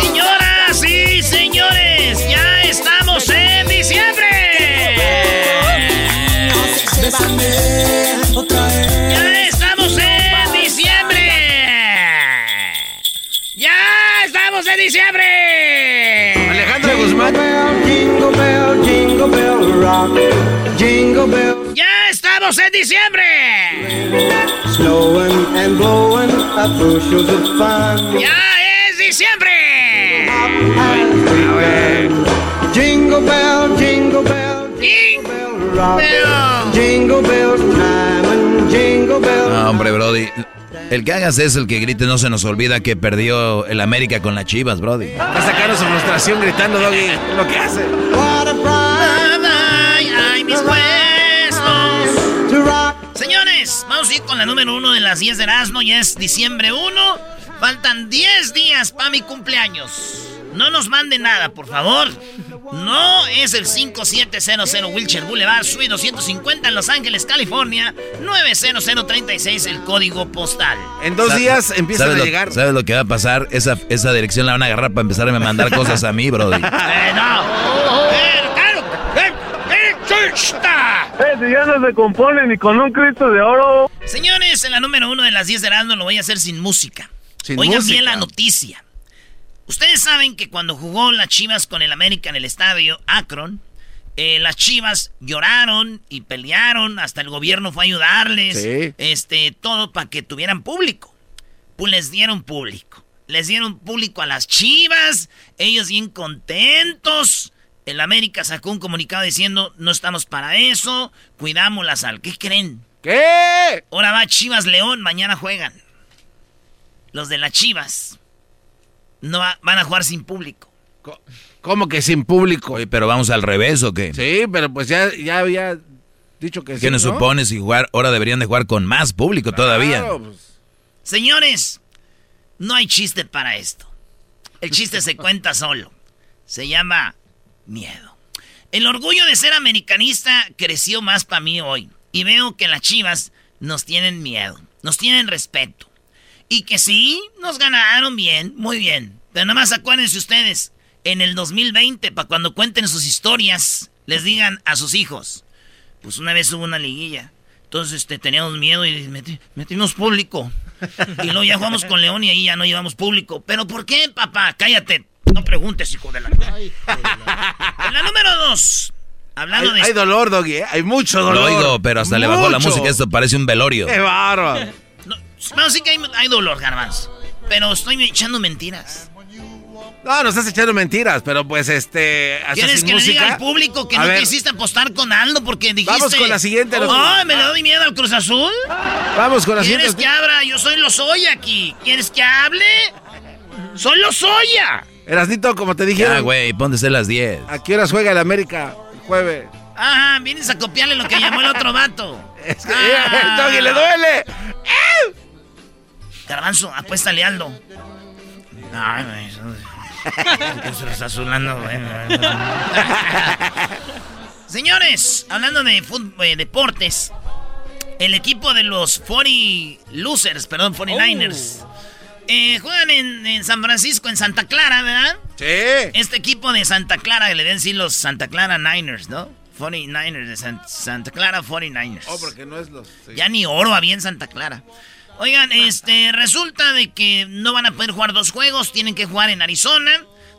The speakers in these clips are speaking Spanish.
Señoras y señores, ya estamos en diciembre. Ya estamos en diciembre. Ya estamos en diciembre. Alejandro Guzmán. Jingle bell, jingle bell rock. Jingle bell. Ya estamos en diciembre. Snowing and blowing up bushels of fun. Ya es diciembre. Jingle bell, jingle bell, jingle bell. Jingle bells. No, hombre, Brody. El que hagas es el que grite, no se nos olvida que perdió el América con las chivas, Brody. Está sacando su frustración gritando, Doggy. Lo que hace. Con la número uno de las 10 de Erasmo. Ya es diciembre 1. Faltan 10 días para mi cumpleaños. No nos manden nada, por favor. No es el 5700 Wilshire Boulevard, Suite 250 en Los Ángeles, California. 90036 el código postal. En dos días empiezan a ¿sabes lo- llegar. ¿Sabes lo que va a pasar? Esa, esa dirección la van a agarrar para empezar a mandar cosas a mí, Brody. Eh, no. Eh, claro. Eh, eh, chusta. si ya no se compone ni con un Cristo de oro. Señores, en la número uno de las 10 de Erasmo lo voy a hacer sin música. Sin Oigan música. bien la noticia. Ustedes saben que cuando jugó las Chivas con el América en el estadio Akron, eh, las Chivas lloraron y pelearon, hasta el gobierno fue a ayudarles, Sí. este, todo para que tuvieran público. Pues les dieron público. Les dieron público a las Chivas, ellos bien contentos. El América sacó un comunicado diciendo, no estamos para eso, cuidamos la sal. ¿Qué creen? ¿Qué? Ahora va Chivas León, mañana juegan. Los de las Chivas no va- van a jugar sin público. Co- ¿Cómo que sin público? Oye, pero vamos al revés o qué? Sí, pero pues ya, ya había dicho que sí. ¿Qué nos ¿no? supones y jugar? Ahora deberían de jugar con más público todavía. Pues. Señores, no hay chiste para esto. El chiste se cuenta solo. Se llama miedo. El orgullo de ser americanista creció más para mí hoy. Y veo que las chivas nos tienen miedo, nos tienen respeto. Y que sí, nos ganaron bien, muy bien. Pero nada más acuérdense ustedes, en el 2020, para cuando cuenten sus historias, les digan a sus hijos, pues una vez hubo una liguilla. Entonces este, teníamos miedo y meti- metimos público. Y luego ya jugamos con León y ahí ya no llevamos público. ¿Pero por qué, papá? Cállate. No preguntes, hijo de la... En la número dos. Hablando Hay, de... hay dolor, Doggy, ¿eh? hay mucho Lo dolor. oigo, pero hasta le bajó la música. Esto parece un velorio. ¡Qué bárbaro! No, bueno, sí que hay, hay dolor, garbanzo. Pero estoy echando mentiras. No, no estás echando mentiras, pero pues este. ¿Quieres que le diga música. al público que A no ver, quisiste apostar con Aldo porque dijiste... Vamos con la siguiente, los- ¡Ay, me le doy miedo al Cruz Azul! Vamos con la ¿Quieres siguiente. que abra? Yo soy Lozoya aquí. ¿Quieres que hable? ¡Soy Lozoya! Erasnito, como te Ya, dijeron, güey, ser las 10. ¿a qué horas juega el América el jueves? Ajá, vienes a copiarle lo que llamó el otro vato. Es que Ah. el doggy le duele. Garbanzo, apuéstale Aldo. Ay, güey. ¿Qué se lo está azulando, güey? Señores, hablando de eh, deportes, el equipo de los 40 Losers, perdón, 49ers, eh, juegan en, en San Francisco, en Santa Clara, ¿verdad? Sí. Este equipo de Santa Clara, que le den sí los Santa Clara Niners, ¿no? 49ers, de San- Santa Clara 49ers. Oh, porque no es los. sí. Ya ni oro había en Santa Clara. Oigan, este, resulta de que no van a poder jugar dos juegos, tienen que jugar en Arizona,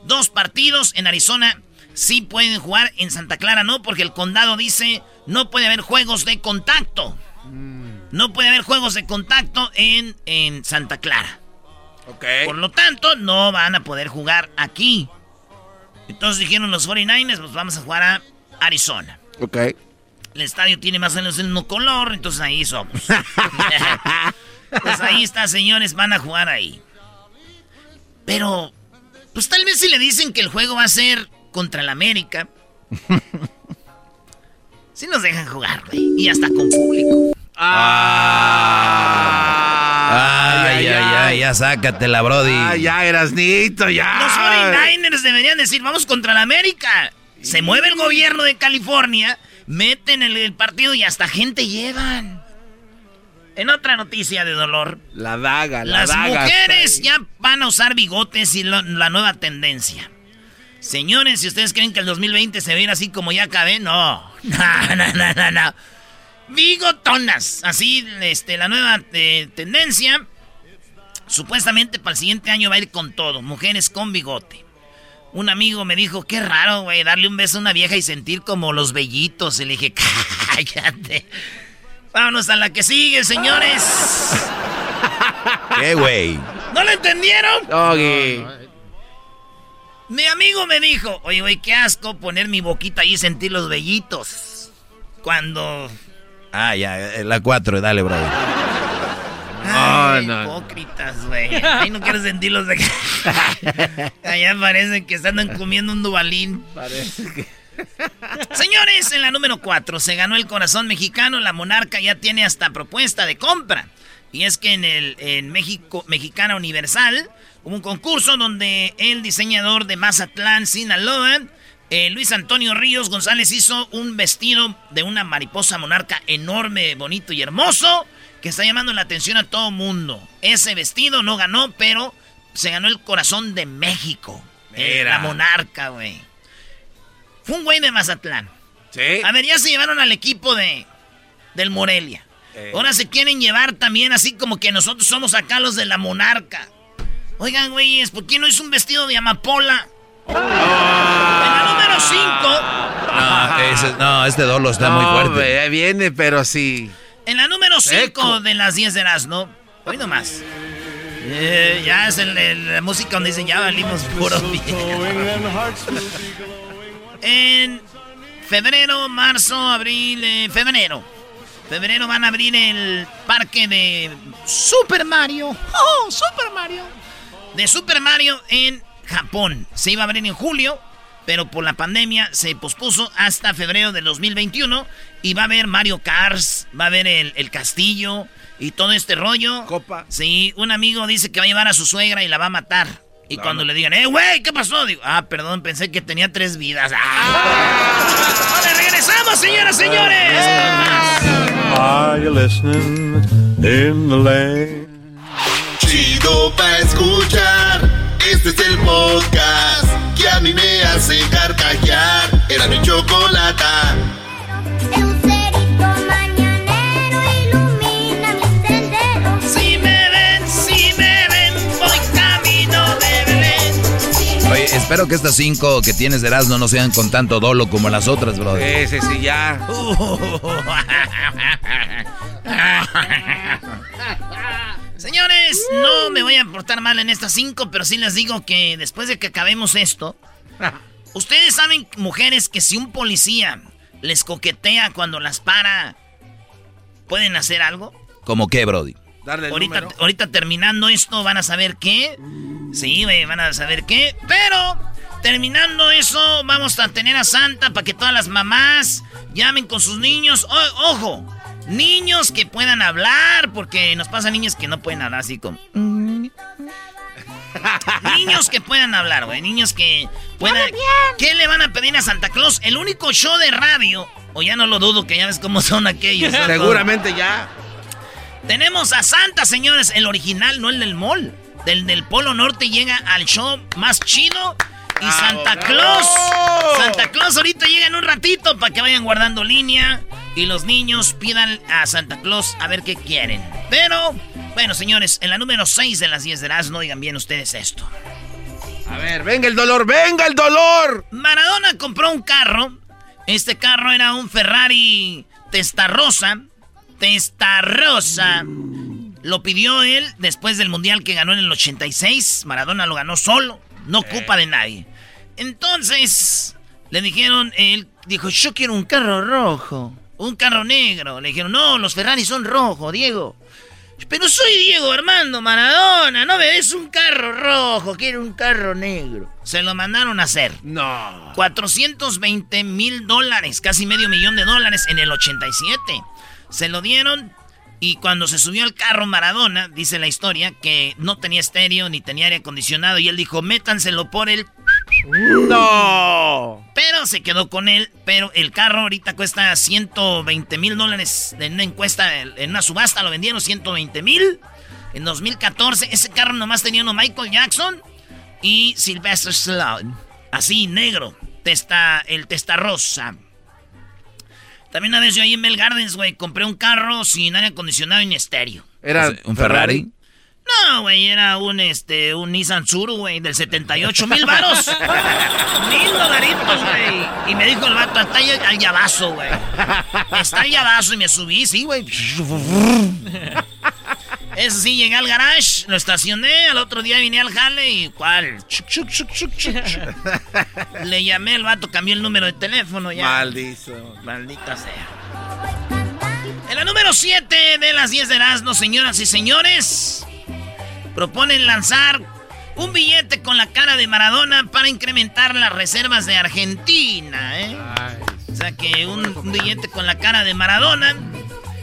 dos partidos en Arizona. Sí pueden jugar en Santa Clara, no, porque el condado dice no puede haber juegos de contacto. No puede haber juegos de contacto en, en Santa Clara. Ok. Por lo tanto, no van a poder jugar aquí. Entonces dijeron los 49ers, pues vamos a jugar a Arizona. Ok. El estadio tiene más o menos el mismo color, entonces ahí somos. pues ahí está, señores, van a jugar ahí. Pero, pues tal vez si le dicen que el juego va a ser contra el América. Si nos dejan jugar, güey. Y hasta con público. Ay, ay, ay, ya sácatela, Brody. Ah, ya, Erasnito, ya. Los 49ers deberían decir, vamos contra el América. Se mueve el gobierno de California, meten el, el partido y hasta gente llevan. En otra noticia de dolor, La daga, la las daga. mujeres ya van a usar bigotes y lo- la nueva tendencia. Señores, si ustedes creen que el 2020 se ir así como ya acabé, no. No, no, no, no, no. Bigotonas. Así, este, la nueva eh, tendencia. Supuestamente para el siguiente año va a ir con todo. Mujeres con bigote. Un amigo me dijo, qué raro, güey, darle un beso a una vieja y sentir como los vellitos. Y le dije, cállate. Vámonos a la que sigue, señores. ¿Qué, güey? ¿No lo entendieron? Doggy. Mi amigo me dijo, oye, güey, qué asco poner mi boquita ahí y sentir los vellitos. Cuando... Ah, ya, eh, la 4, dale, Brody. Ay, no. hipócritas, güey. Ahí no quiero sentirlos de Allá parece que se andan comiendo un dubalín. Parece que. Señores, en la número 4 se ganó el corazón mexicano. La monarca ya tiene hasta propuesta de compra. Y es que en el en México, Mexicana Universal hubo un concurso donde el diseñador de Mazatlán, Sinaloa, eh, Luis Antonio Ríos González hizo un vestido de una mariposa monarca enorme, bonito y hermoso que está llamando la atención a todo mundo. Ese vestido no ganó, pero se ganó el corazón de México. Eh, la monarca, güey. Fue un güey de Mazatlán. Sí. A ver, ya se llevaron al equipo de del Morelia. Eh. Ahora se quieren llevar también así como que nosotros somos acá los de la monarca. Oigan, güeyes, ¿por qué no es un vestido de amapola? En la número 5, No, ese- no, este dolo está muy No, fuerte. hombre, ahí viene, pero sí. en la número 5 Seco. de las 10 de Erasmo. Hoy nomás. Eh, ya es el- el- la música donde dicen ya valimos puro En febrero, marzo, abril, eh, febrero. Febrero van a abrir el parque de Super Mario. ¡Oh, Super Mario! De Super Mario en Japón. Se iba a abrir en julio, pero por la pandemia se pospuso hasta febrero del 2021. Y va a haber Mario Kart, va a haber el, el castillo y todo este rollo. Copa. Sí, un amigo dice que va a llevar a su suegra y la va a matar. Y cuando le digan, eh, güey, ¿qué pasó? Digo, ah, perdón, pensé que tenía tres vidas. ¡Ah! ¡Vale, regresamos, señoras, señores! Are you listening in the lane? Chido pa' escuchar. Este es el podcast que a mí me hace carcajear. Era mi chocolata. Mañanero ilumina. Si me ven, si me ven, voy camino de Belén. Oye, espero que estas cinco que tienes de Erasmo no sean con tanto dolo como las otras, Brody. Ese sí, ya. Señores, no me voy a portar mal en estas cinco, pero sí les digo que después de que acabemos esto, ustedes saben, mujeres, que si un policía les coquetea cuando las para, ¿pueden hacer algo? ¿Cómo qué, Brody? Darle el Ahorita, número. ahorita terminando esto van a saber qué. Sí, van a saber qué. Pero terminando eso, vamos a tener a Santa para que todas las mamás llamen con sus niños. O- ojo, niños que puedan hablar, porque nos pasa niños que no pueden hablar así como... niños que puedan hablar, güey. Niños que puedan... ¿Qué le van a pedir a Santa Claus? El único show de radio. O ya no lo dudo, que ya ves cómo son aquellos. ¿no? Seguramente ya. Tenemos a Santa, señores, el original, no el del mall. Del del Polo Norte llega al show más chido. Y Bravo, Santa bravo. Claus, Santa Claus ahorita llega en un ratito para que vayan guardando línea. Y los niños pidan a Santa Claus a ver qué quieren. Pero, bueno, señores, en la número 6 de las 10 de las, no digan bien ustedes esto. A ver, venga el dolor, venga el dolor. Maradona compró un carro. Este carro era un Ferrari Testarossa. Testarossa. Lo pidió él después del mundial que ganó en el 86. Maradona lo ganó solo. No ocupa de nadie. Entonces, le dijeron, él dijo, yo quiero un carro rojo. Un carro negro. Le dijeron, no, los Ferrari son rojos, Diego. Pero soy Diego Armando Maradona, no me des un carro rojo, quiero un carro negro. Se lo mandaron a hacer. No. 420 mil dólares, casi medio millón de dólares en el 87. Se lo dieron y cuando se subió al carro Maradona, dice la historia, que no tenía estéreo ni tenía aire acondicionado y él dijo, métanselo por el... No. Pero se quedó con él, pero el carro ahorita cuesta 120 mil dólares en una encuesta, en una subasta lo vendieron 120 mil. En 2014 ese carro nomás tenía uno Michael Jackson y Sylvester Stallone. Así, negro, testa, el testa rosa. También una vez yo ahí en Bell Gardens, güey, compré un carro sin aire acondicionado y ni estéreo. Era ¿Un Ferrari? No, güey, era un, este, un Nissan Tsuru, güey, del 78 mil varos. mil dolaritos, güey. Y me dijo el vato, está ahí al llavazo, güey. Está al llavazo y me subí, sí, güey. Eso sí, llegué al garage, lo estacioné, al otro día vine al jale y ¿cuál? Le llamé al vato, cambié el número de teléfono ya. Maldizo. Maldita sea. En la número 7 de las 10 de Erasmo, señoras y señores, proponen lanzar un billete con la cara de Maradona para incrementar las reservas de Argentina, ¿eh? O sea que un, un billete con la cara de Maradona.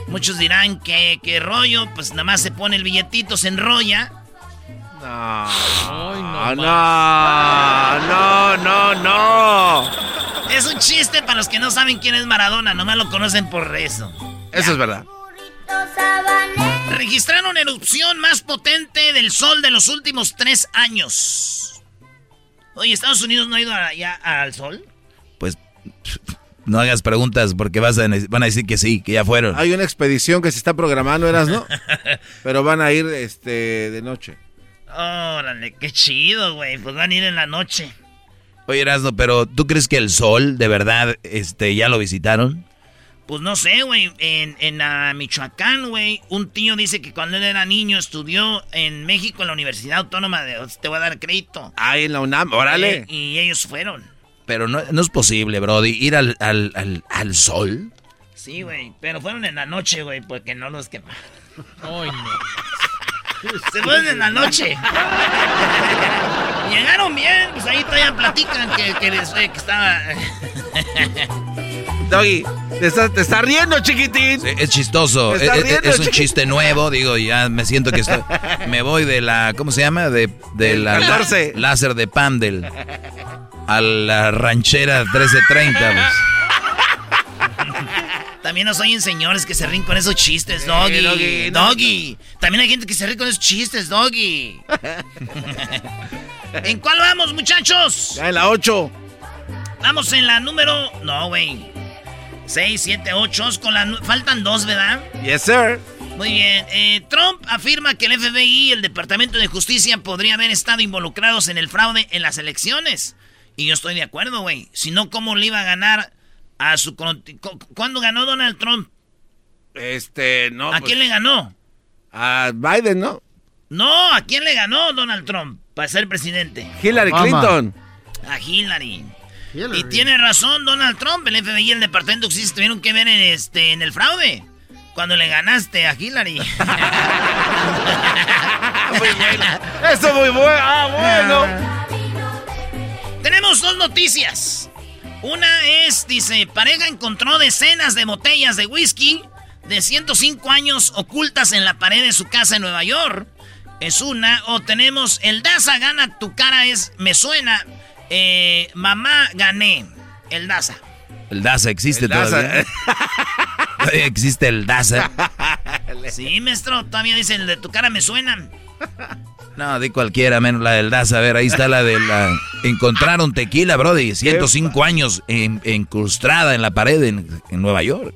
Muchos dirán que, que rollo, pues nada más se pone el billetito, se enrolla. No. no, no, no, no. Es un chiste para los que no saben quién es Maradona, nomás lo conocen por eso. Eso es verdad. Registraron erupción más potente del sol de los últimos tres años. Oye, ¿Estados Unidos no ha ido allá al sol? Pues no hagas preguntas porque vas a, van a decir que sí, que ya fueron. Hay una expedición que se está programando, ¿eras, no? Pero van a ir este de noche. Órale, qué chido, güey. Pues van a ir en la noche. Oye, Erasno, pero ¿tú crees que el sol, de verdad, este, ya lo visitaron? Pues no sé, güey. En, en ah, Michoacán, güey, un tío dice que cuando él era niño estudió en México en la Universidad Autónoma de... Te voy a dar crédito. Ah, en la UNAM, órale. Eh, y ellos fueron. Pero no, no es posible, Brody, ir al, al, al, al sol. Sí, güey. Pero fueron en la noche, güey, porque no los quemaron. Ay, no. Se fueron en la noche. Llegaron bien, pues ahí todavía platican que, que, les- eh, que estaba... Doggy, te estás te está riendo, chiquitín. Sí, es chistoso, es, está es- riendo, es un chiste nuevo, digo, ya me siento que estoy... Me voy de la, ¿cómo se llama? De, de la 14. láser de Pandel a la ranchera 1330. pues. También nos oyen señores que se ríen con esos chistes, Doggy. Doggy, no. Doggy. También hay gente que se ríe con esos chistes, Doggy. ¿En cuál vamos, muchachos? Ya en la 8. Vamos en la número... No, güey. 6, 7, 8. Con la... Faltan dos, ¿verdad? Yes, sir. Muy bien. Eh, Trump afirma que el FBI y el Departamento de Justicia podrían haber estado involucrados en el fraude en las elecciones. Y yo estoy de acuerdo, güey. Si no, ¿cómo le iba a ganar a su... ¿Cuándo ganó Donald Trump? Este, no. ¿A pues, quién le ganó? A Biden, ¿no? No, ¿a quién le ganó Donald Trump para ser presidente? Hillary Clinton. A Hillary. Y tiene razón Donald Trump, el FBI y el Departamento de Justicia tuvieron que ver en, este, en el fraude. Cuando le ganaste a Hillary. Eso muy bueno. Ah, bueno. Tenemos dos noticias. Una es, dice, pareja encontró decenas de botellas de whisky de 105 años ocultas en la pared de su casa en Nueva York. Es una. O tenemos el Daza gana tu cara es me suena. Eh, mamá gané. El Daza. El Daza existe El Daza. todavía. Todavía existe el Daza. Sí, maestro, todavía dice el de tu cara me suena. No, di cualquiera, menos la del Daza. A ver, ahí está la de la... Encontraron tequila, brody. 105 años en- incrustada en la pared en, en Nueva York.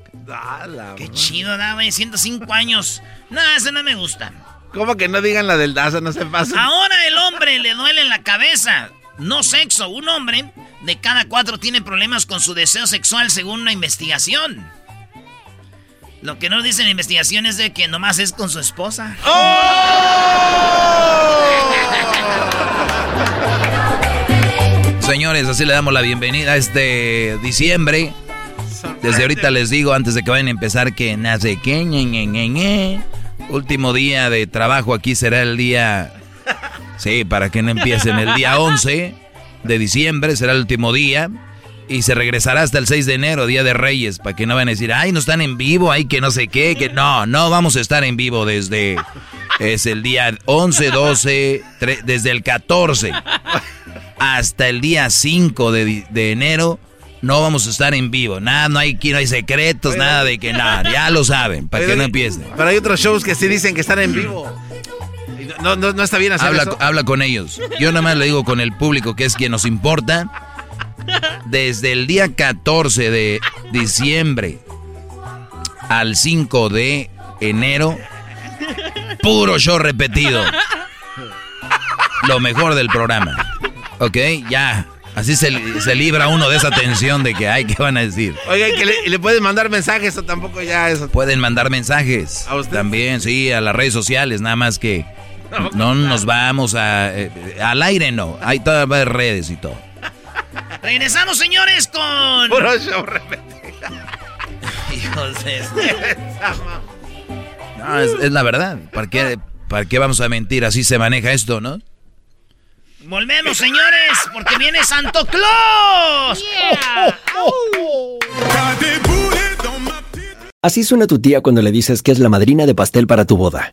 Qué chido, da, güey. 105 años. No, ese no me gusta. ¿Cómo que no digan la del Daza? No se pasa. Ahora el hombre le duele en la cabeza. No sexo. Un hombre de cada cuatro tiene problemas con su deseo sexual según una investigación. Lo que no dice la investigación es de que nomás es con su esposa. Señores, así le damos la bienvenida a este diciembre. Desde ahorita les digo, antes de que vayan a empezar, que nace que. Último día de trabajo aquí será el día... Sí, para que no empiecen. El día 11 de diciembre será el último día. Y se regresará hasta el 6 de enero, Día de Reyes, para que no van a decir, ay, no están en vivo, ay, que no sé qué, que no, no vamos a estar en vivo desde... Es el día 11, 12, tre- desde el 14 hasta el día 5 de, de enero no vamos a estar en vivo. Nada, no hay, aquí no hay secretos, nada de que nada. Ya lo saben, para que no empiecen. Pero hay otros shows que sí dicen que están en vivo. No, no, no está bien hacer Habla, eso. habla con ellos. Yo nada más le digo con el público, que es quien nos importa. Desde el día 14 de diciembre al 5 de enero, puro show repetido. Lo mejor del programa. ¿Ok? Ya. Así se, se libra uno de esa tensión de que, ay, ¿qué van a decir? Oiga, ¿y que le, y le pueden mandar mensajes o tampoco ya eso. Pueden mandar mensajes. ¿A usted? También, sí, a las redes sociales, nada más que no nos vamos a... eh, al aire no, hay todas las redes y todo. Regresamos, señores, con. Puro show repetido. Hijos de- No, es, es la verdad. ¿Para qué, ¿Para qué vamos a mentir? Así se maneja esto, ¿no? Volvemos, señores, porque viene Santo Claus. Así suena tu tía cuando le dices que es la madrina de pastel para tu boda.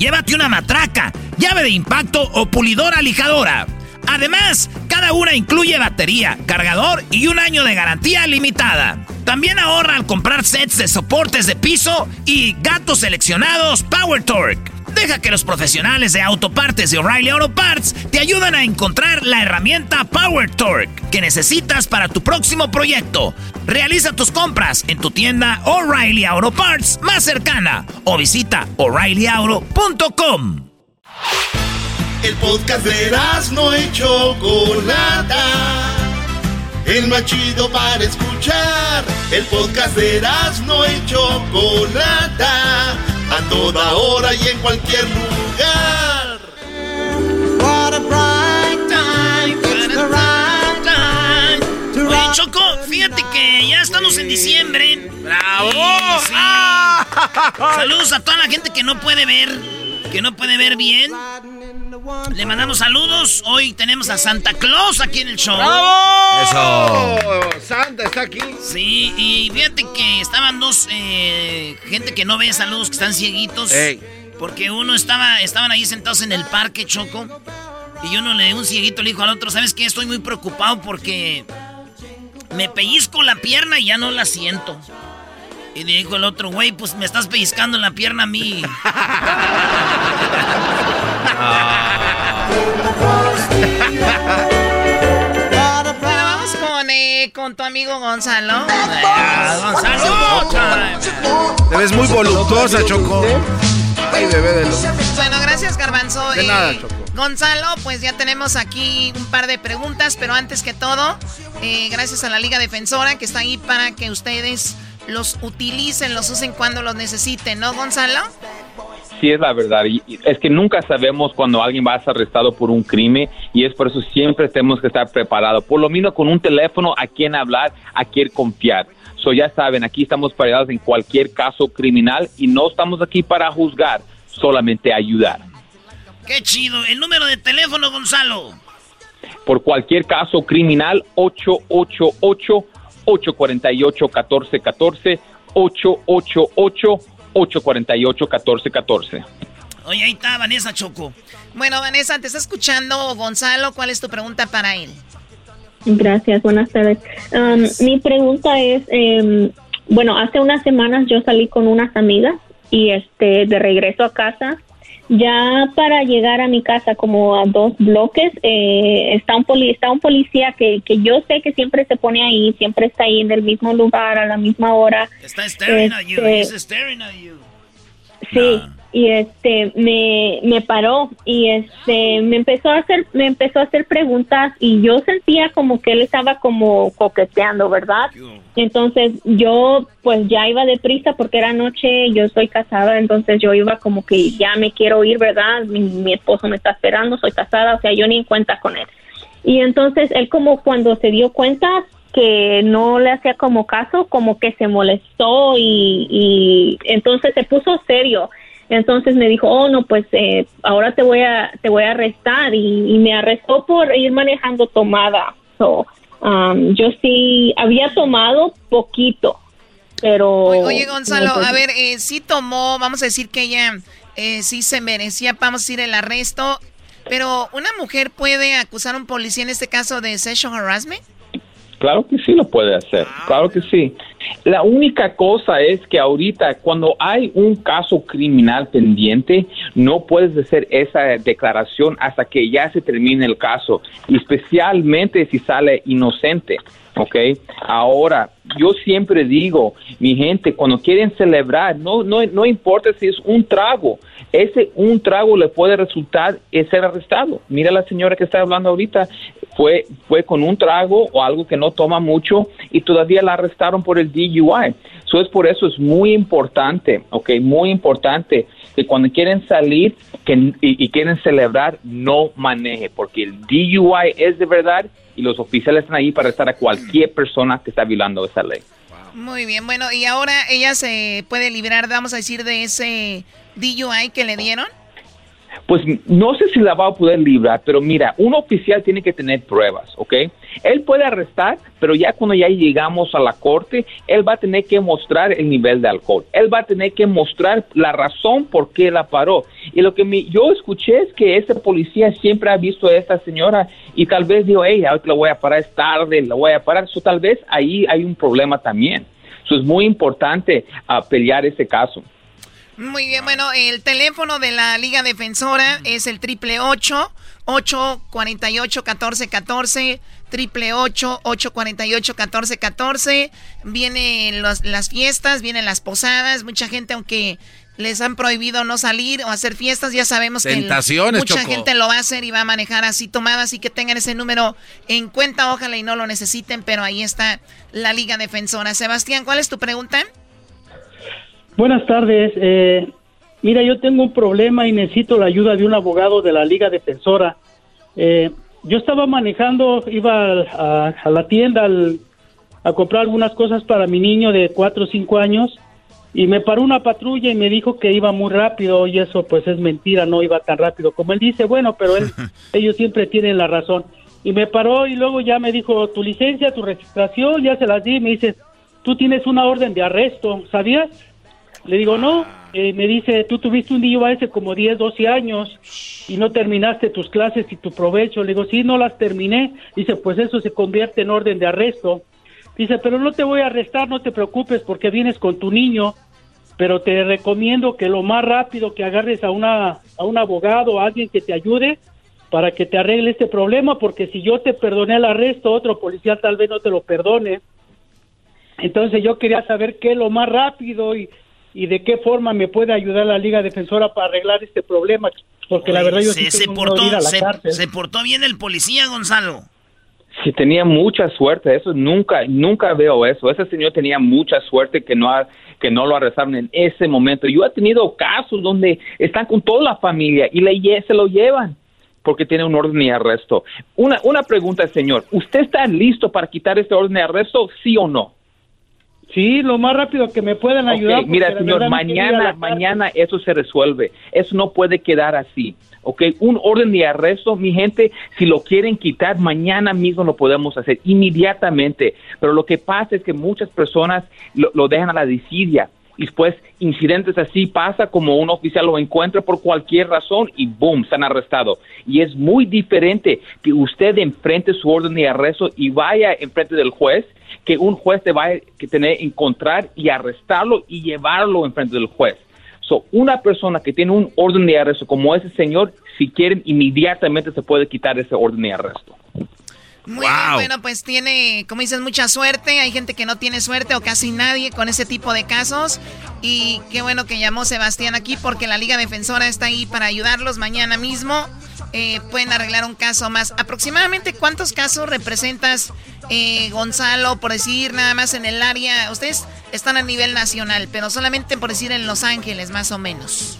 Llévate una matraca, llave de impacto o pulidora lijadora. Además, cada una incluye batería, cargador y un año de garantía limitada. También ahorra al comprar sets de soportes de piso y gatos seleccionados Power Torque. Deja que los profesionales de autopartes de O'Reilly Auto Parts te ayuden a encontrar la herramienta Power Torque que necesitas para tu próximo proyecto. Realiza tus compras en tu tienda O'Reilly Auto Parts más cercana o visita o'ReillyAuto.com. El podcast de no y Chocolata. El más chido para escuchar. El podcast de no y Chocolata. A toda hora y en cualquier lugar. What a bright time, it's the right time to Oye, Choco, fíjate que ya estamos en diciembre. ¡Bravo! Sí. Saludos a toda la gente que no puede ver. Que no puede ver bien. Le mandamos saludos. Hoy tenemos a Santa Claus aquí en el show. ¡Bravo! Eso. Santa está aquí. Sí, y fíjate que estaban dos eh, gente que no ve saludos, que están cieguitos. Porque uno estaba, estaban ahí sentados en el parque, Choco. Y uno le, un cieguito le dijo al otro, ¿sabes qué? Estoy muy preocupado porque me pellizco la pierna y ya no la siento. Y dijo el otro, güey, pues me estás pellizcando la pierna a mí. Bueno, vamos con, eh, con tu amigo Gonzalo. Ah, Gonzalo, Te ves muy voluptuosa, Choco. Ay, bebé de luz. Bueno, gracias, Garbanzo. De Eh, nada, Choco. Gonzalo, pues ya tenemos aquí un par de preguntas, pero antes que todo, eh, gracias a la Liga Defensora que está ahí para que ustedes los utilicen, los usen cuando los necesiten, ¿no, Gonzalo? Sí, es la verdad. Y es que nunca sabemos cuando alguien va a ser arrestado por un crimen y es por eso siempre tenemos que estar preparados. Por lo menos con un teléfono a quién hablar, a quién confiar. So ya saben, aquí estamos preparados en cualquier caso criminal y no estamos aquí para juzgar, solamente ayudar. Qué chido. El número de teléfono, Gonzalo. Por cualquier caso criminal, 888-848-1414, 888-848-1414. Oye, ahí está Vanessa Choco. Bueno, Vanessa, te está escuchando Gonzalo. ¿Cuál es tu pregunta para él? Gracias, buenas tardes. Um, mi pregunta es, em, bueno, hace unas semanas yo salí con unas amigas y este de regreso a casa, ya para llegar a mi casa como a dos bloques, eh, está un poli está un policía que, que yo sé que siempre se pone ahí, siempre está ahí en el mismo lugar a la misma hora. Está staring at you. Este- He's staring at you. Sí, y este me, me paró y este me empezó a hacer me empezó a hacer preguntas y yo sentía como que él estaba como coqueteando, ¿verdad? Entonces yo pues ya iba deprisa porque era noche, yo soy casada, entonces yo iba como que ya me quiero ir, ¿verdad? Mi, mi esposo me está esperando, soy casada, o sea, yo ni en cuenta con él. Y entonces él como cuando se dio cuenta que no le hacía como caso, como que se molestó y, y entonces se puso serio. Entonces me dijo, oh no, pues eh, ahora te voy a te voy a arrestar y, y me arrestó por ir manejando tomada. So, um, yo sí había tomado poquito, pero Oye, Gonzalo, a ver, eh, sí tomó, vamos a decir que ella eh, sí se merecía, vamos a decir, el arresto, pero ¿una mujer puede acusar a un policía en este caso de sexual harassment? Claro que sí lo puede hacer, claro que sí. La única cosa es que ahorita cuando hay un caso criminal pendiente, no puedes hacer esa declaración hasta que ya se termine el caso, especialmente si sale inocente. ¿ok? Ahora, yo siempre digo, mi gente, cuando quieren celebrar, no, no, no importa si es un trago, ese un trago le puede resultar en ser arrestado. Mira la señora que está hablando ahorita, fue, fue con un trago o algo que no toma mucho y todavía la arrestaron por el DUI. So es por eso es muy importante, ¿ok? Muy importante que cuando quieren salir que, y, quieren celebrar, no maneje, porque el DUI es de verdad y los oficiales están ahí para arrestar a cualquier persona que está violando esa ley. Muy bien, bueno, y ahora ella se puede liberar, vamos a decir, de ese DUI que le dieron. Pues no sé si la va a poder librar, pero mira, un oficial tiene que tener pruebas, ¿ok? Él puede arrestar, pero ya cuando ya llegamos a la corte, él va a tener que mostrar el nivel de alcohol. Él va a tener que mostrar la razón por qué la paró. Y lo que yo escuché es que ese policía siempre ha visto a esta señora y tal vez dijo, hey, ahorita la voy a parar, es tarde, la voy a parar. So, tal vez ahí hay un problema también. Eso es muy importante ah, pelear ese caso. Muy bien, bueno, el teléfono de la Liga Defensora es el triple ocho 848 1414 triple ocho 848 1414 Vienen los- las fiestas, vienen las posadas, mucha gente aunque les han prohibido no salir o hacer fiestas, ya sabemos que el- mucha Choco. gente lo va a hacer y va a manejar así tomada, así que tengan ese número en cuenta, ojalá y no lo necesiten, pero ahí está la Liga Defensora. Sebastián, ¿cuál es tu pregunta? Buenas tardes. Eh, mira, yo tengo un problema y necesito la ayuda de un abogado de la Liga Defensora. Eh, yo estaba manejando, iba a la tienda al- a comprar algunas cosas para mi niño de 4 o 5 años y me paró una patrulla y me dijo que iba muy rápido y eso pues es mentira, no iba tan rápido como él dice, bueno, pero él, ellos siempre tienen la razón. Y me paró y luego ya me dijo, tu licencia, tu registración, ya se las di, me dice, tú tienes una orden de arresto, ¿sabías? Le digo, no, Eh, me dice, tú tuviste un niño hace como 10, 12 años y no terminaste tus clases y tu provecho. Le digo, sí, no las terminé. Dice, pues eso se convierte en orden de arresto. Dice, pero no te voy a arrestar, no te preocupes porque vienes con tu niño, pero te recomiendo que lo más rápido que agarres a, una, a un abogado, a alguien que te ayude para que te arregle este problema, porque si yo te perdoné el arresto, otro policía tal vez no te lo perdone. Entonces yo quería saber qué lo más rápido y, y de qué forma me puede ayudar la Liga Defensora para arreglar este problema, porque la verdad yo se, sí se portó, ir a la se, cárcel. se portó bien el policía, Gonzalo. Sí, tenía mucha suerte. Eso nunca, nunca veo eso. Ese señor tenía mucha suerte que no, ha- que no lo arrestaron en ese momento. Yo he tenido casos donde están con toda la familia y le, se lo llevan porque tiene un orden de arresto. Una, una pregunta, señor. ¿Usted está listo para quitar este orden de arresto, sí o no? Sí, lo más rápido que me puedan ayudar. mira, señor, mañana, mañana eso se resuelve. Eso no puede quedar así. Ok, un orden de arresto, mi gente, si lo quieren quitar, mañana mismo lo podemos hacer inmediatamente. Pero lo que pasa es que muchas personas lo, lo dejan a la desidia. Y después incidentes así pasa como un oficial lo encuentra por cualquier razón y boom, están arrestados. Y es muy diferente que usted enfrente su orden de arresto y vaya enfrente del juez que un juez te va a que tener encontrar y arrestarlo y llevarlo enfrente del juez. So, una persona que tiene un orden de arresto como ese señor, si quieren, inmediatamente se puede quitar ese orden de arresto. Muy bien, bueno, pues tiene, como dices, mucha suerte. Hay gente que no tiene suerte o casi nadie con ese tipo de casos. Y qué bueno que llamó Sebastián aquí porque la Liga Defensora está ahí para ayudarlos mañana mismo. Eh, pueden arreglar un caso más. Aproximadamente, ¿cuántos casos representas, eh, Gonzalo, por decir nada más en el área? Ustedes están a nivel nacional, pero solamente por decir en Los Ángeles, más o menos.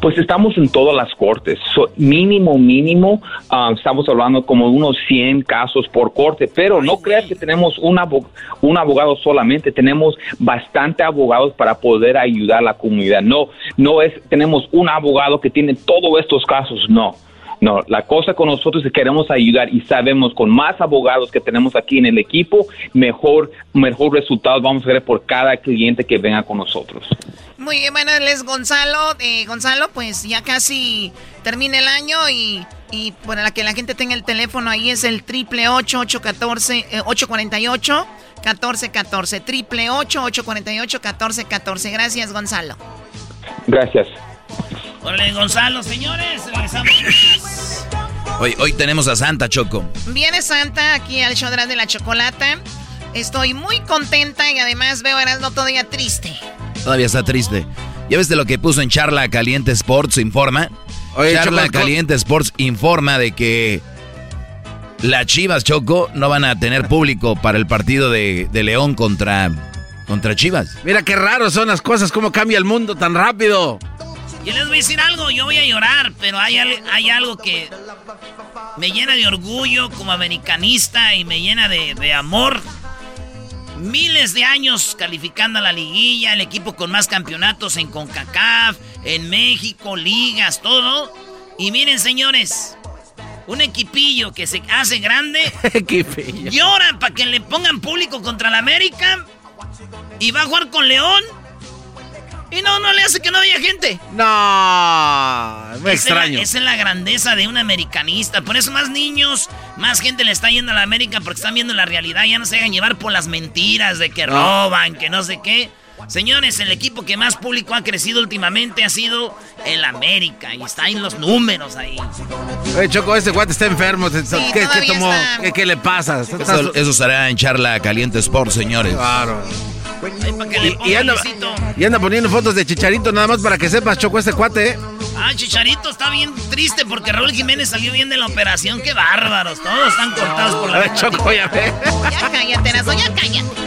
Pues estamos en todas las cortes. So, mínimo, mínimo, ah, estamos hablando como unos 100 casos por corte. Pero no creas que tenemos un, abo- un abogado solamente. Tenemos bastante abogados para poder ayudar a la comunidad. No, no es, tenemos un abogado que tiene todos estos casos. No. No, la cosa con nosotros es que queremos ayudar y sabemos con más abogados que tenemos aquí en el equipo, mejor, mejor resultados vamos a ver por cada cliente que venga con nosotros. Muy bien, bueno, él es Gonzalo. Eh, Gonzalo, pues ya casi termina el año y, y para que la gente tenga el teléfono ahí es el triple ocho ocho catorce eh. Gracias, Gonzalo. Gracias. Órale, Gonzalo, señores, regresamos. Hoy, hoy tenemos a Santa Choco. Viene Santa aquí al show de la chocolata. Estoy muy contenta y además veo a Erasmo todavía triste. Todavía está triste. ¿Ya ves de lo que puso en Charla Caliente Sports Informa? Oye, Charla Choco, Caliente Sports informa de que las Chivas Choco no van a tener público para el partido de, de León contra, contra Chivas. Mira qué raro son las cosas, cómo cambia el mundo tan rápido. Yo les voy a decir algo, yo voy a llorar, pero hay, hay algo que me llena de orgullo como americanista y me llena de, de amor. Miles de años calificando a la liguilla, el equipo con más campeonatos en CONCACAF, en México, ligas, todo. Y miren, señores, un equipillo que se hace grande, llora para que le pongan público contra la América y va a jugar con León. Y no, no le hace que no haya gente. No, es la- extraño. Esa es la grandeza de un americanista. Por eso más niños, más gente le está yendo a la América porque están viendo la realidad. Ya no se hagan llevar por las mentiras de que No. roban, que no sé qué. Señores, el equipo que más público ha crecido últimamente ha sido el América. Y está en los números ahí. Oye, Choco, este guate está enfermo. ¿Qué, qué todavía tomó? está. ¿Qué, qué le pasa? Eso, eso será en Charla Caliente Sports, señores. Claro. Que le Y, anda, Luisito. y anda poniendo fotos de Chicharito nada más para que sepas, Choco, este cuate, ¿eh? Ah, Chicharito está bien triste porque Raúl Jiménez salió bien de la operación. ¡Qué bárbaros! Todos están cortados por la A ver, Choco, ya ve. Ya cállate, ya cállate.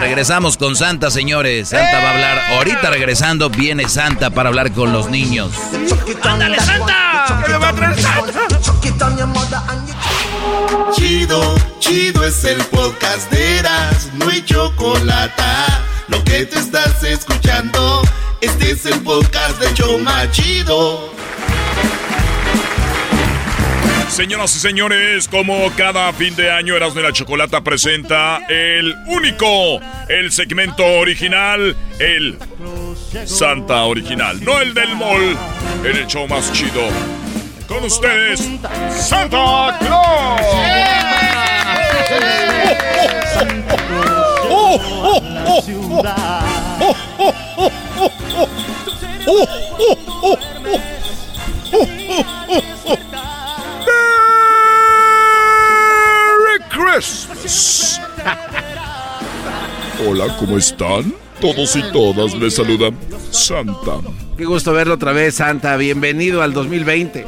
Regresamos con Santa, señores. Santa va a hablar. Ahorita regresando, viene Santa para hablar con los niños. ¡Ándale, Santa! ¿Qué me va a traer Santa? Chido, chido es el podcast de Eras, no hay chocolate. Lo que te estás escuchando, este es el podcast de Choma Chido. Señoras y señores, como cada fin de año Erasmo y la Chocolata presenta el único, el segmento original, el Santa original, no el del mall, el show más chido. Con ustedes, Santa Claus. Merry Christmas. Hola, ¿cómo están? Todos y todas les saludan Santa. Qué gusto verlo otra vez, Santa. Bienvenido al 2020.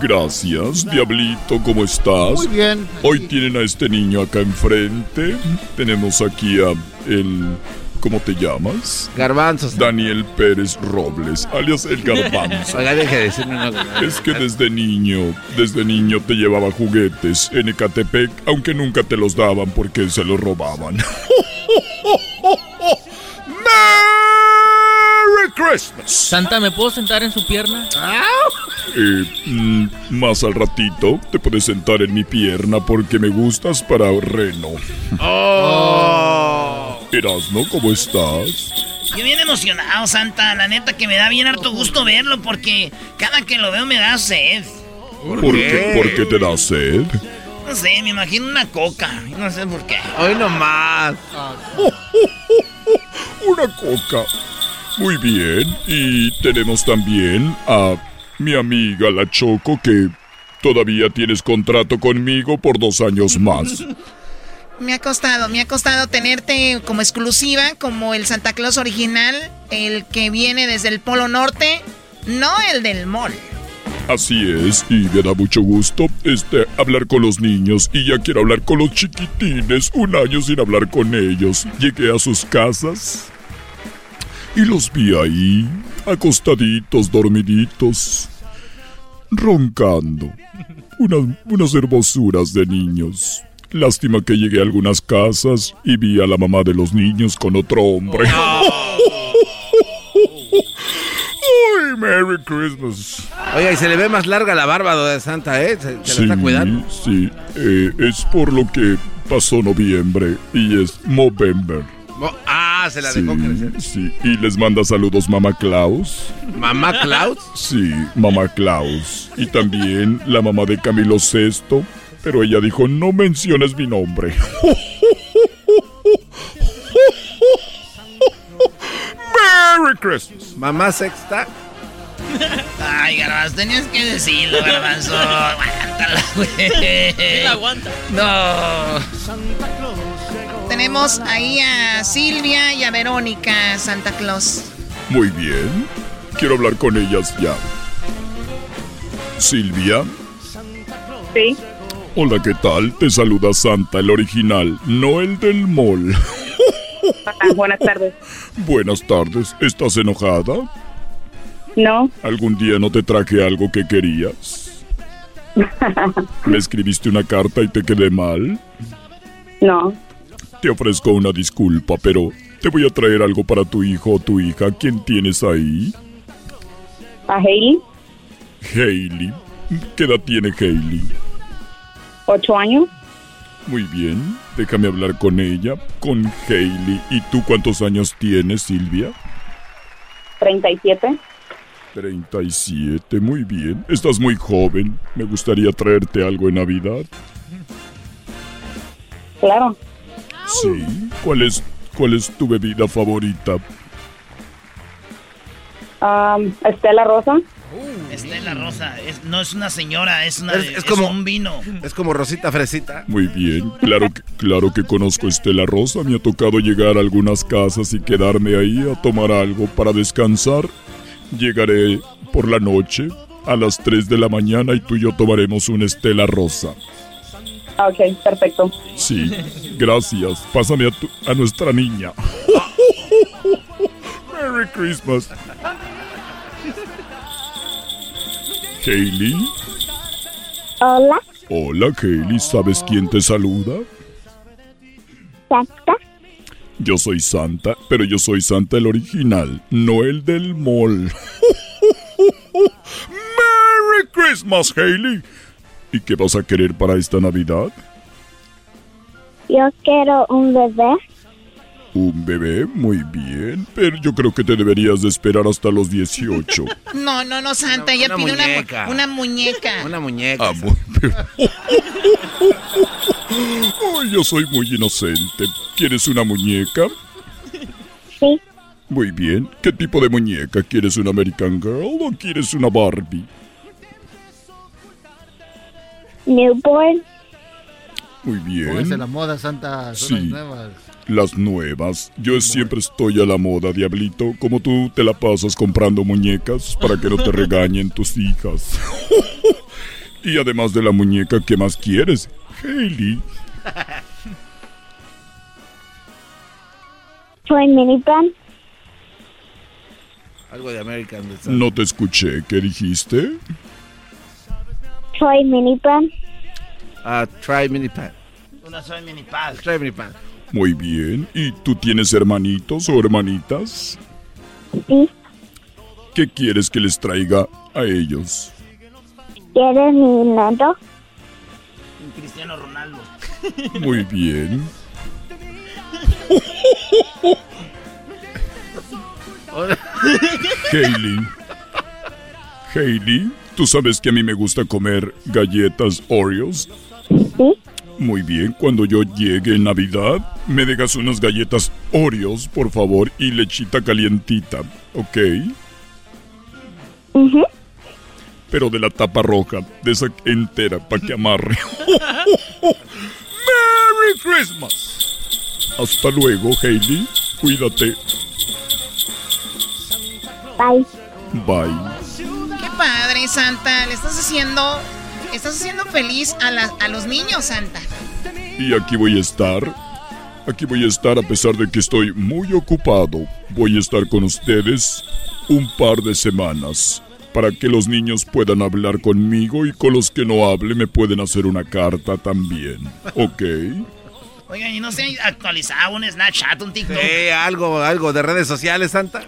Gracias, Diablito, ¿cómo estás? Muy bien. Hoy tienen a este niño acá enfrente. Tenemos aquí a el... ¿Cómo te llamas? Garbanzos. Daniel Pérez Robles, alias el Garbanzo. Oiga, deje de decirme una Es que desde niño, desde niño te llevaba juguetes en Ecatepec, aunque nunca te los daban porque se los robaban. ¡Merry Christmas! Santa, ¿me puedo sentar en su pierna? Eh, mm, más al ratito te puedes sentar en mi pierna porque me gustas para reno. Oh. Erasno, ¿cómo estás? Yo bien emocionado, Santa. La neta que me da bien harto gusto verlo porque cada que lo veo me da sed. ¿Por, qué? ¿Por qué te da sed? No sé, me imagino una coca. No sé por qué. Hoy nomás. Una coca. Muy bien. Y tenemos también a mi amiga la Choco que todavía tienes contrato conmigo por dos años más. Me ha costado, me ha costado tenerte como exclusiva, como el Santa Claus original, el que viene desde el Polo Norte, no el del mall. Así es, y me da mucho gusto este, hablar con los niños y ya quiero hablar con los chiquitines. Un año sin hablar con ellos. Llegué a sus casas y los vi ahí, acostaditos, dormiditos, roncando. Unas, unas hermosuras de niños. Lástima que llegué a algunas casas y vi a la mamá de los niños con otro hombre. ¡Ay, Merry Christmas! Oiga, y se le ve más larga la barba de Santa, ¿eh? Se, se la está cuidando. Sí, eh, es por lo que pasó noviembre y es Movember. Oh, ah, se la dejó Sí, crecer. sí, y les manda saludos Mamá Klaus. ¿Mamá Klaus? Sí, Mamá Klaus. Y también la mamá de Camilo VI, pero ella dijo, no menciones mi nombre. Merry Christmas. Mamá sexta. Ay, Garbanzo, tenías que decirlo, Garbanzo. Aguántala, güey. la aguanta. No. Tenemos ahí a Silvia y a Verónica Santa Claus. Muy bien. Quiero hablar con ellas ya. Silvia. Sí. Hola, ¿qué tal? Te saluda Santa, el original, no el del mall. Buenas tardes. Buenas tardes. ¿Estás enojada? No. ¿Algún día no te traje algo que querías? ¿Me escribiste una carta y te quedé mal? No. Te ofrezco una disculpa, pero te voy a traer algo para tu hijo o tu hija. ¿Quién tienes ahí? ¿A Hailey? Hailey. ¿Qué edad tiene Hailey? ¿Ocho años? Muy bien, déjame hablar con ella, con Hailey. ¿Y tú cuántos años tienes, Silvia? ¿Treinta y siete? 37, muy bien. Estás muy joven. Me gustaría traerte algo en Navidad. Claro. Sí. ¿Cuál es, cuál es tu bebida favorita? Um, Estela Rosa. Estela Rosa, es- no es una señora, es, una, Es- es es como- un vino. Es como Rosita Fresita. Muy bien, claro que, claro que conozco a Estela Rosa. Me ha tocado llegar a algunas casas y quedarme ahí a tomar algo para descansar. Llegaré por la noche a las 3 de la mañana y tú y yo tomaremos una Estela Rosa. Ah, Ok, perfecto. Sí. Gracias. Pásame a, tu- a nuestra niña. Merry Christmas. Hailey. Hola, Hola, Hailey. ¿Sabes quién te saluda? Santa. Yo soy Santa, pero yo soy Santa el original, no el del mall. ¡Merry Christmas, Hailey! ¿Y qué vas a querer para esta Navidad? Yo quiero un bebé. Un bebé, muy bien, pero yo creo que te deberías de esperar hasta los 18. No, no, no, Santa, ella una pide una mu- muñeca. una muñeca. Una muñeca. Ah, pero- yo soy muy inocente. ¿Quieres una muñeca? Sí. Muy bien. ¿Qué tipo de muñeca? ¿Quieres una American Girl o quieres una Barbie? Newborn. Muy bien. la moda, Santa. Son Sí. las nuevas. Las nuevas. Yo siempre estoy a la moda, diablito. Como tú te la pasas comprando muñecas para que no te regañen tus hijas. y además de la muñeca, ¿qué más quieres? Hailey. Toy minivan. Algo de American. No te escuché. ¿Qué dijiste? Toy minivan. Ah, try mini pan. Una soy mini pal. Try mini pan. Muy bien. ¿Y tú tienes hermanitos o hermanitas? Sí. ¿Qué quieres que les traiga a ellos? ¿Quieres mi neto? Cristiano Ronaldo. Muy bien. Hailey. Hailey, ¿tú sabes que a mí me gusta comer galletas Oreos? Sí. Muy bien, cuando yo llegue en Navidad, me dejas unas galletas Oreos, por favor, y lechita calientita, ¿ok? Ujú. Pero de la tapa roja, de esa entera, para que amarre. ¡Merry Christmas! Hasta luego, Hailey. Cuídate. Bye. Bye. Qué padre, Santa. Le estás haciendo, estás haciendo feliz a, la- a los niños, Santa. Y aquí voy a estar. Aquí voy a estar a pesar de que estoy muy ocupado. Voy a estar con ustedes un par de semanas para que los niños puedan hablar conmigo y con los que no hable me pueden hacer una carta también. ¿Ok? Oigan, y no se ha actualizado un Snapchat, un TikTok. Sí, algo, algo de redes sociales, Santa.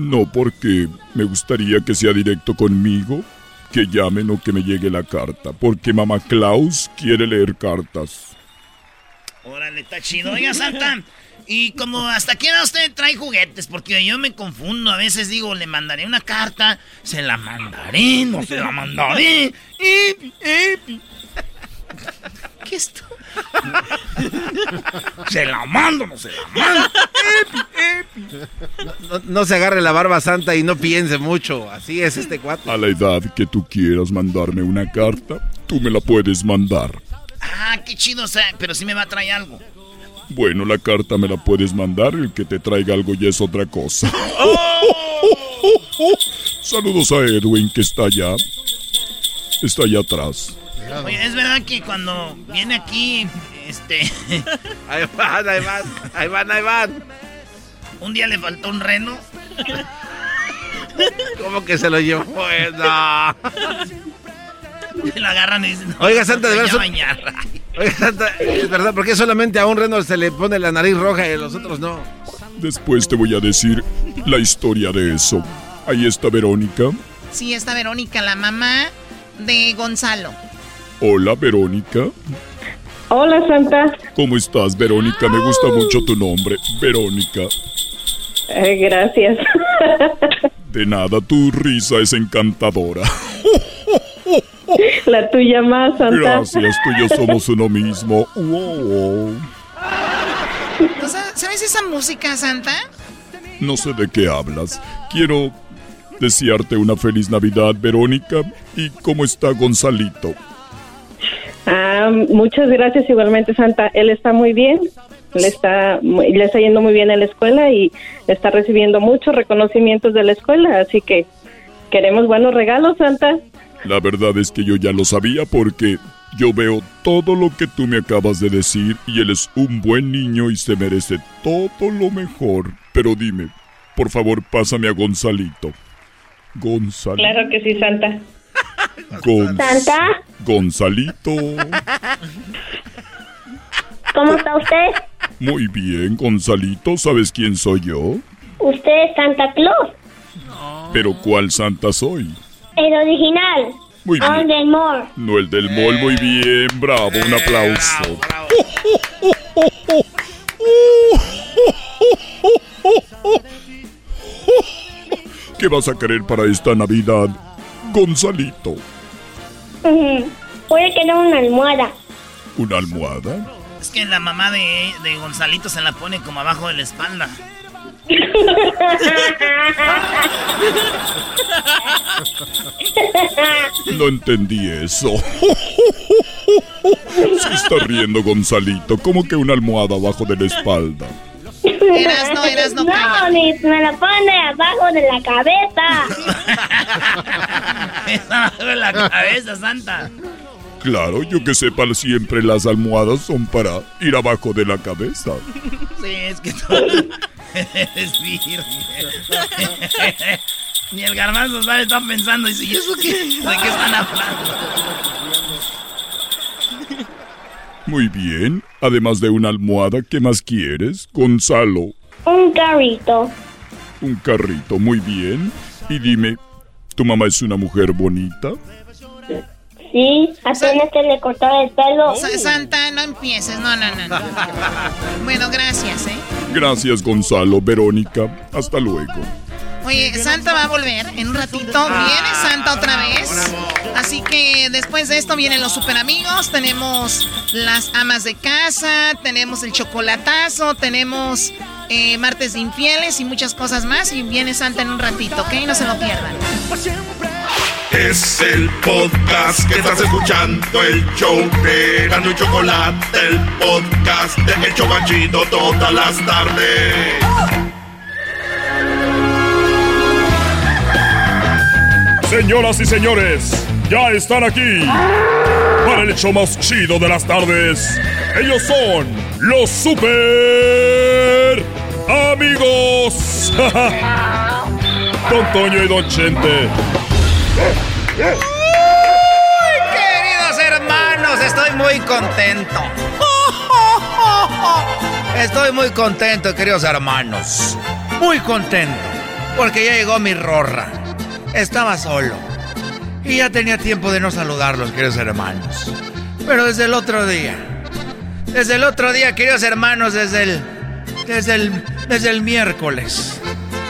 No porque me gustaría que sea directo conmigo, que llamen o que me llegue la carta, porque mamá Klaus quiere leer cartas. Órale, está chido. Oiga, Santa. Y como hasta qué edad usted trae juguetes, porque yo me confundo. A veces digo, le mandaré una carta, se la mandaré, no se la mandaré. ¿Qué es esto? Se la mando, no se la mando. No, no se agarre la barba santa y no piense mucho. Así es este cuate. A la edad que tú quieras mandarme una carta, tú me la puedes mandar. Ah, qué chido, o sea, pero sí me va a traer algo. Bueno, la carta me la puedes mandar, el que te traiga algo ya es otra cosa. Saludos a Edwin que está allá. Está allá atrás. Oye, es verdad que cuando viene aquí, este. Ahí van, ahí van, ahí van, ahí van. Un día le faltó un reno. ¿Cómo que se lo llevó? Eh, No. Lo agarran y dicen. no, Oiga, Santa, de verdad. bañar. Oiga, Santa, es verdad, ¿por qué solamente a un reno se le pone la nariz roja y a los otros no? Después te voy a decir la historia de eso. Ahí está Verónica. Sí, está Verónica, la mamá de Gonzalo. Hola, Verónica. Hola, Santa. ¿Cómo estás, Verónica? Me gusta mucho tu nombre, Verónica. Eh, gracias. De nada, tu risa es encantadora. La tuya más, Santa. Gracias, tú y yo somos uno mismo. Wow. ¿No sa- ¿Sabes esa música, Santa? No sé de qué hablas. Quiero desearte una feliz Navidad, Verónica. ¿Y cómo está Gonzalito? Ah, muchas gracias igualmente, Santa. Él está muy bien. Le está, le está yendo muy bien en la escuela y está recibiendo muchos reconocimientos de la escuela. Así que queremos buenos regalos, Santa. La verdad es que yo ya lo sabía porque yo veo todo lo que tú me acabas de decir y él es un buen niño y se merece todo lo mejor. Pero dime, por favor, pásame a Gonzalito. Gonzalito. Claro que sí, Santa. Gon- ¿Santa? Gonzalito. ¿Cómo está usted? Muy bien, Gonzalito, ¿sabes quién soy yo? Usted es Santa Claus, Pero ¿cuál santa soy? el original. Muy bien. On the more. No el del mall, muy bien, bravo, un aplauso. ¿Qué vas a querer para esta Navidad, Gonzalito? Puede querer una almohada. ¿Una almohada? Es que la mamá de, de Gonzalito se la pone como abajo de la espalda. No entendí eso. Se está riendo Gonzalito, como que una almohada abajo de la espalda. Eras no, eras no. No, ni me la pone abajo de la cabeza. abajo de la cabeza, Santa. Claro, yo que sepa, siempre las almohadas son para ir abajo de la cabeza. Sí, es que tú eres virgen. Ni el garbanzo sabe, está pensando, dice, ¿y eso qué? ¿De qué están hablando? Muy bien. Además de una almohada, ¿qué más quieres? Gonzalo, Un carrito. un carrito, muy bien. Y dime, ¿tu mamá es una mujer bonita? Sí, apenas se le cortó el pelo. Sa- Santa, no empieces. No, no, no, no. Bueno, gracias, ¿eh? Gracias, Gonzalo, Verónica. Hasta luego. Oye, Santa va a volver en un ratito. Viene Santa otra vez. Así que después de esto vienen los super amigos. Tenemos las amas de casa. Tenemos el chocolatazo. Tenemos eh, martes de infieles y muchas cosas más. Y viene Santa en un ratito, ¿ok? No se lo pierdan. Es el podcast que estás escuchando, el show de Gano y Chocolate, el podcast de El Chobachito todas las tardes. Señoras y señores, ya están aquí para el hecho más chido de las tardes. Ellos son los super amigos. Don Toño y Don Chente. Queridos hermanos, estoy muy contento. Estoy muy contento, queridos hermanos. Muy contento. Porque ya llegó mi rorra. Estaba solo. Y ya tenía tiempo de no saludarlos, queridos hermanos. Pero desde el otro día. Desde el otro día, queridos hermanos, desde el. Desde el. Desde el miércoles.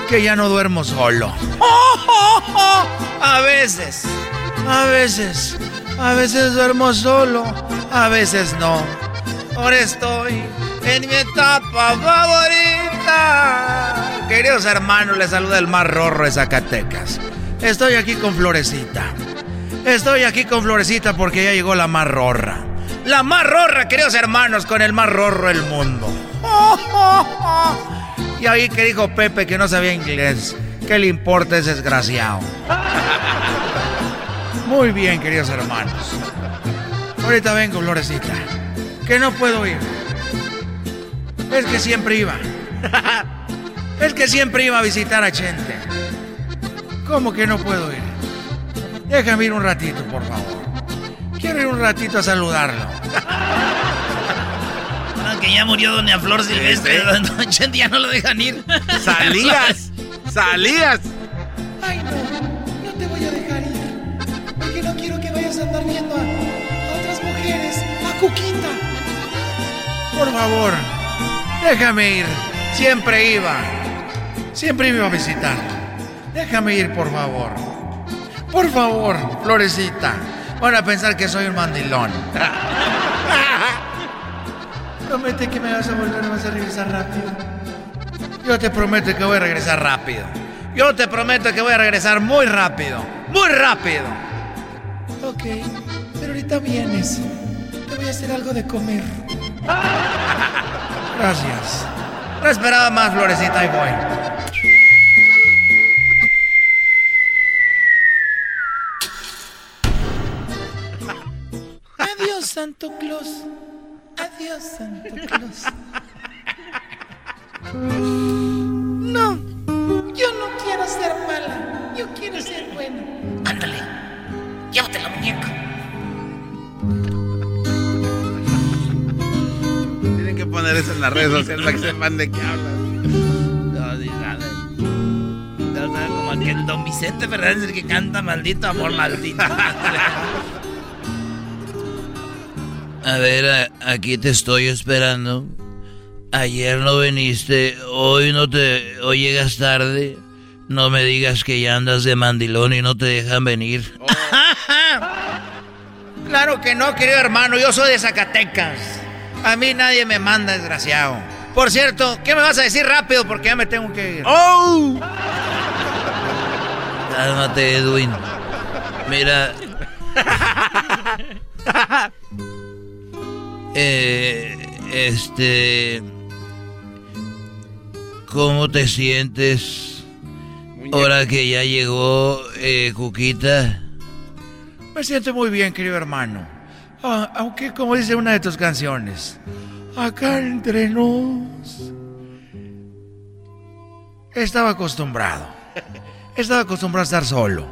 Que ya no duermo solo. A veces. A veces. A veces duermo solo. A veces no. Ahora estoy en mi etapa favorita. Queridos hermanos, les saluda el más rorro de Zacatecas. Estoy aquí con Florecita. Estoy aquí con Florecita porque ya llegó la más rorra. La más rorra, queridos hermanos, con el más rorro del mundo. Y ahí que dijo Pepe que no sabía inglés. ¿Qué le importa ese desgraciado? Muy bien, queridos hermanos. Ahorita vengo, Florecita. Que no puedo ir. Es que siempre iba. Es que siempre iba a visitar a Chente. ¿Cómo que no puedo ir? Déjame ir un ratito, por favor. Quiero ir un ratito a saludarlo. Que ya murió Doña Flor Silvestre. Don Chente ya no lo dejan ir. Salías, salías. Ay, no, no te voy a dejar ir. Porque no quiero que vayas a andar viendo a, a otras mujeres, a Cuquita. Por favor, déjame ir. Siempre iba. Siempre iba a visitar. Déjame ir, por favor. Por favor, Florecita. Van a pensar que soy un mandilón. Promete que me vas a volver, vas a regresar rápido. Yo te prometo que voy a regresar rápido. Yo te prometo que voy a regresar muy rápido. Muy rápido. Ok, pero ahorita vienes. Te voy a hacer algo de comer. Gracias. No esperaba más, Florecita, ahí voy. Santo Claus. Adiós, Santo Claus. No, yo no quiero ser mala. Yo quiero ser buena. Ándale, llévate la muñeca. Tienen que poner eso en las redes sociales para que sepan de qué hablan. No, ni nada. No, como aquel Don Vicente Fernández el que canta maldito amor maldito. A ver, a- aquí te estoy esperando. Ayer no viniste, hoy no te, hoy llegas tarde. No me digas que ya andas de mandilón y no te dejan venir. Claro que no, querido hermano, yo soy de Zacatecas. A mí nadie me manda, desgraciado. Por cierto, ¿qué me vas a decir rápido? Porque ya me tengo que ir. ¡Oh! Cálmate, Edwin. Mira. Eh, este. ¿Cómo te sientes ahora que ya llegó eh, Cuquita? Me siento muy bien, querido hermano. Ah, aunque, como dice una de tus canciones, acá entre nos. Estaba acostumbrado. Estaba acostumbrado a estar solo.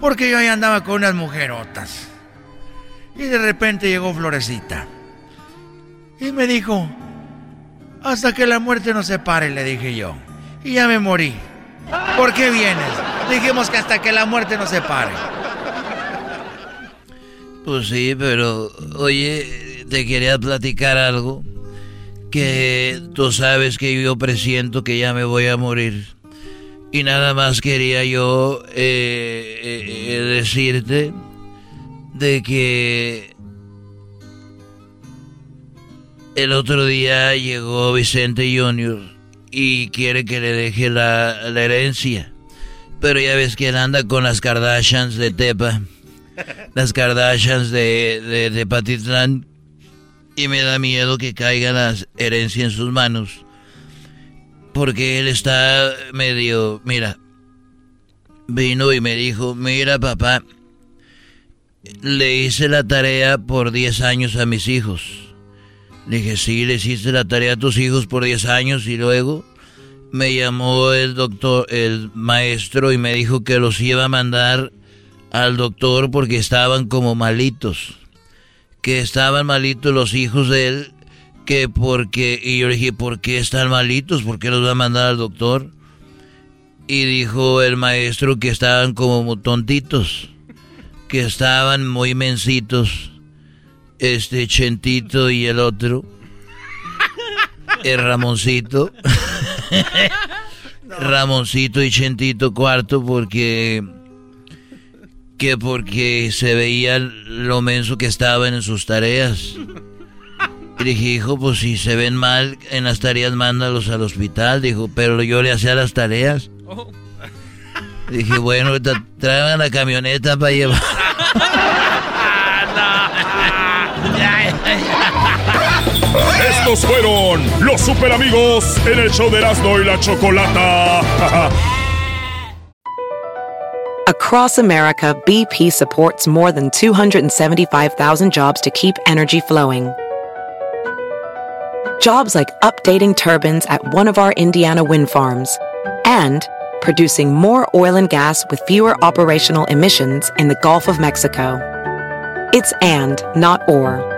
Porque yo ahí andaba con unas mujerotas. Y de repente llegó Florecita. Y me dijo, hasta que la muerte nos separe, le dije yo. Y ya me morí. ¿Por qué vienes? Dijimos que hasta que la muerte nos separe. Pues sí, pero oye, te quería platicar algo. Que tú sabes que yo presiento que ya me voy a morir. Y nada más quería yo eh, eh, eh, decirte de que el otro día llegó Vicente Junior y quiere que le deje la, herencia. Pero ya ves que él anda con las Kardashians de Tepa las Kardashians de, de, de Patitlán y me da miedo que caiga la herencia en sus manos. Porque él está medio, mira, vino y me dijo, mira papá, le hice la tarea por 10 años a mis hijos. Le dije, sí, le hiciste la tarea a tus hijos por 10 años y luego me llamó el doctor, el maestro y me dijo que los iba a mandar al doctor porque estaban como malitos. Que estaban malitos los hijos de él. Que porque. Y yo le dije, ¿por qué están malitos? ¿Por qué los va a mandar al doctor? Y dijo el maestro que estaban como tontitos. Que estaban muy mensitos. Este Chentito y el otro. El Ramoncito. Ramoncito y Chentito cuarto porque que porque se veía lo menso que estaban en sus tareas. Y dije, hijo, pues si se ven mal en las tareas, mándalos al hospital. Dijo, pero yo le hacía las tareas. Dije, bueno, traigan la camioneta para llevar. Estos fueron los super amigos en el show de Erasmo y la Chocolata. Across America, BP supports more than 275,000 jobs to keep energy flowing. Jobs like updating turbines at one of our Indiana wind farms and producing more oil and gas with fewer operational emissions in the Gulf of Mexico. It's and, not or.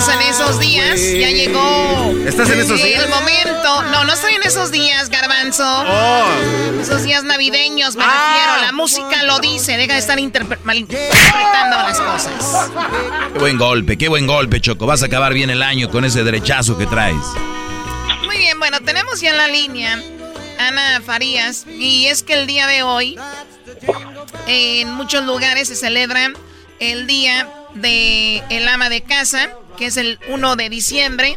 estamos en esos días. Ya llegó. ¿Estás en esos días? El momento. No, no estoy en esos días, Garbanzo. Oh. Esos días navideños, me Ah. refiero. La música lo dice. Deja de estar interpre- malinterpretando las cosas. Qué buen golpe, qué buen golpe, Choco. Vas a acabar bien el año con ese derechazo que traes. Muy bien, bueno, tenemos ya en la línea Ana Farías. Y es que el día de hoy, en muchos lugares se celebra el día de el ama de casa, que es el 1 de diciembre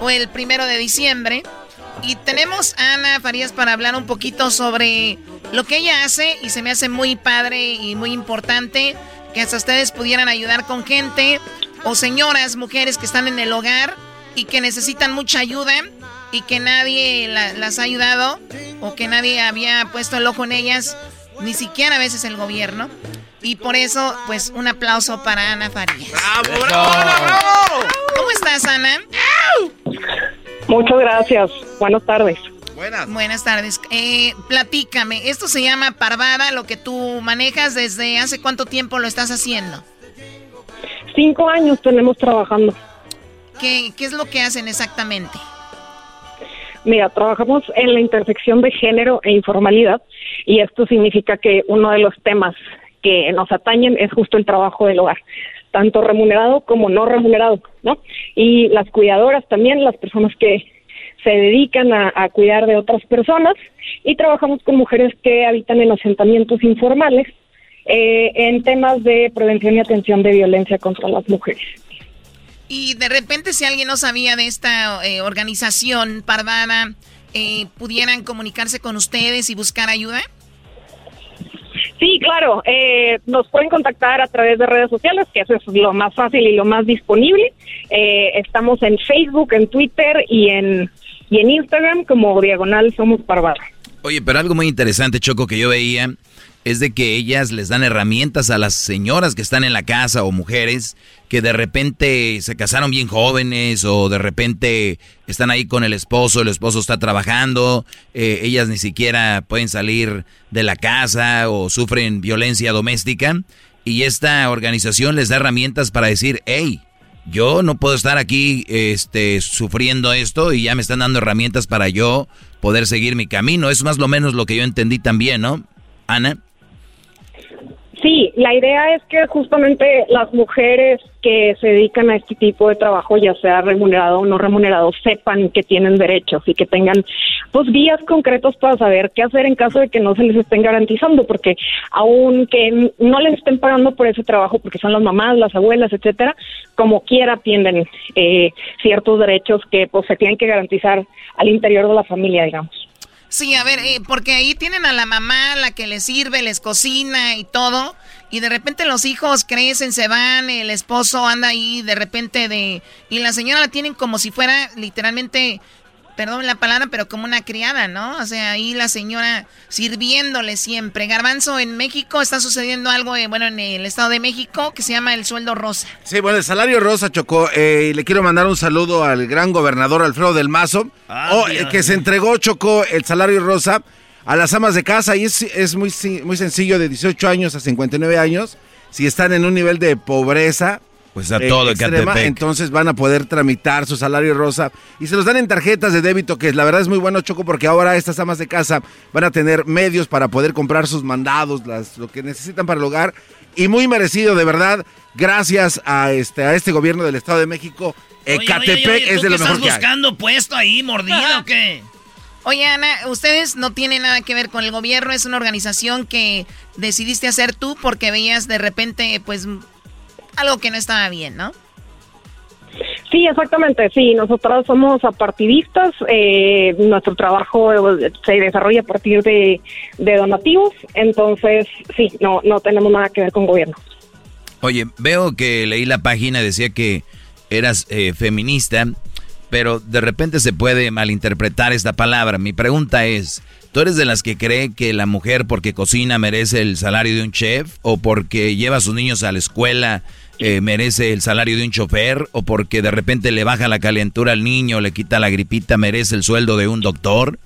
o el 1 de diciembre. Y tenemos a Ana Farías para hablar un poquito sobre lo que ella hace y se me hace muy padre y muy importante que hasta ustedes pudieran ayudar con gente o señoras, mujeres que están en el hogar y que necesitan mucha ayuda y que nadie la- las ha ayudado o que nadie había puesto el ojo en ellas, ni siquiera a veces el gobierno. Y por eso, pues, un aplauso para Ana Farías. ¡Bravo, bravo, bravo! ¿Cómo estás, Ana? Muchas gracias. Buenas tardes. Buenas. Buenas tardes. Eh, platícame, esto se llama Parvada, lo que tú manejas desde hace cuánto tiempo lo estás haciendo. Cinco años tenemos trabajando. ¿Qué, qué es lo que hacen exactamente? Mira, trabajamos en la intersección de género e informalidad y esto significa que uno de los temas que nos atañen es justo el trabajo del hogar, tanto remunerado como no remunerado, ¿no? Y las cuidadoras también, las personas que se dedican a, cuidar de otras personas y trabajamos con mujeres que habitan en asentamientos informales eh, en temas de prevención y atención de violencia contra las mujeres. Y de repente, si alguien no sabía de esta eh, organización Parvada, eh, ¿pudieran comunicarse con ustedes y buscar ayuda? Sí, claro. eh, nos pueden contactar a través de redes sociales, que eso es lo más fácil y lo más disponible. Eh, estamos en Facebook, en Twitter y en, y en Instagram como Diagonal Somos Parvada. Oye, pero algo muy interesante, Choco, que yo veía es de que ellas les dan herramientas a las señoras que están en la casa o mujeres que de repente se casaron bien jóvenes o de repente están ahí con el esposo, el esposo está trabajando, eh, ellas ni siquiera pueden salir de la casa o sufren violencia doméstica y esta organización les da herramientas para decir, hey, yo no puedo estar aquí este, sufriendo esto y ya me están dando herramientas para yo poder seguir mi camino. Es más o menos lo que yo entendí también, ¿no? Ana. Sí, la idea es que justamente las mujeres que se dedican a este tipo de trabajo, ya sea remunerado o no remunerado, sepan que tienen derechos y que tengan pues vías concretos para saber qué hacer en caso de que no se les estén garantizando, porque aunque no les estén pagando por ese trabajo, porque son las mamás, las abuelas, etcétera, como quiera tienen eh, ciertos derechos que pues se tienen que garantizar al interior de la familia, digamos. Sí, a ver, eh, porque ahí tienen a la mamá, la que les sirve, les cocina y todo, y de repente los hijos crecen, se van, el esposo anda ahí de repente de... Y la señora la tienen como si fuera literalmente, perdón la palabra, pero como una criada, ¿no? O sea, ahí la señora sirviéndole siempre. Garbanzo, en México está sucediendo algo, eh, bueno, en el Estado de México, que se llama el sueldo rosa. Sí, bueno, el salario rosa chocó. eh, y le quiero mandar un saludo al gran gobernador Alfredo del Mazo, oh, eh, que se entregó, chocó el salario rosa a las amas de casa. Y es, es muy sencillo, de 18 años a 59 años. Si están en un nivel de pobreza. Pues a todo extrema, Ecatepec. entonces van a poder tramitar su salario rosa y se los dan en tarjetas de débito, que la verdad es muy bueno, Choco, porque ahora estas amas de casa van a tener medios para poder comprar sus mandados, las, lo que necesitan para el hogar. Y muy merecido, de verdad, gracias a este, a este gobierno del Estado de México. Ecatepec Oye, oye, oye, es ¿tú de lo mejor estás que hay. buscando puesto ahí, mordido o qué? Oye, Ana, ustedes no tienen nada que ver con el gobierno, es una organización que decidiste hacer tú porque veías de repente, pues, algo que no estaba bien, ¿no? Sí, exactamente, sí, nosotros somos apartidistas, eh, nuestro trabajo eh, se desarrolla a partir de, de donativos, entonces sí, no, no tenemos nada que ver con gobierno. Oye, veo que leí la página y decía que eras eh, feminista, pero de repente se puede malinterpretar esta palabra. Mi pregunta es, ¿tú eres de las que cree que la mujer porque cocina merece el salario de un chef o porque lleva a sus niños a la escuela eh, merece el salario de un chofer o porque de repente le baja la calentura al niño, le quita la gripita, merece el sueldo de un doctor?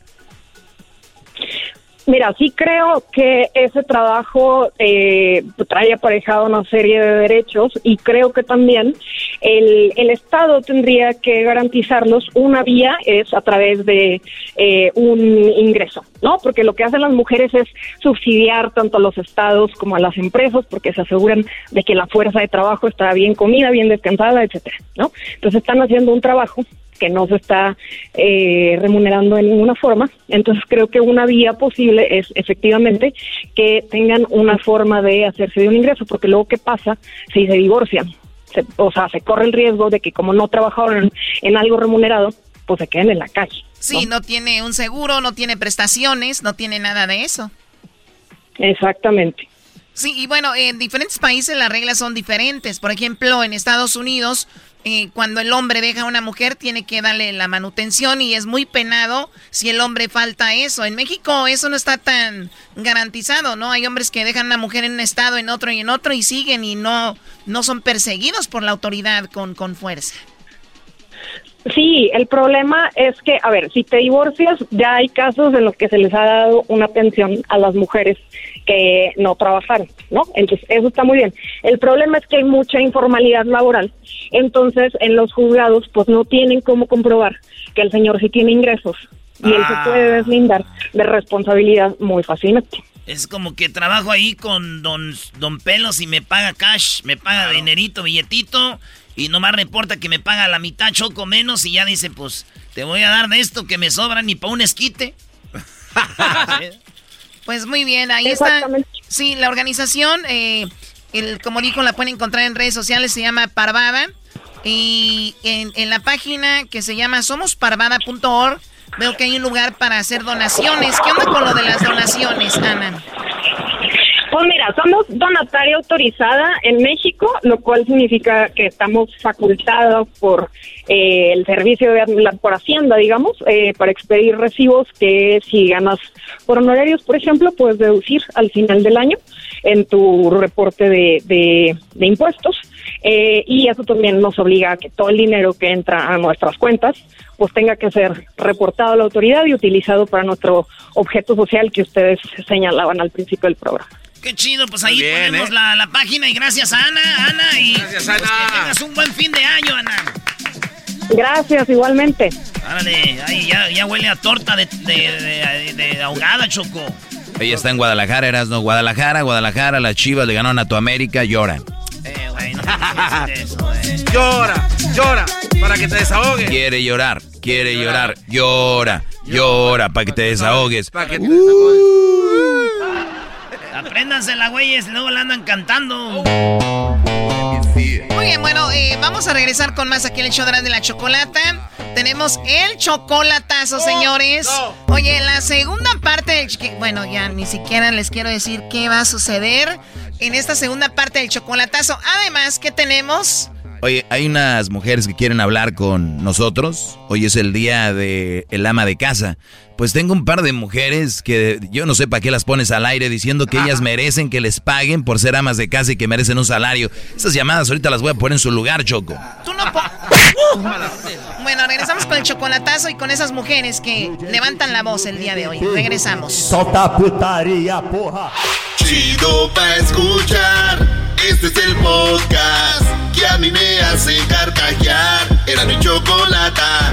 Mira, sí creo que ese trabajo eh, trae aparejado una serie de derechos y creo que también el, el Estado tendría que garantizarlos. Una vía es a través de eh, un ingreso, ¿no? Porque lo que hacen las mujeres es subsidiar tanto a los estados como a las empresas porque se aseguran de que la fuerza de trabajo está bien comida, bien descansada, etcétera, ¿no? Entonces están haciendo un trabajo que no se está eh, remunerando de ninguna forma. Entonces creo que una vía posible es efectivamente que tengan una forma de hacerse de un ingreso, porque luego qué pasa si se divorcian, Se- o sea, se corre el riesgo de que como no trabajaron en, en algo remunerado, pues se queden en la calle. Sí, no tiene un seguro, no tiene prestaciones, no tiene nada de eso. Exactamente. Sí, y bueno, en diferentes países las reglas son diferentes. Por ejemplo, en Estados Unidos, eh, cuando el hombre deja a una mujer, tiene que darle la manutención y es muy penado si el hombre falta eso. En México eso no está tan garantizado, ¿no? Hay hombres que dejan a una mujer en un estado, en otro y en otro y siguen y no, no son perseguidos por la autoridad con, con fuerza. Sí, el problema es que, a ver, si te divorcias, ya hay casos en los que se les ha dado una pensión a las mujeres que no trabajaron, ¿no? Entonces, eso está muy bien. El problema es que hay mucha informalidad laboral. Entonces, en los juzgados, pues no tienen cómo comprobar que el señor sí tiene ingresos y él Ah. se puede deslindar de responsabilidad muy fácilmente. Es como que trabajo ahí con don, don Pelos y me paga cash, me paga dinerito, billetito, y nomás reporta que me paga la mitad, choco menos, y ya dice, pues, te voy a dar de esto que me sobra ni para un esquite. Pues muy bien, ahí está. Sí, la organización, eh, el, como dijo, la pueden encontrar en redes sociales, se llama Parvada. Y en, en la página que se llama somosparvada.org, veo que hay un lugar para hacer donaciones. ¿Qué onda con lo de las donaciones, Ana? Pues mira, somos donataria autorizada en México, lo cual significa que estamos facultados por eh, el servicio de la- por Hacienda, digamos, eh, para expedir recibos que si ganas por honorarios, por ejemplo, puedes deducir al final del año en tu reporte de, de- de impuestos. Eh, y eso también nos obliga a que todo el dinero que entra a nuestras cuentas pues tenga que ser reportado a la autoridad y utilizado para nuestro objeto social que ustedes señalaban al principio del programa. Qué chido, pues ahí bien, ponemos ¿eh? la, la página y gracias a Ana, Ana, y Gracias, pues, Ana. que tengas un buen fin de año, Ana. Gracias, igualmente. Árale, ahí ya, ya huele a torta de, de, de- de ahogada, Choco. Ella está en Guadalajara, Erasno. Guadalajara, Guadalajara, las chivas le ganaron a tu América, lloran. Eh, güey, no digas eso, eh. Llora, llora, para que te desahogues. Quiere llorar, quiere llorar, llora, llora, para que te desahogues. Para que te Apréndansela, güeyes, luego la andan cantando. Muy bien, bueno, eh, vamos a regresar con más aquí en el show de la- de la chocolata. Tenemos el chocolatazo, señores. Oye, la segunda parte del... Bueno, ya ni siquiera les quiero decir qué va a suceder en esta segunda parte del chocolatazo. Además, ¿qué tenemos? Oye, hay unas mujeres que quieren hablar con nosotros. Hoy es el día de el ama de casa. Pues tengo un par de mujeres que yo no sé para qué las pones al aire diciendo que ellas merecen que les paguen por ser amas de casa y que merecen un salario. Esas llamadas ahorita las voy a poner en su lugar, Choco. Tú no po- Bueno, regresamos con el chocolatazo y con esas mujeres que levantan la voz el día de hoy. Regresamos. Solta putaria, porra. Chido pa' escuchar. Este es el podcast que a mí me hace carcajear. Era mi chocolata.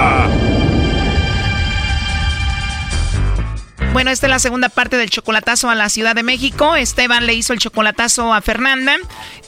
Bueno, esta es la segunda parte del chocolatazo a la Ciudad de México. Esteban le hizo el chocolatazo a Fernanda.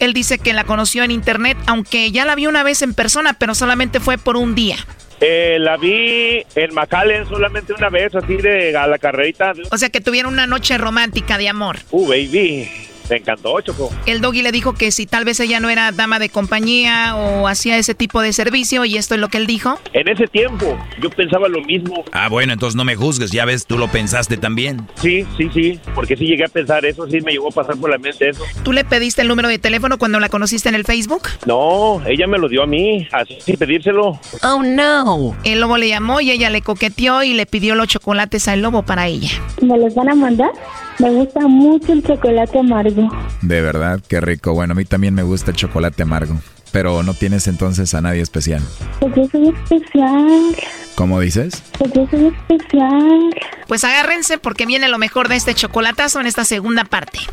Él dice que la conoció en internet, aunque ya la vio una vez en persona, pero solamente fue por un día. Eh, la vi en McAllen solamente una vez, así de a la carrerita. O sea que tuvieron una noche romántica de amor. Uh, baby. Me encantó, Choco. El doggy le dijo que si tal vez ella no era dama de compañía o hacía ese tipo de servicio y esto es lo que él dijo. En ese tiempo yo pensaba lo mismo. Ah, bueno, entonces no me juzgues, ya ves, tú lo pensaste también. Sí, sí, sí, porque sí llegué a pensar eso, sí me llegó a pasar por la mente eso. ¿Tú le pediste el número de teléfono cuando la conociste en el Facebook? No, ella me lo dio a mí, así sin pedírselo. Oh, no. El lobo le llamó y ella le coqueteó y le pidió los chocolates al lobo para ella. ¿Me los van a mandar? Me gusta mucho el chocolate amargo. De verdad, qué rico. Bueno, a mí también me gusta el chocolate amargo. Pero no tienes entonces a nadie especial. Pues yo soy especial. ¿Cómo dices? Pues yo soy especial. Pues agárrense porque viene lo mejor de este chocolatazo en esta segunda parte.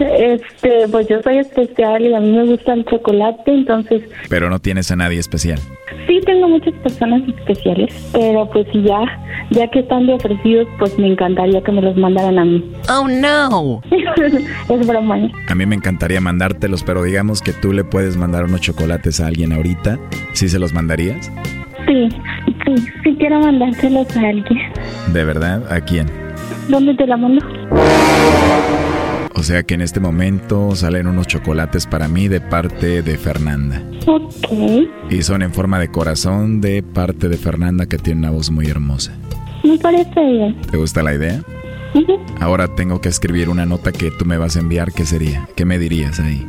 Este, pues yo soy especial y a mí me gusta el chocolate, entonces Pero no tienes a nadie especial. sí tengo muchas personas especiales, pero pues si ya, ya que están de ofrecidos, pues me encantaría que me los mandaran a mí. Oh no. es broma. ¿eh? A mí me encantaría mandártelos, pero digamos que tú le puedes mandar unos chocolates a alguien ahorita. ¿Sí se los mandarías? Sí, sí, sí quiero mandárselos a alguien. ¿De verdad? ¿A quién? ¿Dónde te la mando? O sea que en este momento salen unos chocolates para mí de parte de Fernanda. Ok. Y son en forma de corazón de parte de Fernanda que tiene una voz muy hermosa. Me parece bien. ¿Te gusta la idea? Ahora tengo que escribir una nota que tú me vas a enviar. ¿Qué sería? ¿Qué me dirías ahí?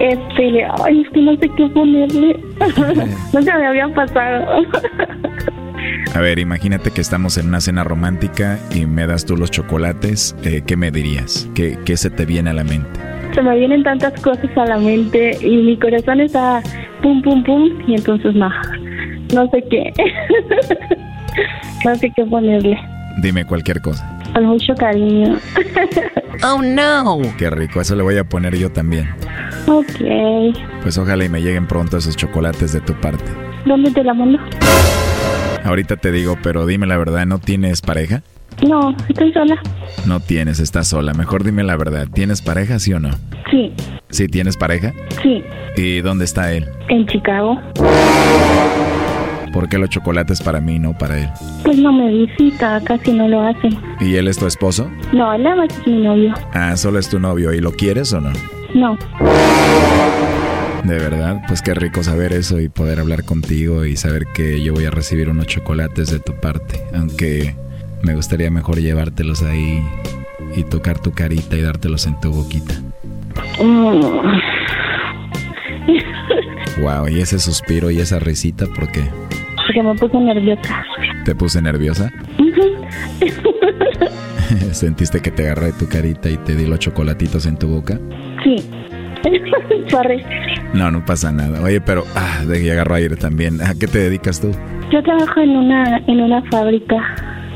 Este, ay, es que no sé qué ponerle. Nunca me había pasado. A ver, imagínate que estamos en una cena romántica y me das tú los chocolates. eh, ¿Qué me dirías? ¿Qué, ¿Qué se te viene a la mente? Se me vienen tantas cosas a la mente y mi corazón está pum, pum, pum, y entonces no, no sé qué. no sé qué ponerle. Dime cualquier cosa. Con mucho cariño. Oh no. Qué rico, eso le voy a poner yo también. ok. Pues ojalá y me lleguen pronto esos chocolates de tu parte. ¿Dónde te la mando? Ahorita te digo, pero dime la verdad, ¿no tienes pareja? No, estoy sola. No tienes, estás sola. Mejor dime la verdad, ¿tienes pareja, sí o no? Sí, Sí, tienes pareja. sí. ¿Y dónde está él? En Chicago. ¿Por qué los chocolates para mí, no para él? Pues no me visita, casi no lo hace. ¿Y él es tu esposo? No, él nada más es mi novio. Ah, solo es tu novio. ¿Y lo quieres o no? No. De verdad, pues qué rico saber eso y poder hablar contigo y saber que yo voy a recibir unos chocolates de tu parte. Aunque me gustaría mejor llevártelos ahí y tocar tu carita y dártelos en tu boquita. Mm. Wow, y ese suspiro y esa risita, ¿por qué? Porque me puse nerviosa. ¿Te puse nerviosa? ¿Sentiste que te agarré tu carita y te di los chocolatitos en tu boca? Sí. No, no pasa nada. Oye, pero ah, de que agarro aire también. ¿A qué te dedicas tú? Yo trabajo en una en una fábrica.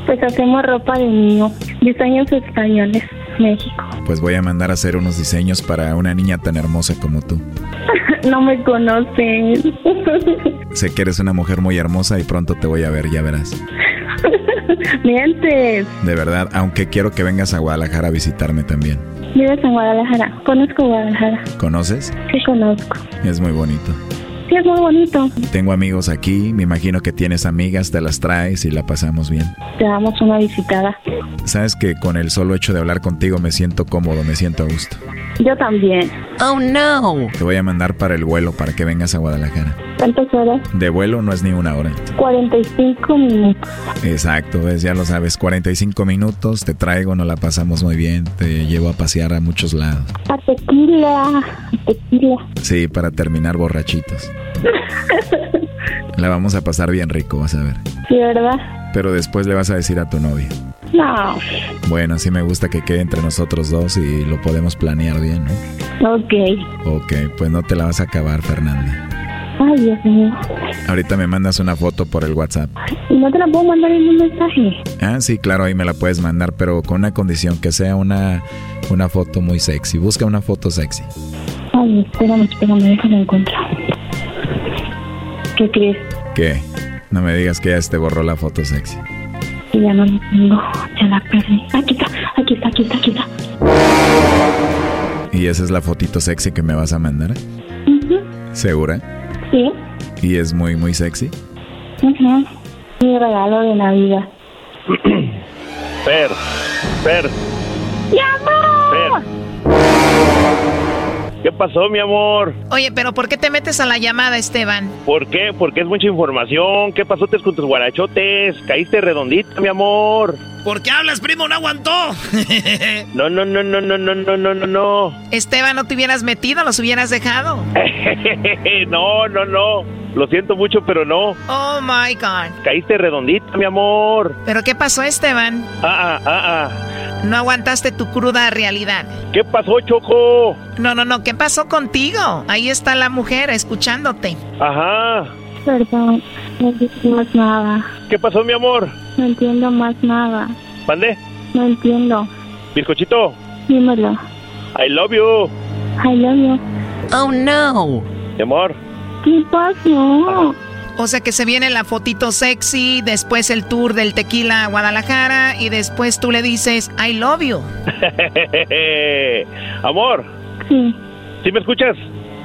Pues hacemos ropa de niño, diseños españoles, México. Pues voy a mandar a hacer unos diseños para una niña tan hermosa como tú. No me conocen. Sé que eres una mujer muy hermosa y pronto te voy a ver, ya verás. Mientes. De verdad, aunque quiero que vengas a Guadalajara a visitarme también. Vives en Guadalajara. Conozco Guadalajara. ¿Conoces? Sí, conozco. Es muy bonito. Sí, es muy bonito. Tengo amigos aquí, me imagino que tienes amigas, te las traes y la pasamos bien. Te damos una visitada. Sabes que con el solo hecho de hablar contigo me siento cómodo, me siento a gusto. Yo también. Oh no. Te voy a mandar para el vuelo para que vengas a Guadalajara. ¿Cuántas horas? De vuelo no es ni una hora. 45 minutos. Exacto, ves, ya lo sabes, 45 minutos, te traigo, nos la pasamos muy bien, te llevo a pasear a muchos lados. A tequila. a Tequila. Sí, para terminar borrachitos. La vamos a pasar bien rico, vas a ver. Sí, ¿verdad? Pero después le vas a decir a tu novia. No. Bueno, sí me gusta que quede entre nosotros dos y lo podemos planear bien, ¿no? Ok. Ok, pues no te la vas a acabar, Fernanda. Ay, Dios mío. Ahorita me mandas una foto por el WhatsApp. ¿Y no te la puedo mandar en un mensaje? Ah, sí, claro, ahí me la puedes mandar, pero con una condición, que sea una, una foto muy sexy. Busca una foto sexy. Ay, espérame, espérame, déjame encontrar. ¿Qué crees? ¿Qué? No me digas que ya te borró la foto sexy. Que ya no la tengo. Ya la perdí. Aquí está, aquí está, aquí está, aquí está. ¿Y esa es la fotito sexy que me vas a mandar? ¿Segura? Sí. ¿Y es muy, muy sexy? Ujú. Mi regalo de Navidad. Fer, ¡Mi amor! Fer. ¿Qué pasó, mi amor? Oye, pero ¿por qué te metes a la llamada, Esteban? ¿Por qué? Porque es mucha información. ¿Qué pasó con tus guarachotes? Caíste redondita, mi amor. ¿Por qué hablas, primo? No aguantó. No, no, no, no, no, no, no, no, no, no. Esteban, no te hubieras metido, los hubieras dejado. no, no, no. Lo siento mucho, pero no. Oh my God. Caíste redondita, mi amor. ¿Pero qué pasó, Esteban? Ah, ah, ah, ah. No aguantaste tu cruda realidad. ¿Qué pasó, Choco? No, no, no. ¿Qué pasó contigo? Ahí está la mujer escuchándote. Ajá. Perdón, no entiendo más nada. ¿Qué pasó, mi amor? No entiendo más nada. ¿Mande? No entiendo. Bizcochito, Dímelo. I love you. I love you. Oh no. Mi amor. ¿Qué pasó? O sea que se viene la fotito sexy, después el tour del tequila a Guadalajara y después tú le dices I love you. amor, Sí, ¿sí me escuchas?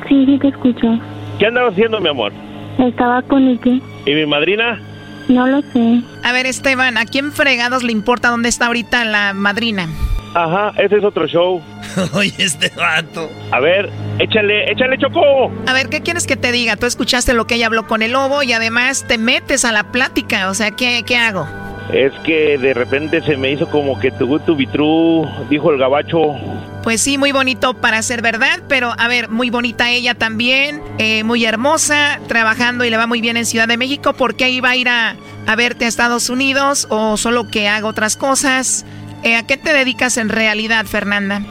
sí, sí te escucho. ¿Qué andabas haciendo, mi amor? Estaba con Ike. ¿Y mi madrina? No lo sé. A ver, Esteban, ¿a quién fregados le importa dónde está ahorita la madrina? Ajá, ese es otro show. Oye, este vato. A ver, échale, échale, Choco. A ver, ¿qué quieres que te diga? Tú escuchaste lo que ella habló con el lobo y además te metes a la plática. O sea, ¿qué, qué hago? Es que de repente se me hizo como que tu tu vitru, dijo el gabacho. Pues sí, muy bonito para ser verdad, pero a ver, muy bonita ella también, eh, muy hermosa, trabajando y le va muy bien en Ciudad de México. ¿Por qué iba a ir a, a verte a Estados Unidos o solo que haga otras cosas? Eh, ¿A qué te dedicas en realidad, Fernanda?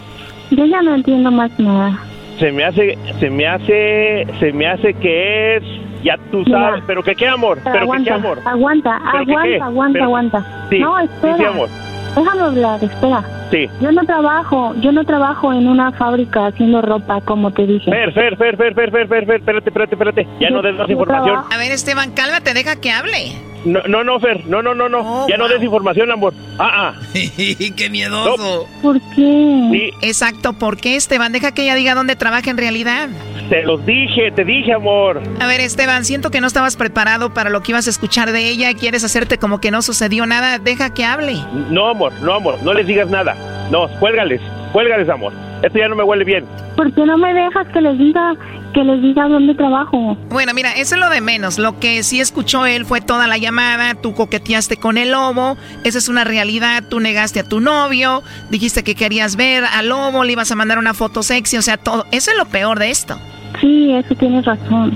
Yo ya no entiendo más nada. Se me hace, se me hace, se me hace que es, ya tú Mira. sabes, pero que qué amor, Pero pero que qué amor. aguanta, ¿Pero que aguanta, qué? aguanta, Pero- aguanta. Sí, no, sí, espera. sí, amor. Déjame hablar, espera. Sí. Yo no trabajo, yo no trabajo en una fábrica haciendo ropa, como te dije. Fer, Fer, Fer, Fer, Fer, Fer, Fer, Fer espérate, espérate, espérate. Ya no des más información. Trabajo. A ver, Esteban, cálmate, deja que hable. No, no, no, Fer, no, no, no, no. ya no des información, amor. Ah, ah. ¡Qué miedoso! ¿Por qué? Sí, Exacto, ¿por qué, Esteban? Deja que ella diga dónde trabaja en realidad. te los dije, te dije, amor. A ver, Esteban, siento que no estabas preparado para lo que ibas a escuchar de ella. Quieres hacerte como que no sucedió nada. Deja que hable. No, amor, no, amor, no les digas nada. No, cuélgales, cuélgales, amor. Esto ya no me huele bien. ¿Por qué no me dejas que les diga, que les diga dónde trabajo? Bueno, mira, eso es lo de menos. Lo que sí escuchó él fue toda la llamada. Tú coqueteaste con el lobo. Esa es una realidad. Tú negaste a tu novio. Dijiste que querías ver al lobo. Le ibas a mandar una foto sexy. O sea, todo. Eso es lo peor de esto. Sí, eso tienes razón.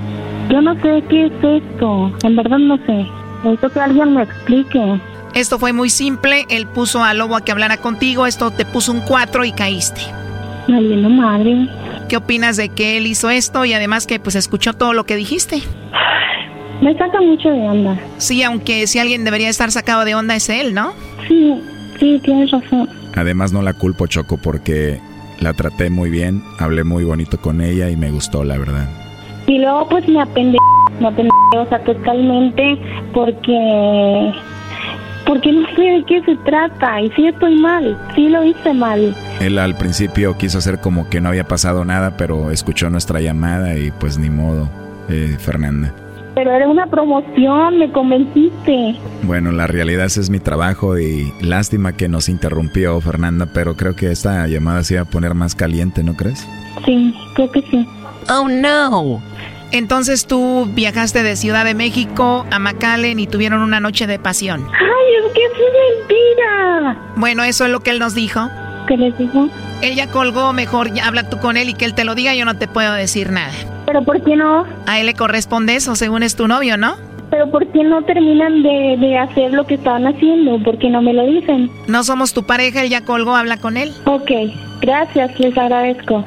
Yo no sé qué es esto. En verdad no sé. Necesito que alguien me explique. Esto fue muy simple. Él puso al lobo a que hablara contigo. Esto te puso un 4 y caíste. Valiendo madre. ¿Qué opinas de que él hizo esto y además que pues escuchó todo lo que dijiste? Me saca mucho de onda. Sí, aunque si alguien debería estar sacado de onda es él, ¿no? Sí, sí, tienes razón. Además no la culpo, Choco, porque la traté muy bien, hablé muy bonito con ella y me gustó, la verdad. Y luego pues me apende, me apende, o sea, totalmente porque porque no sé de qué se trata y sí estoy mal, sí lo hice mal. Él al principio quiso hacer como que no había pasado nada, pero escuchó nuestra llamada y pues ni modo, eh, Fernanda. Pero era una promoción, me convenciste. Bueno, la realidad ese es mi trabajo y lástima que nos interrumpió Fernanda, pero creo que esta llamada se iba a poner más caliente, ¿no crees? Sí, creo que sí. Oh no. Entonces tú viajaste de Ciudad de México a McAllen y tuvieron una noche de pasión. Ay, es que es mentira. Bueno, eso es lo que él nos dijo. ¿Qué les dijo? Él ya colgó, mejor ya habla tú con él y que él te lo diga, yo no te puedo decir nada. Pero ¿por qué no? A él le corresponde eso, según es tu novio, ¿no? Pero ¿por qué no terminan de, de hacer lo que estaban haciendo? ¿Por qué no me lo dicen? No somos tu pareja, él ya colgó, habla con él. Ok, gracias, les agradezco.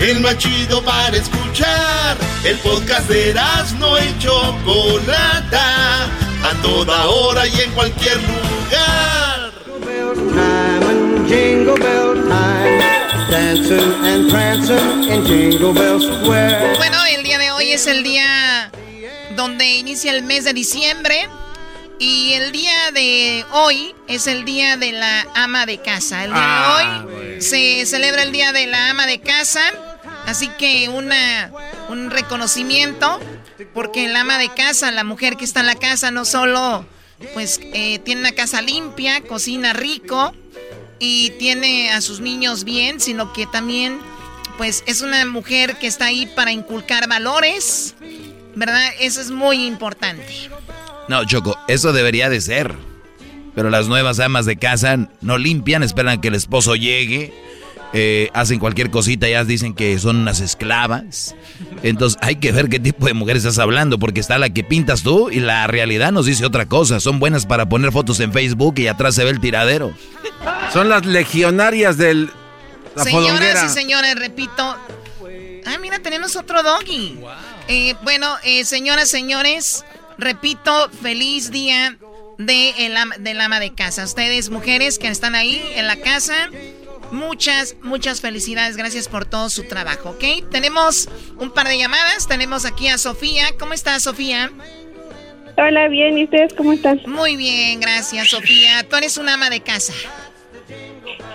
El más chido para escuchar. El podcast de no y Chocolata. A toda hora y en cualquier lugar. Jingle bell time, dancing and prancing in Jingle Bell Square. Bueno, el día de hoy es el día donde inicia el mes de diciembre. Y el día de hoy es el día de la ama de casa. El día de Ah, hoy se celebra el día de la ama de casa. Así que una, un reconocimiento. Porque el ama de casa, la mujer que está en la casa, no solo pues eh, tiene una casa limpia, cocina rico y tiene a sus niños bien, sino que también pues es una mujer que está ahí para inculcar valores, ¿verdad? Eso es muy importante. No, Choco, eso debería de ser. Pero las nuevas amas de casa no limpian, esperan que el esposo llegue, eh, hacen cualquier cosita, ya dicen que son unas esclavas. Entonces hay que ver qué tipo de mujer estás hablando, porque está la que pintas tú y la realidad nos dice otra cosa. Son buenas para poner fotos en Facebook y atrás se ve el tiradero. Son las legionarias del... La Señoras y señores, repito. Ah, mira, tenemos otro doggy. Eh, bueno, eh, señoras, señores, repito, feliz día de el am- del ama de casa. Ustedes, mujeres que están ahí en la casa, muchas, muchas felicidades. Gracias por todo su trabajo, ¿ok? Tenemos un par de llamadas. Tenemos aquí a Sofía. ¿Cómo estás, Sofía? Hola, bien, ¿y ustedes cómo están? Muy bien, gracias, Sofía. Tú eres una ama de casa.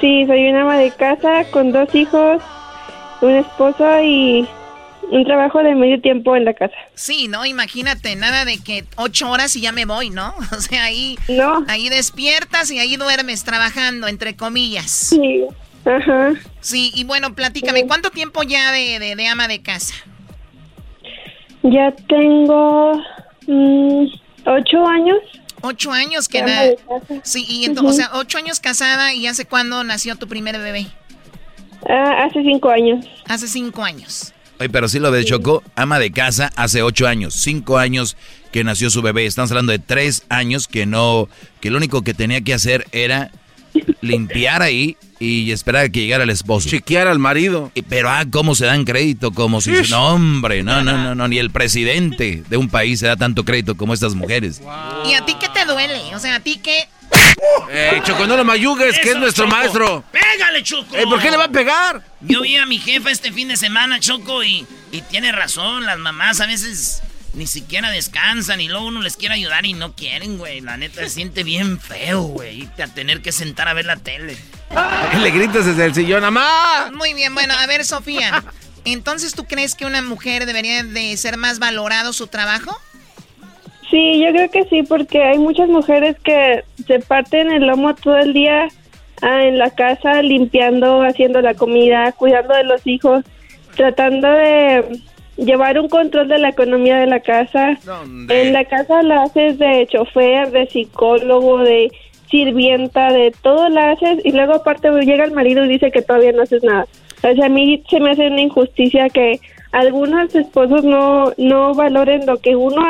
Sí, soy una ama de casa con dos hijos, un esposo y un trabajo de medio tiempo en la casa. Sí, no, imagínate, nada de que ocho horas y ya me voy, ¿no? O sea, ahí, ahí despiertas y ahí duermes trabajando, entre comillas. Sí, ajá. Sí, y bueno, platícame, ¿cuánto tiempo ya de, de- de ama de casa? Ya tengo mm, ocho años. Ocho años que nada. Sí, y ento- Ujú. o sea, ocho años casada y ¿hace cuándo nació tu primer bebé? Ah, hace cinco años. Hace cinco años. Oye, pero sí lo de Choco, ama de casa hace ocho años, cinco años que nació su bebé. Estamos hablando de tres años que no, que lo único que tenía que hacer era limpiar ahí y esperar a que llegara el esposo. Chiquear al marido. pero ah, cómo se dan crédito, como si... Ish. No, hombre, no, no, no, no, ni el presidente de un país se da tanto crédito como estas mujeres. ¿Y a ti qué te duele? O sea, a ti qué... Eh, Choco, no lo mayugues, que es nuestro Choco. maestro. ¡Pégale, Choco! Eh, ¿Por qué le va a pegar? Yo vi a mi jefa este fin de semana, Choco, y, y tiene razón. Las mamás a veces ni siquiera descansan y luego uno les quiere ayudar y no quieren, güey. La neta se siente bien feo, güey, irte a tener que sentar a ver la tele. Le gritas desde el sillón, ¡amá! Muy bien, bueno, a ver, Sofía. Entonces, ¿tú crees que una mujer debería de ser más valorado su trabajo? Sí, yo creo que sí, porque hay muchas mujeres que se parten el lomo todo el día ah, en la casa, limpiando, haciendo la comida, cuidando de los hijos, tratando de llevar un control de la economía de la casa. En la casa la haces de chofer, de psicólogo, de sirvienta, de todo la haces y luego aparte llega el marido y dice que todavía no haces nada. O sea, a mí se me hace una injusticia que algunos esposos no, no valoren lo que uno,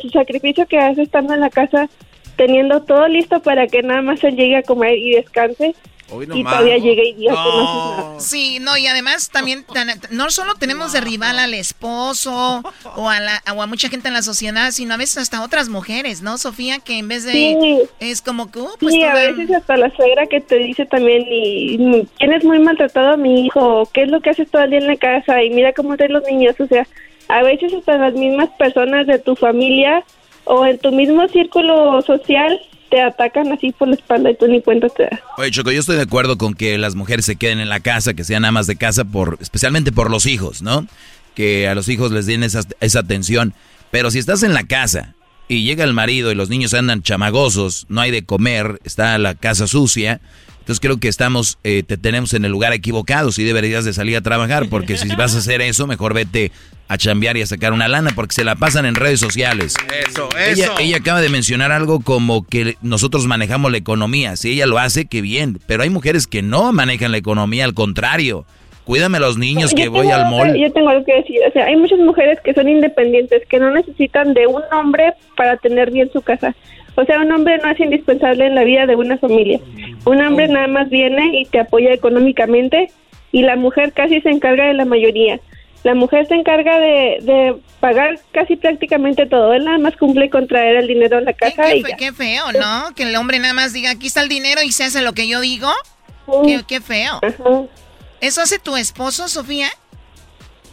su sacrificio que hace estando en la casa, teniendo todo listo para que nada más él llegue a comer y descanse. Y todavía llegue y que no. Sí, no, y además también no solo tenemos de rival al esposo o a, la, o a mucha gente en la sociedad, sino a veces hasta otras mujeres, ¿no, Sofía? Que en vez de... Sí. Es como que, uh, pues Sí, a veces hasta la suegra que te dice también, y tienes muy maltratado a mi hijo, ¿qué es lo que haces todo el día en la casa? Y mira cómo traen los niños, o sea, a veces hasta las mismas personas de tu familia o en tu mismo círculo social te atacan así por la espalda y tú ni cuenta te das. Oye, Choco, yo estoy de acuerdo con que las mujeres se queden en la casa, que sean amas de casa, por, especialmente por los hijos, ¿no? Que a los hijos les den esa, esa atención. Pero si estás en la casa y llega el marido y los niños andan chamagosos, no hay de comer, está la casa sucia, entonces creo que estamos, eh, te tenemos en el lugar equivocado, si deberías de salir a trabajar, porque si vas a hacer eso, mejor vete a chambear y a sacar una lana, porque se la pasan en redes sociales. Eso, eso. ella acaba de mencionar algo como que nosotros manejamos la economía. Si ella lo hace, qué bien. Pero hay mujeres que no manejan la economía, al contrario. Cuídame a los niños que Yo voy al mall. Yo tengo algo que decir. O sea, hay muchas mujeres que son independientes, que no necesitan de un hombre para tener bien su casa. O sea, un hombre no es indispensable en la vida de una familia. Un hombre nada más viene y te apoya económicamente y la mujer casi se encarga de la mayoría. La mujer se encarga de, de pagar casi prácticamente todo. Él nada más cumple con traer el dinero a la casa Qué, y fe- ya. qué feo, ¿no? Que el hombre nada más diga, aquí está el dinero y se hace lo que yo digo. Qué, qué feo. ¿Eso hace tu esposo, Sofía?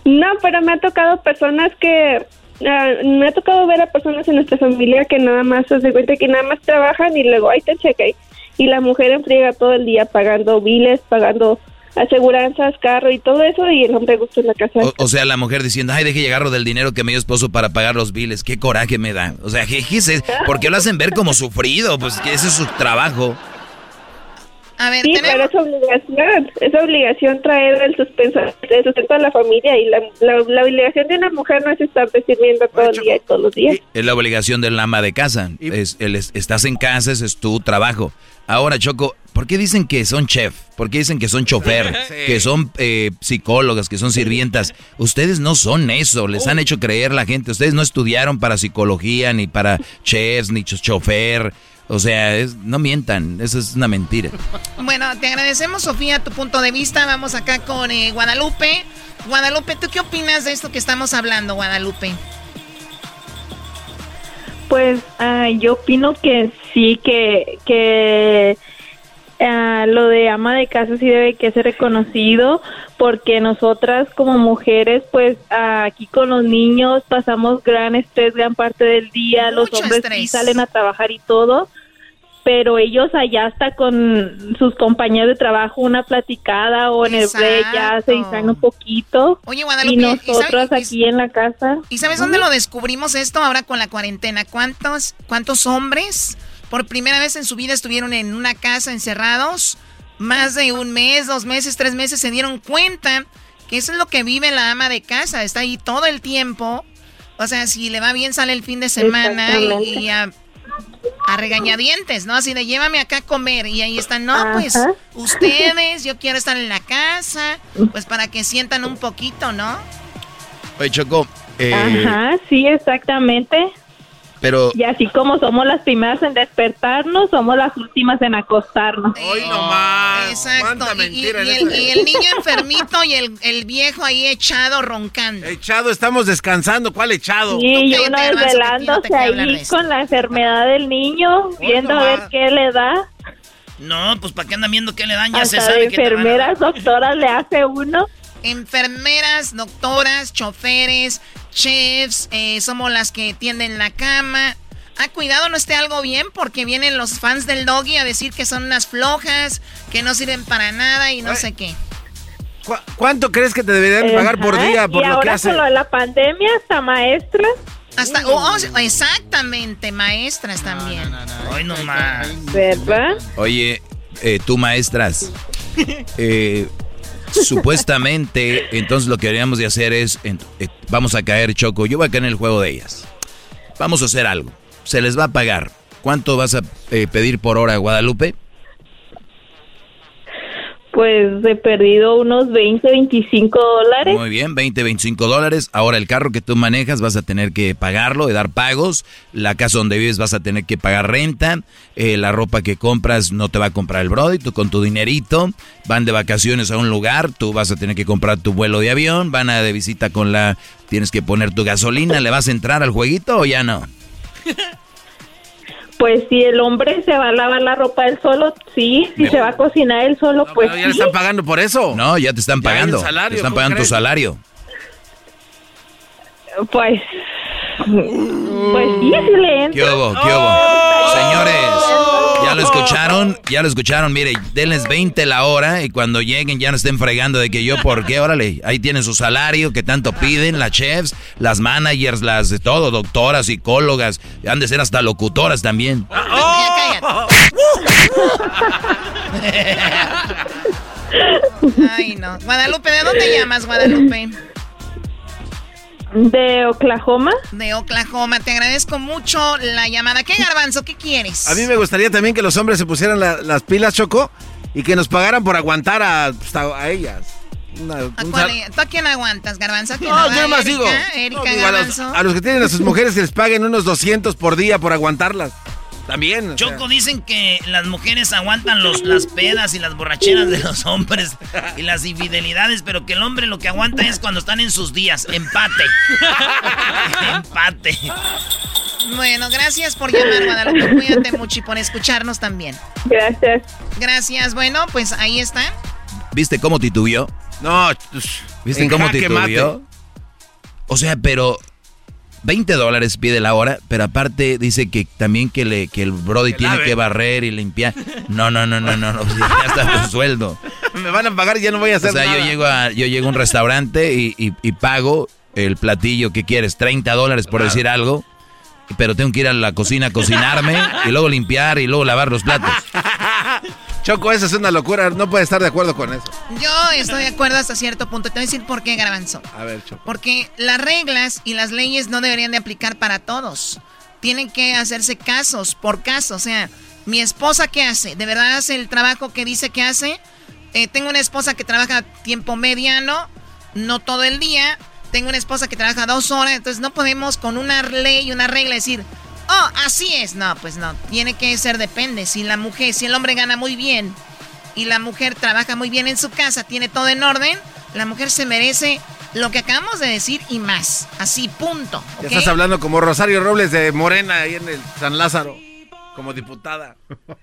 No, pero me ha tocado personas que... ah, me ha tocado ver a personas en nuestra familia que nada más se hace cuenta que nada más trabajan y luego ahí te cheque. Y la mujer enfriega todo el día pagando biles, pagando aseguranzas, carro y todo eso y el hombre gusta en la casa. O, sea, la mujer diciendo, ay, deje llegarlo del dinero que me dio esposo para pagar los biles. Qué coraje me da. O sea, ¿qué, qué es eso? ¿por qué lo hacen ver como sufrido? Pues que ese es su trabajo. A ver, sí, pero es obligación, es obligación traer el suspenso, el sustento a la familia y la, la, la obligación de una mujer no es estar sirviendo todo el día y todos los días. Es la obligación del ama de casa. Es, el, es- estás en casa, ese es tu trabajo. Ahora, Choco, ¿por qué dicen que son chef? ¿Por qué dicen que son chofer? Sí. Que son eh, psicólogas, que son sirvientas. Ustedes no son eso, les han hecho creer la gente. Ustedes no estudiaron para psicología, ni para chefs, ni cho- chofer. O sea, es- no mientan, eso es una mentira. Bueno, te agradecemos, Sofía, tu punto de vista. Vamos acá con eh, Guadalupe. Guadalupe, ¿tú qué opinas de esto que estamos hablando, Guadalupe? Pues ah, yo opino que sí, que, que ah, lo de ama de casa sí debe que ser reconocido porque nosotras como mujeres pues aquí con los niños pasamos gran estrés gran parte del día, los hombres sí salen a trabajar y todo, pero ellos allá hasta con sus compañeros de trabajo una platicada o en el break ya se distraen un poquito Oye, Guadalupe, y ¿y sabe- nosotros y- aquí en la casa. ¿Y sabes dónde lo descubrimos esto ahora con la cuarentena? ¿Cuántos, cuántos hombres por primera vez en su vida estuvieron en una casa encerrados? Más de un mes, dos meses, tres meses se dieron cuenta que eso es lo que vive la ama de casa. Está ahí todo el tiempo. O sea, si le va bien sale el fin de semana y, y a, a regañadientes, ¿no? Así de llévame acá a comer y ahí están, no, pues Ajá. ustedes, yo quiero estar en la casa, pues para que sientan un poquito, ¿no? Oye, Choco, eh, Ajá, sí, exactamente. Pero Y así como somos las primeras en despertarnos, somos las últimas en acostarnos. Hoy nomás. Exacto. Y, y- el, y el niño enfermito y el, el viejo ahí echado roncando. Echado, estamos descansando. ¿Cuál echado? Sí, y uno desvelándose ahí con la enfermedad del niño, viendo a ver qué le da. No, pues para qué andan viendo qué le dan, ya se Hasta sabe de que te van a- enfermeras, doctoras le hace uno. Enfermeras, doctoras, choferes, chefs, eh, somos las que tienden la cama. Ah, cuidado, no esté algo bien porque vienen los fans del doggy a decir que son unas flojas, que no sirven para nada y no sé qué. ¿Cu- ¿Cuánto crees que te deberían pagar por día por y lo que ahora hace? con lo de la pandemia, hasta maestra. Hasta, oh, oh, exactamente, maestras también. Hoy nomás. ¿Verdad? Oye, eh, tú maestras, eh, supuestamente, entonces lo que deberíamos de hacer es, eh, vamos a caer Choco, yo voy a caer en el juego de ellas. Vamos a hacer algo, se les va a pagar. ¿Cuánto vas a eh, pedir por hora, Guadalupe? Pues he perdido unos 20, 25 dólares. Muy bien, 20, 25 dólares. Ahora el carro que tú manejas vas a tener que pagarlo, de dar pagos. La casa donde vives vas a tener que pagar renta. Eh, la ropa que compras no te va a comprar el Brody, tú con tu dinerito. Van de vacaciones a un lugar, tú vas a tener que comprar tu vuelo de avión. Van a de visita con la... Tienes que poner tu gasolina. ¿Le vas a entrar al jueguito o ya no? Pues si el hombre se va a lavar la ropa él solo, sí. Si se va a cocinar él solo, pues ya le sí. están pagando por eso. No, ya te están Ya pagando. salario, te están ¿cómo pagando tu salario. Pues... Pues sí, sí le entra. ¿Qué hubo? ¿Qué hubo? Señores, ya lo escucharon, ya lo escucharon. Mire, denles 20 la hora y cuando lleguen ya no estén fregando de que yo, ¿por qué? Órale, ahí tienen su salario que tanto piden, las chefs, las managers, las de todo, doctoras, psicólogas, han de ser hasta locutoras también. Ay, no. Guadalupe, ¿de dónde llamas, Guadalupe? De Oklahoma. De Oklahoma. Te agradezco mucho la llamada. ¿Qué garbanzo? ¿Qué quieres? A mí me gustaría también que los hombres se pusieran la- las pilas, Choco, y que nos pagaran por aguantar a, pues, a- a ellas. Una- ¿A, cuál? ¿Tú a quién aguantas, garbanzo? ¿A quién No, no? yo ¿A más digo. Erika No, digo, a, los, Garbanzo. a los que tienen a sus mujeres que les paguen unos 200 por día por aguantarlas. También. sea. Choco, dicen que las mujeres aguantan los, las pedas y las borracheras de los hombres y las infidelidades, pero que el hombre lo que aguanta es cuando están en sus días. Empate. Empate. Bueno, gracias por llamar, Guadalupe. Cuídate mucho y por escucharnos también. Gracias. Gracias. Bueno, pues ahí está. ¿Viste cómo titubió? No, ¿viste en cómo titubió? O sea, pero 20 dólares pide la hora, pero aparte dice que también que, le, que el Brody tiene lave. que barrer y limpiar. No, no, no, no, no, no. Ya está tu sueldo. Me van a pagar y ya no voy a hacer O sea, nada. yo llego a, yo llego a un restaurante y, y- y pago el platillo que quieres, 30 dólares por decir algo, pero tengo que ir a la cocina a cocinarme y luego limpiar y luego lavar los platos. Choco, eso es una locura. No puedes estar de acuerdo con eso. Yo estoy de acuerdo hasta cierto punto. Te voy a decir por qué, Garbanzo. A ver, Choco. Porque las reglas y las leyes no deberían de aplicar para todos. Tienen que hacerse casos por caso. O sea, mi esposa, ¿qué hace? ¿De verdad hace el trabajo que dice que hace? Eh, tengo una esposa que trabaja tiempo mediano, no todo el día. Tengo una esposa que trabaja dos horas. Entonces no podemos con una ley y una regla decir, oh, así es. No, pues no. Tiene que ser depende. Si la mujer, si el hombre gana muy bien y la mujer trabaja muy bien en su casa, tiene todo en orden, la mujer se merece lo que acabamos de decir y más. Así, punto. Ya estás hablando como Rosario Robles de Morena ahí en el San Lázaro. Como diputada.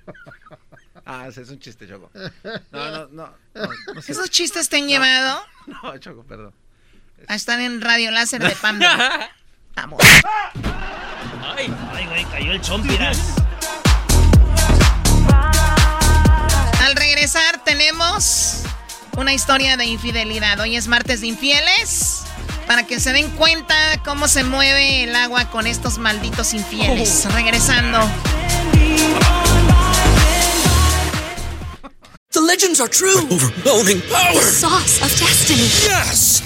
Ah, ese es un chiste, Choco. No, no, no. no, no sé. ¿Esos chistes te han llevado No, Choco, perdón. a estar en Radio Láser de Panda? Vamos. Ay, ay, güey, cayó el chompiras. Al regresar tenemos una historia de infidelidad. Hoy es martes de infieles. Para que se den cuenta cómo se mueve el agua con estos malditos infieles. Regresando. The legends are true. overwhelming power. sauce of destiny. Yes!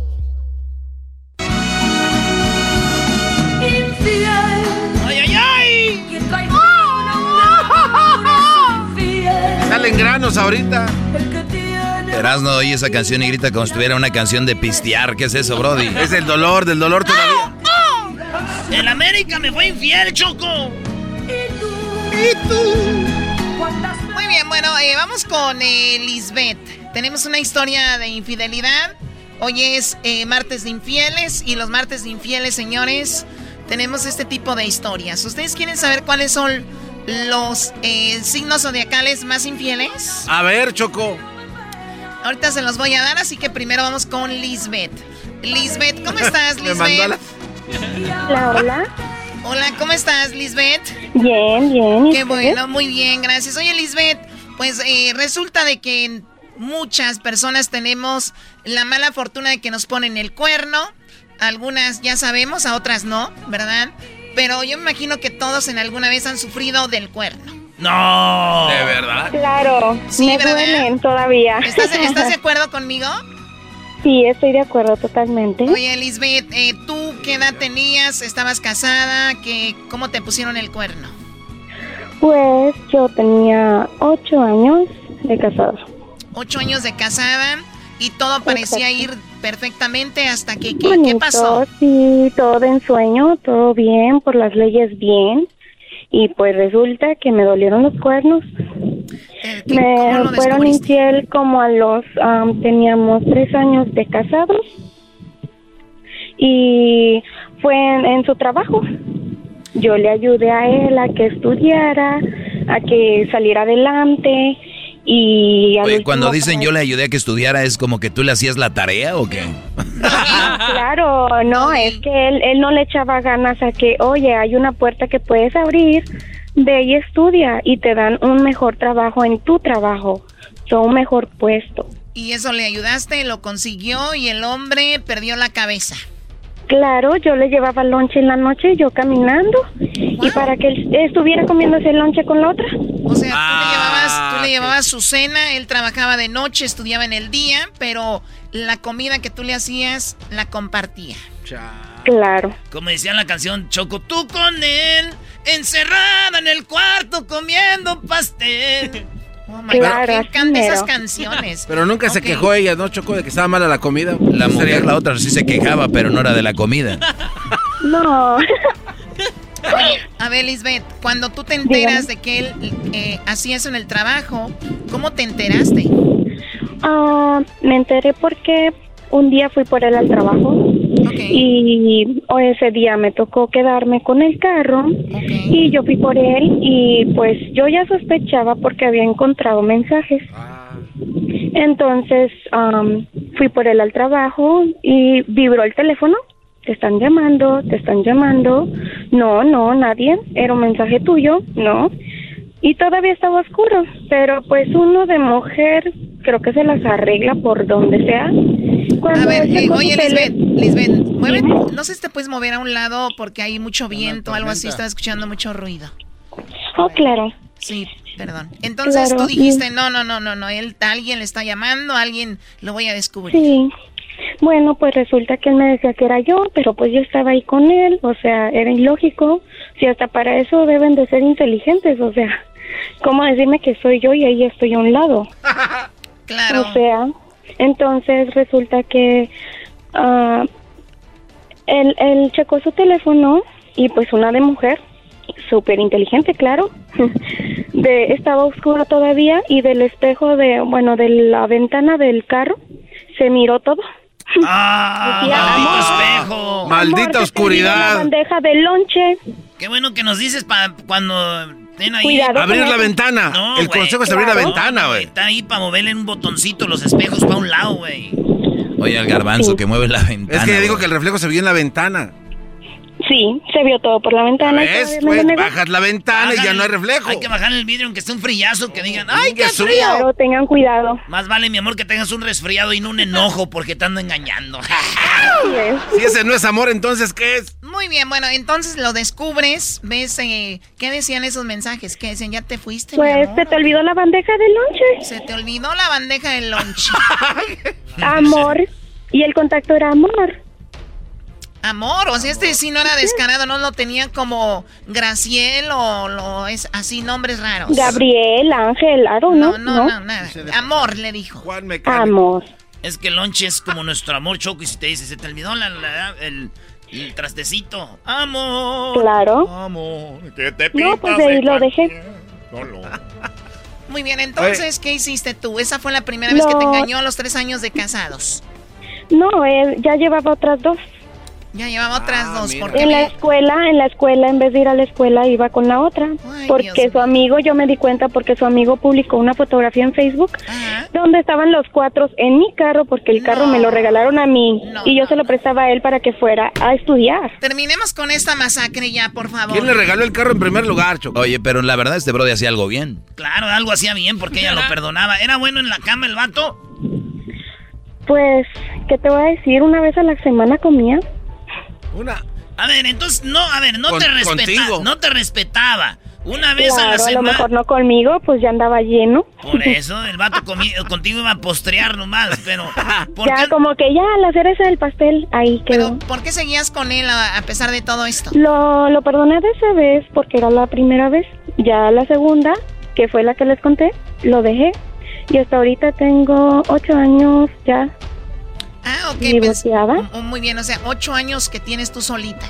Salen granos ahorita. Erasno oye esa canción y grita como si tuviera una canción de pistear. ¿Qué es eso, Brody? Es el dolor, del dolor todavía. El América me fue infiel, Choco. Muy bien, bueno, eh, vamos con eh, Lisbeth. Tenemos una historia de infidelidad. Hoy es eh, martes de infieles y los martes de infieles, señores, tenemos este tipo de historias. ¿Ustedes quieren saber cuáles son los eh, signos zodiacales más infieles? A ver, Choco. Ahorita se los voy a dar, así que primero vamos con Lisbeth. Lisbeth, ¿cómo estás, Lisbeth? la- Hola, hola. Hola, ¿cómo estás, Lisbeth? Bien, bien. ¿y Qué bueno, muy bien, gracias. Oye, Lisbeth, pues eh, resulta de que muchas personas tenemos la mala fortuna de que nos ponen el cuerno. Algunas ya sabemos, a otras no, ¿verdad? Pero yo me imagino que todos en alguna vez han sufrido del cuerno. No. ¿De verdad? Claro, Sí, me ¿verdad? duelen todavía. ¿Estás, estás de acuerdo conmigo? Sí, estoy de acuerdo totalmente. Oye, Lisbeth, eh, ¿tú qué edad tenías? ¿Estabas casada? ¿Qué, ¿Cómo te pusieron el cuerno? Pues yo tenía ocho años de casado. Ocho años de casada y todo parecía ir perfectamente hasta que... ¿Qué, ¿qué Bonito, pasó? Sí, todo de ensueño, todo bien, por las leyes bien. Y pues resulta que me dolieron los cuernos. Eh, ¿qué- cómo Me fueron infiel como a los, am, teníamos tres años de casados. Y fue en, en su trabajo. Yo le ayudé a él a que estudiara, a que saliera adelante. Y Oye, cuando dicen yo le ayudé a que estudiara, ¿es como que tú le hacías la tarea o qué? Claro, no, es que él, él no le echaba ganas a que, oye, hay una puerta que puedes abrir, ve y estudia y te dan un mejor trabajo en tu trabajo, so, un mejor puesto. Y eso le ayudaste, lo consiguió y el hombre perdió la cabeza. Claro, yo le llevaba lonche en la noche, yo caminando, y para que él estuviera comiendo ese lonche con la otra. O sea, tú llevabas su cena, él trabajaba de noche, estudiaba en el día, pero la comida que tú le hacías la compartía. Claro. Como decía la canción, Choco, tú con él, encerrada en el cuarto comiendo pastel. Oh my God, ¿quién canta esas canciones? Pero nunca se quejó ella, ¿no, Choco, de que estaba mala la comida? La mujer, la otra sí se quejaba, pero no era de la comida. No. A ver, Lisbeth, cuando tú te enteras de que él eh, hacía eso en el trabajo, ¿cómo te enteraste? Ah, me enteré porque un día fui por él al trabajo y o ese día me tocó quedarme con el carro y yo fui por él y pues yo ya sospechaba porque había encontrado mensajes. Entonces am, fui por él al trabajo y vibró el teléfono. Te están llamando, te están llamando. No, no, nadie. Era un mensaje tuyo, no. Y todavía estaba oscuro, pero pues uno de mujer creo que se las arregla por donde sea. Cuando A ver, eh, oye, Lisbeth, Lisbeth, mueve, no sé si te puedes mover a un lado porque hay mucho viento, algo así, estaba escuchando mucho ruido. Oh, claro. Sí, perdón. Entonces Claro, tú dijiste, no, no, no, no, no, él, alguien le está llamando, alguien lo voy a descubrir. Sí. Bueno, pues resulta que él me decía que era yo, pero pues yo estaba ahí con él, o sea, era ilógico. Si hasta para eso deben de ser inteligentes, o sea, ¿cómo decirme que soy yo y ahí estoy a un lado? Claro. O sea, entonces resulta que ah, él, él checó su teléfono y pues una de mujer, súper inteligente, claro, de, estaba oscuro todavía y del espejo de, bueno, de la ventana del carro se miró todo. ¡Ah! Decía, ¡Maldito "Amor, espejo! amor, te he servido una bandeja de lonche. Qué bueno que nos dices para cuando estén ahí. Cuidado Abrir la ventana. No, El güey. consejo es abrir la ventana, güey. Está ahí para moverle un botoncito los espejos para un lado, güey. Oye, el garbanzo que mueve la ventana. Es que ya digo que el reflejo se vio en la ventana. Sí, se vio todo por la ventana. ¿Ves? Pues bajas la ventana y ya no hay reflejo. Hay que bajar el vidrio aunque esté un frillazo que digan, ¡ay, qué frío! Claro, tengan cuidado. Más vale, mi amor, que tengas un resfriado y no un enojo porque te ando engañando. Si ese no es amor, entonces ¿qué es? Muy bien, bueno, entonces lo descubres, ves, eh, ¿qué decían esos mensajes? ¿Qué decían? ¿Ya te fuiste? mi Pues amor? se te olvidó la bandeja de lonche. Se te olvidó la bandeja del lunch. Amor. Y el contacto era amor. Amor, o sea, este sí no era descarado, no lo tenía como Graciel o lo es así nombres raros. Gabriel, Ángel, Aro, No, ¿no? no, no, nada. Amor, le dijo. Amor. Es que el lonche es como nuestro amor, Choco, y si te dice, se te olvidó la- la- el, el trastecito. Amor. Claro. Amor, que te No, pues de ahí lo dejé. Muy bien, entonces, ¿qué hiciste tú? Esa fue la primera vez que te engañó a los tres años de casados. No, él ya llevaba otras dos. Ya llevaba otras Ah, dos. porque En la escuela, en la escuela, en vez de ir a la escuela, iba con la otra. porque su amigo, yo me di cuenta porque su amigo publicó una fotografía en Facebook donde estaban los cuatro en mi carro porque el carro me lo regalaron a mí y yo se lo prestaba a él para que fuera a estudiar. Terminemos con esta masacre ya, por favor. ¿Quién le regaló el carro en primer lugar, Choco? Oye, pero la verdad este brody hacía algo bien. Claro, algo hacía bien porque ella lo perdonaba. ¿Era bueno en la cama el vato? Pues, ¿qué te voy a decir? Una vez a la semana comía. Una. A ver, entonces, no, a ver, no Con- te respetaba. contigo. No te respetaba. Una vez a Claro, la a lo mejor no conmigo, pues ya andaba lleno. Por eso, el vato comi- contigo iba a postrear nomás, pero. ¿por ya qué? como que ya la cereza del pastel ahí quedó. ¿Por qué seguías con él a, a pesar de todo esto? Lo, lo perdoné de esa vez porque era la primera vez. Ya la segunda, que fue la que les conté, lo dejé. Y hasta ahorita tengo ocho años ya. Ah, ok. Divorciada. pues, muy bien, o sea, ocho años que tienes tú solita.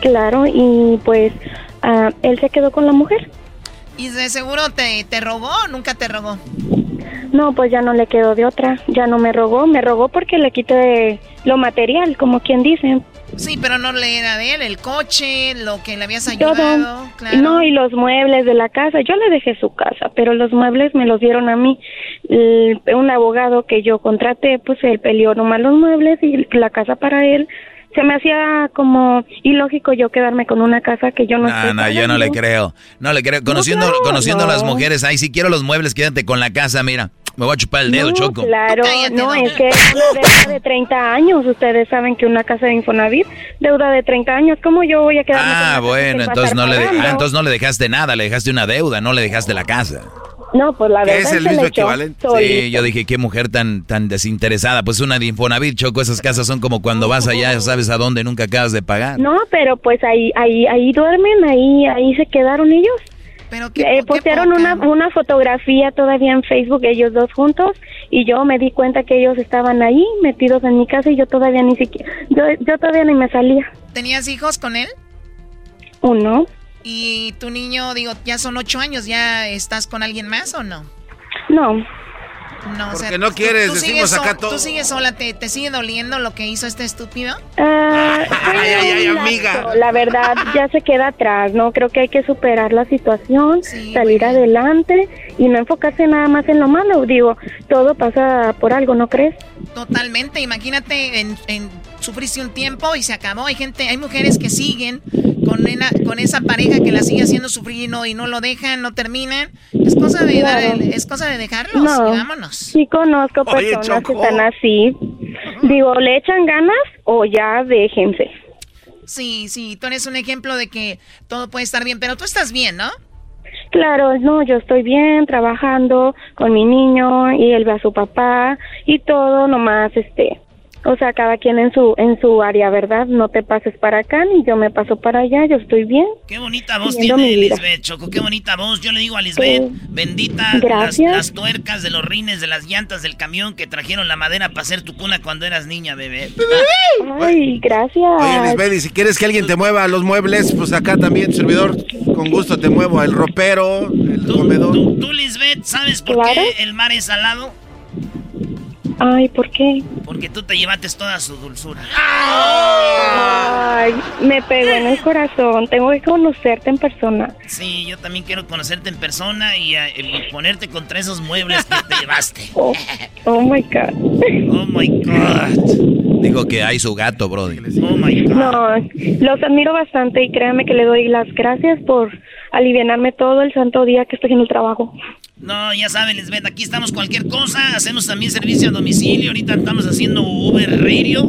Claro, y pues ah, él se quedó con la mujer. ¿Y de seguro te, te rogó o nunca te rogó? No, pues ya no le quedó de otra. Ya no me rogó. Me rogó porque le quité lo material, como quien dice. Sí, pero no le era de él, el coche, lo que le habías ayudado. Claro. No, y los muebles de la casa. Yo le dejé su casa, pero los muebles me los dieron a mí. El- un abogado que yo contraté, pues él peleó nomás los muebles y la casa para él. Se me hacía como ilógico yo quedarme con una casa que yo no No, no, yo no le creo. No le creo. Conociendo, claro, conociendo a las mujeres, ay, si quiero los muebles, quédate con la casa, mira. Me voy a chupar el dedo, No, Choco. Claro, no, es que es una deuda de 30 años. Ustedes saben que una casa de Infonavit, deuda de 30 años. ¿Cómo yo voy a quedarme con una Ah, casa bueno, entonces no, le de- ah, entonces no le dejaste nada, le dejaste una deuda, no le dejaste la casa. No, pues la verdad es el mismo equivalente. Sí, yo dije, qué mujer tan, tan desinteresada. Pues una de Infonavit, Choco, esas casas son como cuando vas allá, sabes a dónde, nunca acabas de pagar. No, pero pues ahí, ahí, ahí duermen, ahí, ahí se quedaron ellos. Pero eh, postearon una, una fotografía todavía en Facebook ellos dos juntos y yo me di cuenta que ellos estaban ahí metidos en mi casa y yo todavía ni siquiera, yo, yo todavía ni me salía. ¿Tenías hijos con él? Uno, Y tu niño, digo, ya son ocho años, ¿ya estás con alguien más o no? no, No, o sea, Porque no tú- quieres, tú decimos sigues acá so- todo. ¿Tú sigues sola? ¿Te, ¿Te sigue doliendo lo que hizo este estúpido? Fue Ay, ay, ay, un amiga. La verdad ya se queda atrás, ¿no? Creo que hay que superar la situación, salir adelante y no enfocarse nada más en lo malo. Digo, todo pasa por algo, ¿no crees? Totalmente, imagínate, en, en, sufriste un tiempo y se acabó. Hay gente, hay mujeres que siguen con, una- con esa pareja que la sigue haciendo sufrir y no, y no lo dejan, no terminan. Es cosa de, dar es cosa de dejarlos No. y vámonos. Sí conozco Oye, personas que Choco. están así. Digo, ¿le echan ganas o ya déjense? Sí, sí, tú eres un ejemplo de que todo puede estar bien, pero tú estás bien, ¿no? Claro, no, yo estoy bien trabajando con mi niño y él ve a su papá y todo, nomás este, o sea, cada quien en su en su área, ¿verdad? No te pases para acá ni yo me paso para allá, yo estoy bien. Qué bonita voz tiene. Lisbeth, Choco, qué bonita voz. Yo le digo a Lisbeth, Sí. bendita las, las tuercas de los rines, de las llantas del camión que trajeron la madera para hacer tu cuna cuando eras niña, bebé. Ay, gracias. Oye, Lisbeth, y si quieres que alguien te mueva los muebles, pues acá también, servidor, con gusto te muevo el ropero, el comedor. Tú, Lisbeth, ¿sabes por Claro. qué el mar es salado? Ay, ¿por qué? Porque tú te llevaste toda su dulzura. Ay, me pegó en el corazón. Tengo que conocerte en persona. Sí, yo también quiero conocerte en persona y, y ponerte contra esos muebles que te llevaste. Oh, oh my God. Oh my God. Dijo que hay su gato, Brody. Oh my God. No, los admiro bastante y créanme que le doy las gracias por alivianarme todo el santo día que estoy en el trabajo. No, ya saben, Lisbeth, aquí estamos cualquier cosa. Hacemos también servicio a domicilio. Ahorita estamos haciendo Uber Radio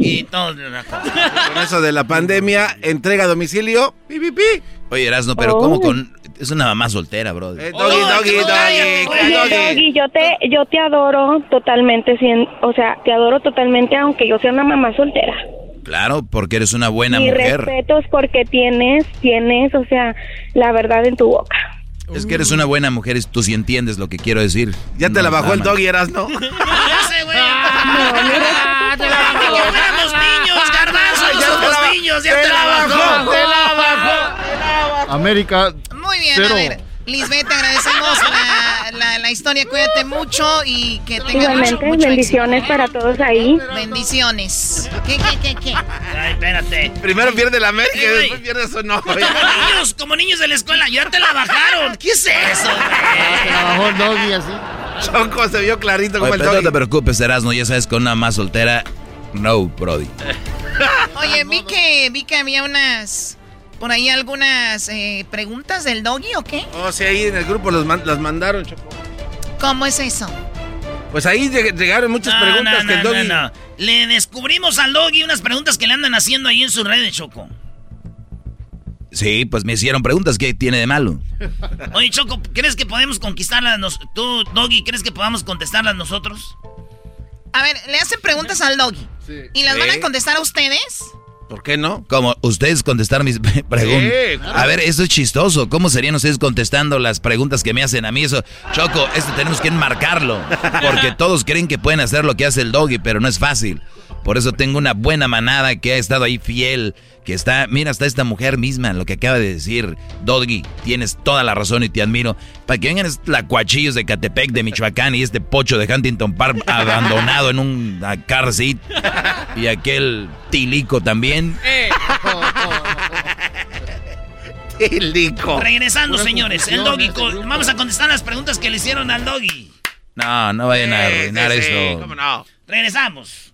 y todo. Con eso de la pandemia, entrega a domicilio. Pi, pi, pi. Oye, Erasno, pero Oh. ¿cómo con...? Es una mamá soltera, Brody. Eh, doggy, doggy, doggy, Oye, doggy. Doggy, yo te, yo te adoro totalmente, cien- o sea, te adoro totalmente aunque yo sea una mamá soltera. Claro, porque eres una buena Mi mujer. respeto es porque tienes, tienes, o sea, la verdad en tu boca. Es que eres una buena mujer y tú sí entiendes lo que quiero decir. Ya te la bajó el doggy, Erasno. Ya sé, güey. Ah, te la bajó. Que fuéramos niños, garbanzo. Ya te somos la- niños, ya te te, la bajó, te la bajó. América. Muy bien, Cero. a ver. Lisbeth, te agradecemos la, la, la historia. Cuídate mucho y que tengas mucho, Igualmente, mucho bendiciones para todos ahí. Bendiciones. ¿Qué, qué, qué, qué? Ay, espérate. Primero pierde la América y después pierde su no. Como niños, como niños de la escuela, ya te la bajaron. ¿Qué es eso? Se la bajó el doggy así. Choco se vio clarito como Oye, el pero no doggy. te preocupes, Erasno, ya sabes, con una más soltera, no, Brody. Oye, vi que, vi que había unas, por ahí algunas eh, preguntas del doggy o qué? Oh, sí, ahí en el grupo los man- las mandaron, Choco. ¿Cómo es eso? Pues ahí lleg- llegaron muchas No, preguntas no, que el doggy... no, no. Le descubrimos al Doggy unas preguntas que le andan haciendo ahí en sus redes, Choco. Sí, pues me hicieron preguntas, ¿qué tiene de malo? Oye, Choco, ¿crees que podemos conquistarlas? nos- Tú, Doggy, ¿crees que podamos contestarlas nosotros? A ver, le hacen preguntas al doggy. ¿Y las van a contestar a ustedes? ¿Por qué no? Como ustedes contestaron mis preguntas. Sí, claro. A ver, eso es chistoso. ¿Cómo serían ustedes contestando las preguntas que me hacen a mí? Eso, Choco, esto tenemos que enmarcarlo. Porque todos creen que pueden hacer lo que hace el doggy, pero no es fácil. Por eso tengo una buena manada que ha estado ahí fiel, que está, mira, hasta esta mujer misma, lo que acaba de decir, Doggy, tienes toda la razón y te admiro. Para que vengan estos lacuachillos de Catepec, de Michoacán y este pocho de Huntington Park abandonado en un car seat y aquel tilico también. Tilico. Regresando, señores, el Doggy. con- Vamos a contestar las preguntas que le hicieron al Doggy. No, no vayan a arruinar esto. Regresamos.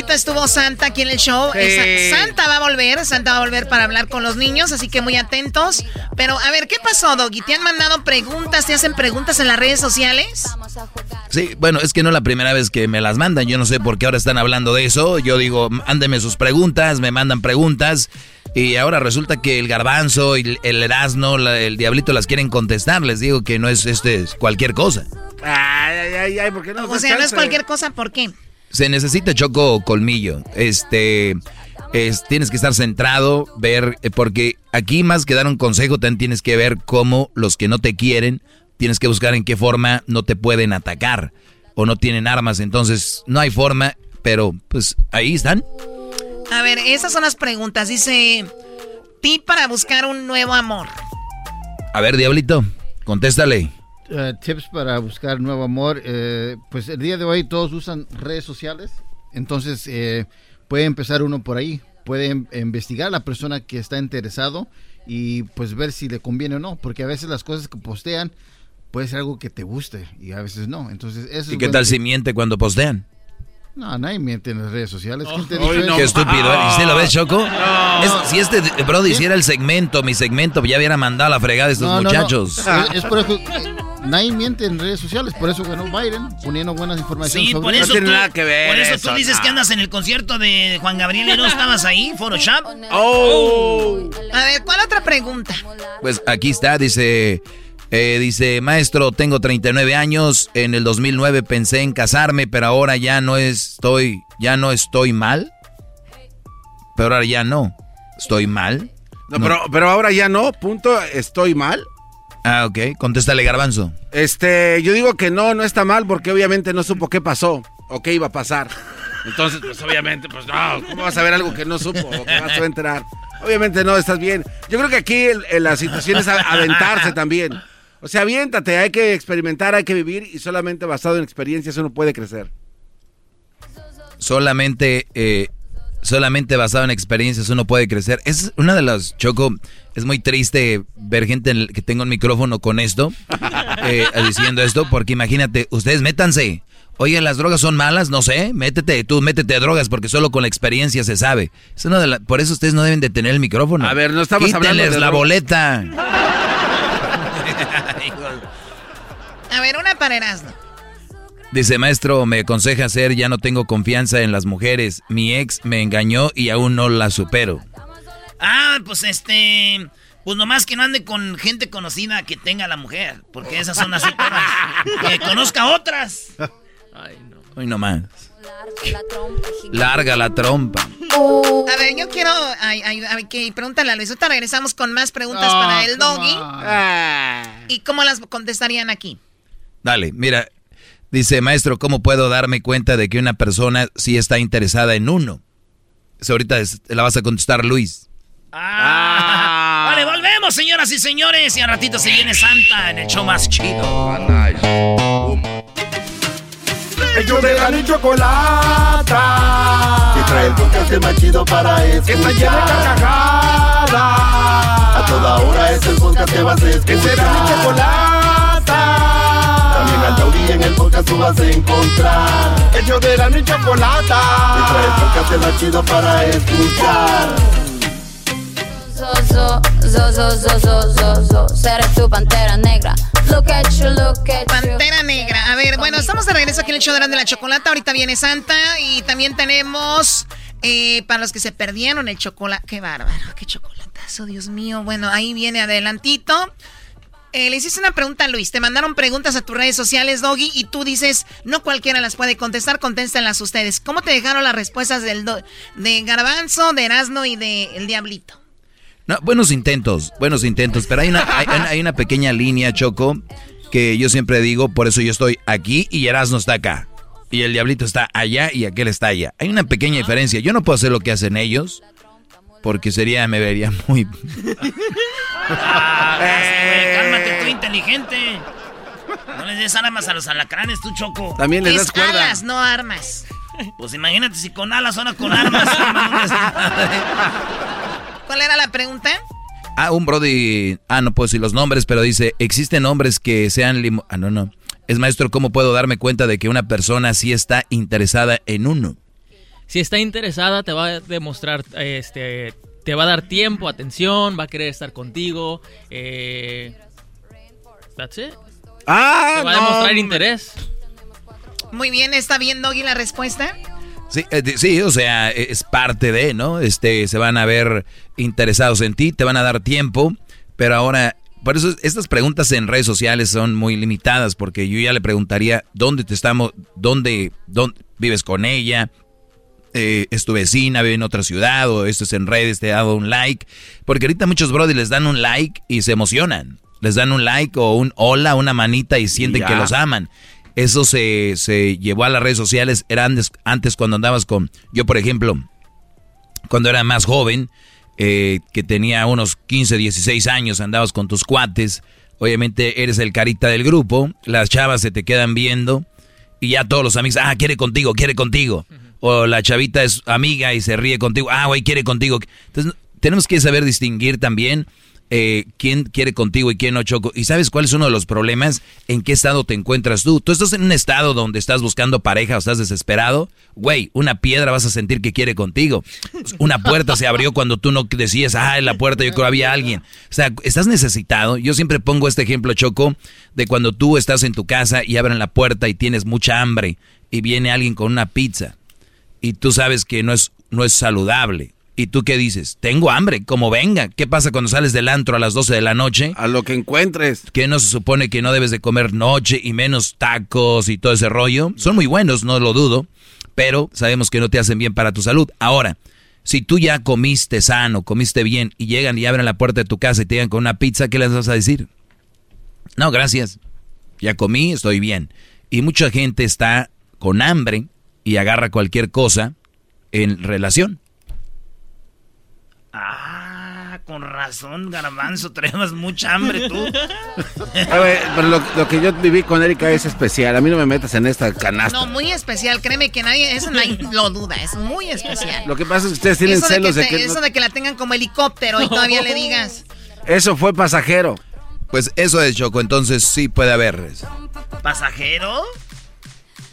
Ratito estuvo Santa aquí en el show. Sí. Esa- Santa va a volver, Santa va a volver para hablar con los niños, así que muy atentos. Pero a ver, ¿qué pasó, Doggy? ¿Te han mandado preguntas? ¿Te hacen preguntas en las redes sociales? Sí, bueno, es que no es la primera vez que me las mandan. Yo no sé por qué ahora están hablando de eso. Yo digo, ándeme sus preguntas, me mandan preguntas. Y ahora resulta que el garbanzo y el Erasmo, la- el diablito las quieren contestar. Les digo que no es este es cualquier cosa. Ay, ay, ay, ay, ¿por qué no nos O sea, no es cualquier cosa, ¿por qué? Se necesita choco colmillo. Este, es, tienes que estar centrado, ver, eh, porque aquí más que dar un consejo, también tienes que ver cómo los que no te quieren, tienes que buscar en qué forma no te pueden atacar o no tienen armas. Entonces, no hay forma, pero pues ahí están. A ver, esas son las preguntas. Dice, tip para buscar un nuevo amor. A ver, diablito, contéstale. Eh, tips para buscar nuevo amor. eh, pues el día de hoy todos usan redes sociales. Entonces eh, puede empezar uno por ahí. Puede em- investigar a la persona que está interesado y pues ver si le conviene o no. Porque a veces las cosas que postean puede ser algo que te guste y a veces no. Entonces eso es ¿Y qué buen tal si miente cuando postean? No, nadie miente en las redes sociales. ¿Quién te Ay, dijo no. Qué estúpido. ¿eh? ¿Y usted lo ves, Choco? Es- si este bro hiciera el segmento, mi segmento, ya hubiera mandado a la fregada a estos No, no, no. muchachos. Es, es por eso que nadie miente en redes sociales. Por eso ganó Biden, poniendo buenas informaciones Sí, sobre por eso, tú, por eso tú dices que andas en el concierto de Juan Gabriel y no estabas ahí, Photoshop. Oh. A ver, ¿cuál otra pregunta? Pues aquí está, dice, eh, dice, maestro, tengo 39 años, en el 2009 pensé en casarme, pero ahora ya no estoy, ya no estoy mal. Pero ahora ya no, estoy mal. No, Pero, pero ahora ya no, punto, estoy mal. Ah, ok, contéstale garbanzo. Este, yo digo que no, no está mal porque obviamente no supo qué pasó o qué iba a pasar. Entonces, pues obviamente, pues no, ¿cómo vas a ver algo que no supo o que vas a enterar? Obviamente no, estás bien. Yo creo que aquí el- el- la situación es aventarse también. O sea, aviéntate, hay que experimentar, hay que vivir y solamente basado en experiencias uno puede crecer. Solamente, eh, solamente basado en experiencias uno puede crecer. Es una de las, Choco, es muy triste ver gente en el- que tenga un micrófono con esto, eh, diciendo esto, porque imagínate, ustedes métanse. Oye, las drogas son malas, no sé, métete, tú métete a drogas porque solo con la experiencia se sabe. Es una de la- por eso ustedes no deben de tener el micrófono. A ver, no estamos hablando Quítenles de la drogas. boleta. A ver, una para Erasmo. Dice, maestro, me aconseja hacer, ya no tengo confianza en las mujeres. Mi ex me engañó y aún no la supero. Ah, pues este. Pues nomás que no ande con gente conocida que tenga la mujer. Porque esas son todas. Que conozca otras. Hoy nomás. Larga la trompa. A ver, yo quiero. Ay, ay, ay, que pregúntale a Luis. Ahorita regresamos con más preguntas Ah, para el come doggy. ¿Y cómo las contestarían aquí? Dale, mira. Dice, maestro, ¿cómo puedo darme cuenta de que una persona sí está interesada en uno? Eso ahorita es- la vas a contestar Luis. Ah. Vale, volvemos, señoras y señores. Y a ratito se viene Santa en el show más chido. Ellos de la y chocolata. Si trae el podcast más chido para escuchar. Llena de carcajadas. A toda hora es el podcast que vas a escuchar. Es será y chocolata. También al taurí en el podcast tú vas a encontrar. Ellos de la y chocolata. Si trae el podcast más chido para escuchar. Zo, zo, zo, zo, zo, tu pantera negra. Look at you, look at you bueno, estamos de regreso aquí en el show de Grande la Chocolata. Ahorita viene Santa y también tenemos Eh, para los que se perdieron el chocolate, qué bárbaro, qué chocolatazo, Dios mío. Bueno, ahí viene adelantito. Eh, le hiciste una pregunta a Luis. Te mandaron preguntas a tus redes sociales, Doggy, y tú dices, no cualquiera las puede contestar, contéstenlas ustedes. ¿Cómo te dejaron las respuestas del de Garbanzo, de Erasmo y de El Diablito? No, buenos intentos, buenos intentos, pero hay una, hay, una pequeña línea, Choco, que yo siempre digo, por eso yo estoy aquí y Erasmo está acá. Y el Diablito está allá y aquel está allá. Hay una pequeña diferencia. Yo no puedo hacer lo que hacen ellos, porque sería, me vería muy... ah, cálmate, tú inteligente. No les des armas a los alacranes, tú, Choco. También les das cuerda. alas, no armas. Pues imagínate si con alas, ahora con armas. ¿Cuál era la pregunta? Ah, un Brody. Ah, no puedo decir los nombres, pero dice: ¿existen hombres que sean. Limo ah, no, no. Es maestro, ¿cómo puedo darme cuenta de que una persona sí está interesada en uno? Si está interesada, te va a demostrar, este, te va a dar tiempo, atención, va a querer estar contigo. Eh, that's it. Ah, te va a demostrar interés. Muy bien, ¿está bien, Doggy, la respuesta? Sí, eh, sí, o sea, es parte de, ¿no? Este, se van a ver interesados en ti, te van a dar tiempo, pero ahora, por eso estas preguntas en redes sociales son muy limitadas, porque yo ya le preguntaría dónde te estamos, dónde, dónde vives con ella, eh, es tu vecina, vive en otra ciudad, o esto es en redes, te ha dado un like, porque ahorita muchos brothers les dan un like y se emocionan, les dan un like o un hola, una manita y sienten que los aman. Eso se, se llevó a las redes sociales. Era antes, antes, cuando andabas con. Yo, por ejemplo, cuando era más joven, eh, que tenía unos 15, 16 años, andabas con tus cuates. Obviamente eres el carita del grupo. Las chavas se te quedan viendo. Y ya todos los amigos, ah, quiere contigo, quiere contigo. O la chavita es amiga y se ríe contigo, ah, güey, quiere contigo. Entonces, tenemos que saber distinguir también eh, quién quiere contigo y quién no choco. ¿Y sabes cuál es uno de los problemas? ¿En qué estado te encuentras tú? Tú estás en un estado donde estás buscando pareja o estás desesperado. Güey, una piedra vas a sentir que quiere contigo. Una puerta se abrió cuando tú no decías, ah, en la puerta yo creo había alguien. O sea, estás necesitado. Yo siempre pongo este ejemplo, Choco, de cuando tú estás en tu casa y abren la puerta y tienes mucha hambre y viene alguien con una pizza y tú sabes que no es, no es saludable ¿Y tú qué dices? Tengo hambre, como venga. ¿Qué pasa cuando sales del antro a las 12 de la noche? A lo que encuentres. ¿Qué no se supone que no debes de comer noche y menos tacos y todo ese rollo? Son muy buenos, no lo dudo, pero sabemos que no te hacen bien para tu salud. Ahora, si tú ya comiste sano, comiste bien y llegan y abren la puerta de tu casa y te llegan con una pizza, ¿qué les vas a decir? No, gracias. Ya comí, estoy bien. Y mucha gente está con hambre y agarra cualquier cosa en relación. Ah, con razón, garbanzo, traemos mucha hambre tú. A ver, pero lo, que yo viví con Erika es especial. A mí no me metas en esta canasta. No, muy especial, créeme que nadie, eso nadie lo duda, es muy especial. Lo que pasa es que ustedes tienen celos de que, Eso de que la tengan como helicóptero y todavía le digas. Eso fue pasajero. Pues eso es, Choco, entonces sí puede haber. ¿Pasajero?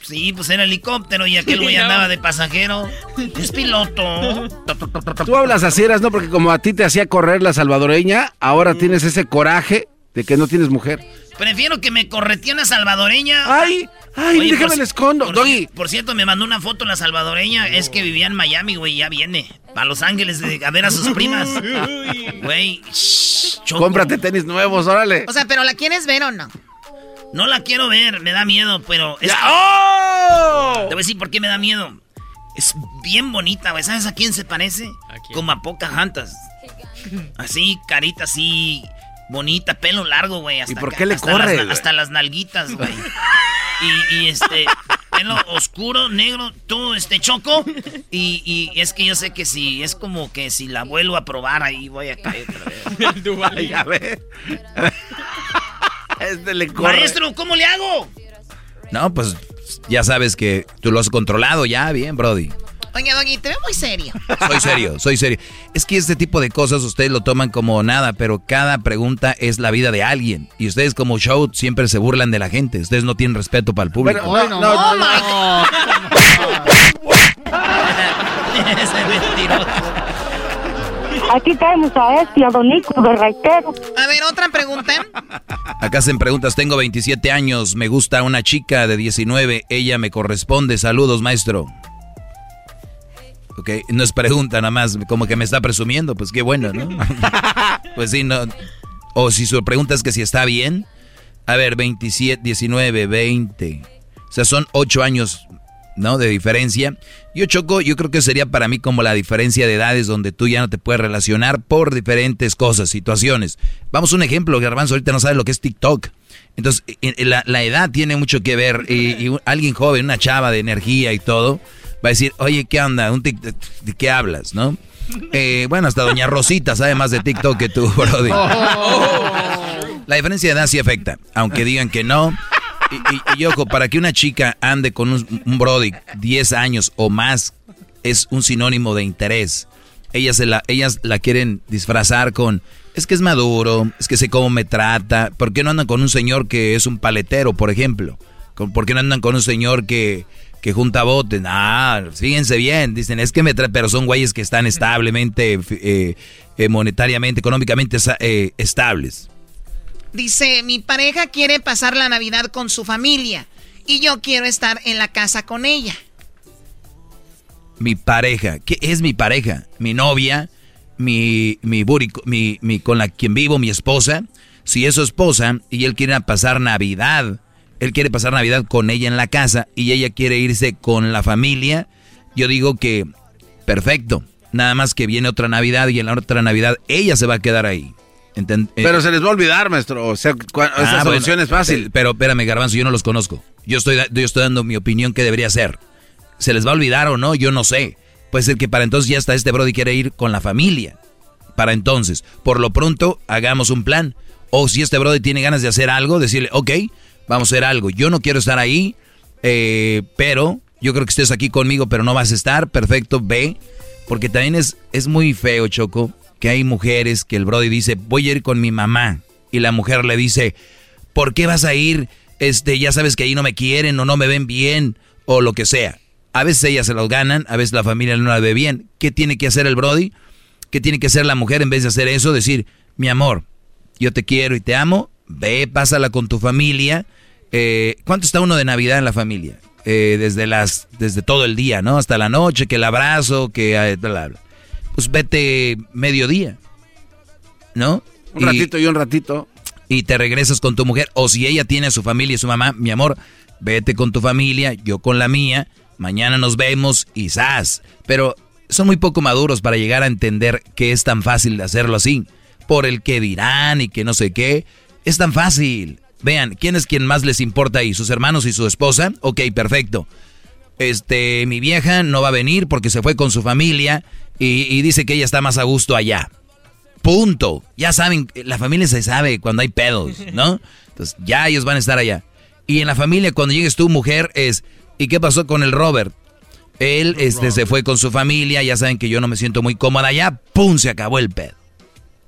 Sí, pues era helicóptero y aquel güey andaba de pasajero. Es piloto. Tú hablas así, eras, ¿no? Porque como a ti te hacía correr la salvadoreña, ahora tienes ese coraje de que no tienes mujer. Prefiero que me corretee una salvadoreña. ¡Ay! ¡Ay! déjame el escondo, por, Por cierto, me mandó una foto la salvadoreña. Es que vivía en Miami, güey, ya viene. A Los Ángeles a ver a sus primas. Güey, Cómprate tenis nuevos, órale. O sea, ¿pero la quieres ver o no? No la quiero ver, me da miedo, pero... Es ¡Oh! Te voy a decir por qué me da miedo. Es bien bonita, güey. ¿Sabes a quién se parece? Como a Pocahontas. Así, carita así, bonita, pelo largo, güey. ¿Y por qué le corre? hasta las nalguitas, güey. y, este, pelo oscuro, negro, todo este choco. Y, y, es que yo sé que si, es como que si la vuelvo a probar ahí voy a caer otra vez. a ver. Este Maestro, ¿cómo le hago? No, pues ya sabes que tú lo has controlado ya, bien, Brody. Oye, Doggy, te veo muy serio. Soy serio, soy serio. Es que este tipo de cosas ustedes lo toman como nada, pero cada pregunta es la vida de alguien. Y ustedes como show siempre se burlan de la gente. Ustedes no tienen respeto para el público. no, no, no, no, Ese mentiroso. Aquí caemos a este, a Don Nico de Raitero. A ver, otra pregunta. Acá hacen preguntas. Tengo 27 años. Me gusta una chica de 19. Ella me corresponde. Saludos, maestro. ¿ok? No es pregunta nada más, como que me está presumiendo, pues qué bueno, ¿no? pues sí, no. O si su pregunta es que si está bien, a ver, 27, 19, 20. O sea, son 8 años, ¿no? De diferencia. Yo choco, yo creo que sería para mí como la diferencia de edades donde tú ya no te puedes relacionar por diferentes cosas, situaciones. Vamos a un ejemplo, Garbanzo ahorita no sabe lo que es TikTok. Entonces, la, la edad tiene mucho que ver. Y, y, alguien joven, una chava de energía y todo, va a decir, oye, ¿qué onda? ¿Un ¿De qué hablas, no? Eh, bueno, hasta Doña Rosita sabe más de TikTok que tú, Brody. La diferencia de edad sí afecta, aunque digan que no. Y, y, ojo, para que una chica ande con un, Brody 10 años o más, es un sinónimo de interés. Ellas, la, ellas la quieren disfrazar con, es que es maduro, es que sé cómo me trata. ¿Por qué no andan con un señor que es un paletero, por ejemplo? ¿Por qué no andan con un señor que, que junta botes? Ah, fíjense bien, dicen, es que me trae, pero son güeyes que están establemente, eh, eh, monetariamente, económicamente eh, estables. Dice, mi pareja quiere pasar la Navidad con su familia y yo quiero estar en la casa con ella. Mi pareja, ¿qué es mi pareja? Mi novia, mi, mi, buri, mi, mi, con la quien vivo, mi esposa. Si es su esposa y él quiere pasar Navidad, él quiere pasar Navidad con ella en la casa y ella quiere irse con la familia, yo digo que perfecto. Nada más que viene otra Navidad y en la otra Navidad ella se va a quedar ahí. Entend pero se les va a olvidar, maestro. O sea, ah, esa solución bueno, es fácil. Pero espérame, Garbanzo, yo no los conozco. Yo estoy, yo estoy dando mi opinión que debería ser. ¿Se les va a olvidar o no? Yo no sé. Puede ser que para entonces ya está este Brody quiere ir con la familia. Para entonces, por lo pronto, hagamos un plan. O si este Brody tiene ganas de hacer algo, decirle, ok, vamos a hacer algo. Yo no quiero estar ahí, eh, pero yo creo que estés aquí conmigo, pero no vas a estar. Perfecto, ve. Porque también es, es muy feo, Choco, que hay mujeres que el Brody dice, voy a ir con mi mamá. Y la mujer le dice, ¿por qué vas a ir? Este, ya sabes que ahí no me quieren o no me ven bien o lo que sea. A veces ellas se los ganan, a veces la familia no la ve bien. ¿Qué tiene que hacer el Brody? ¿Qué tiene que hacer la mujer en vez de hacer eso? Decir, mi amor, yo te quiero y te amo, ve, pásala con tu familia. Eh, ¿Cuánto está uno de Navidad en la familia? Eh, desde las, desde todo el día, ¿no? Hasta la noche, que el abrazo, que bla. Pues vete mediodía, ¿no? Un y, ratito y un ratito. Y te regresas con tu mujer, o si ella tiene a su familia y su mamá, mi amor, vete con tu familia, yo con la mía, mañana nos vemos y ¡zas! Pero son muy poco maduros para llegar a entender que es tan fácil de hacerlo así. Por el que dirán y que no sé qué. Es tan fácil. Vean, ¿quién es quien más les importa ahí? ¿Sus hermanos y su esposa? Ok, perfecto. Este, mi vieja no va a venir porque se fue con su familia y, y dice que ella está más a gusto allá. Punto. Ya saben, la familia se sabe cuando hay pedos, ¿no? Entonces, ya ellos van a estar allá. Y en la familia, cuando llegues tú, mujer, es, ¿y qué pasó con el Robert? Él este, se fue con su familia, ya saben que yo no me siento muy cómoda allá, ¡pum! Se acabó el pedo.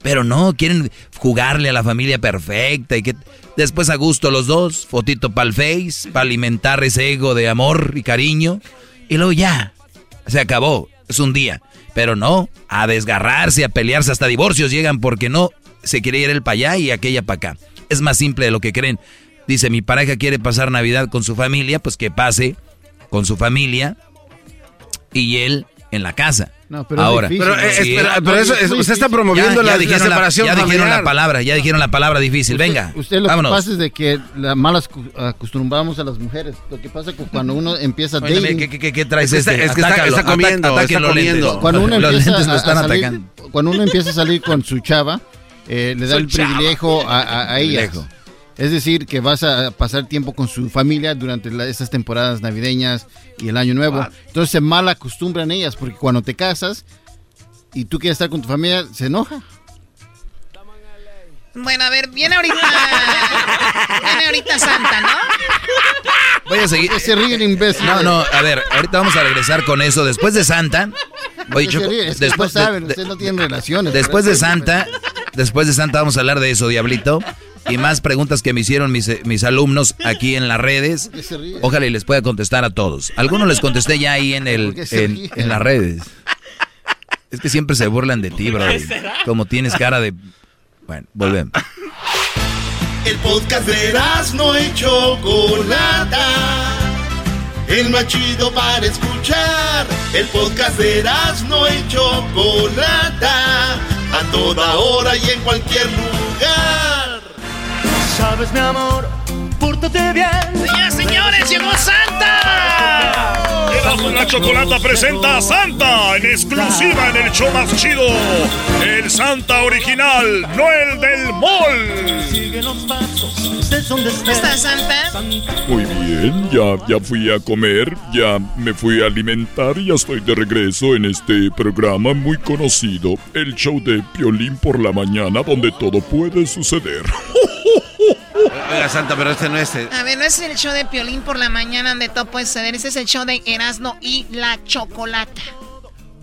Pero no, quieren jugarle a la familia perfecta y que después a gusto los dos, fotito para el face, para alimentar ese ego de amor y cariño. Y luego ya, se acabó, es un día. Pero no, a desgarrarse, a pelearse, hasta divorcios llegan porque no se quiere ir el para allá y aquella para acá. Es más simple de lo que creen. Dice, mi pareja quiere pasar Navidad con su familia, pues que pase con su familia y él en la casa. No, pero Ahora, es difícil, Pero, ¿no? eh, espera, pero eso, usted está promoviendo la, separación ya dijeron la palabra, ya dijeron la palabra difícil. Venga, Usted lo vámonos. que pasa es de que la malas acostumbramos a las mujeres. Lo que pasa es que cuando uno empieza Oye, dating, ¿qué, qué, qué, qué traes Es que está- este? es que está- Atácalo, está comiendo, ataca- está comiendo. cuando uno los empieza lentes a- están a salir- atacando. cuando uno empieza a salir con su chava, eh, le da Su el privilegio a, a, a ellas. Privilegio. Es decir, que vas a pasar tiempo con su familia durante la- estas temporadas navideñas y el año nuevo. Entonces se mal acostumbran ellas, porque cuando te casas y tú quieres estar con tu familia, se enoja. Bueno, a ver, viene ahorita. viene ahorita Santa, ¿no? Voy a seguir. Se ríe el imbécil. No, no, a ver, ahorita vamos a regresar con eso. Después de Santa. Oye, Se Choco, ríe, es que después, no saben, de- ustedes no tienen relaciones. después de Santa, después de Santa vamos a hablar de eso, Diablito. Y más preguntas que me hicieron mis, eh, mis alumnos aquí en las redes. Ojalá y les pueda contestar a todos. Algunos les contesté ya ahí en, ¿Por el, en, en las redes. Es que siempre se burlan de ti, bro. Como tienes cara de... Bueno, volvemos. El podcast de no y Chocolata. el más chido para escuchar. El podcast de no y Chocolata, a toda hora y en cualquier lugar. Sabes, mi amor, pórtate bien. Señoras, señores, llegó Santa. Erasmo la Chocolata presenta a Santa en exclusiva en el show más chido. El Santa original, no el del mall. Sigue los pasos, estés donde ¿Cómo estás, Santa? Muy bien, ya, ya fui a comer, ya me fui a alimentar y ya estoy de regreso en este programa muy conocido, el show de Piolín por la mañana, donde todo puede suceder. Oiga, Santa, pero este no es... el- A ver, no es el show de Piolín por la mañana donde todo puede suceder. Ese es el show de Erasmo y la Chocolata.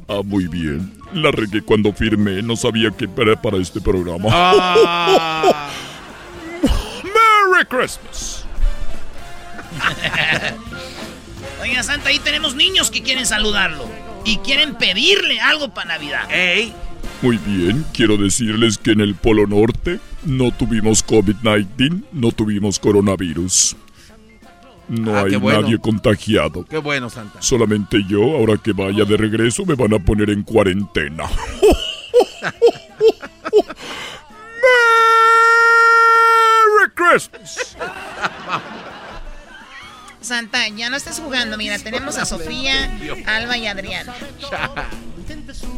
Ah, muy bien. La regué cuando firmé, no sabía que era para este programa. Ah. Merry Christmas. Oiga, Santa, ahí tenemos niños que quieren saludarlo. Y quieren pedirle algo para Navidad. ¡Ey! Muy bien, quiero decirles que en el Polo Norte no tuvimos COVID-19, no tuvimos coronavirus. No Ah, hay bueno. nadie contagiado. Qué bueno, Santa. Solamente yo, ahora que vaya de regreso, me van a poner en cuarentena. ¡Merry Christmas! Santa, ya no estés jugando. Mira, tenemos a Sofía, Alba y Adrián.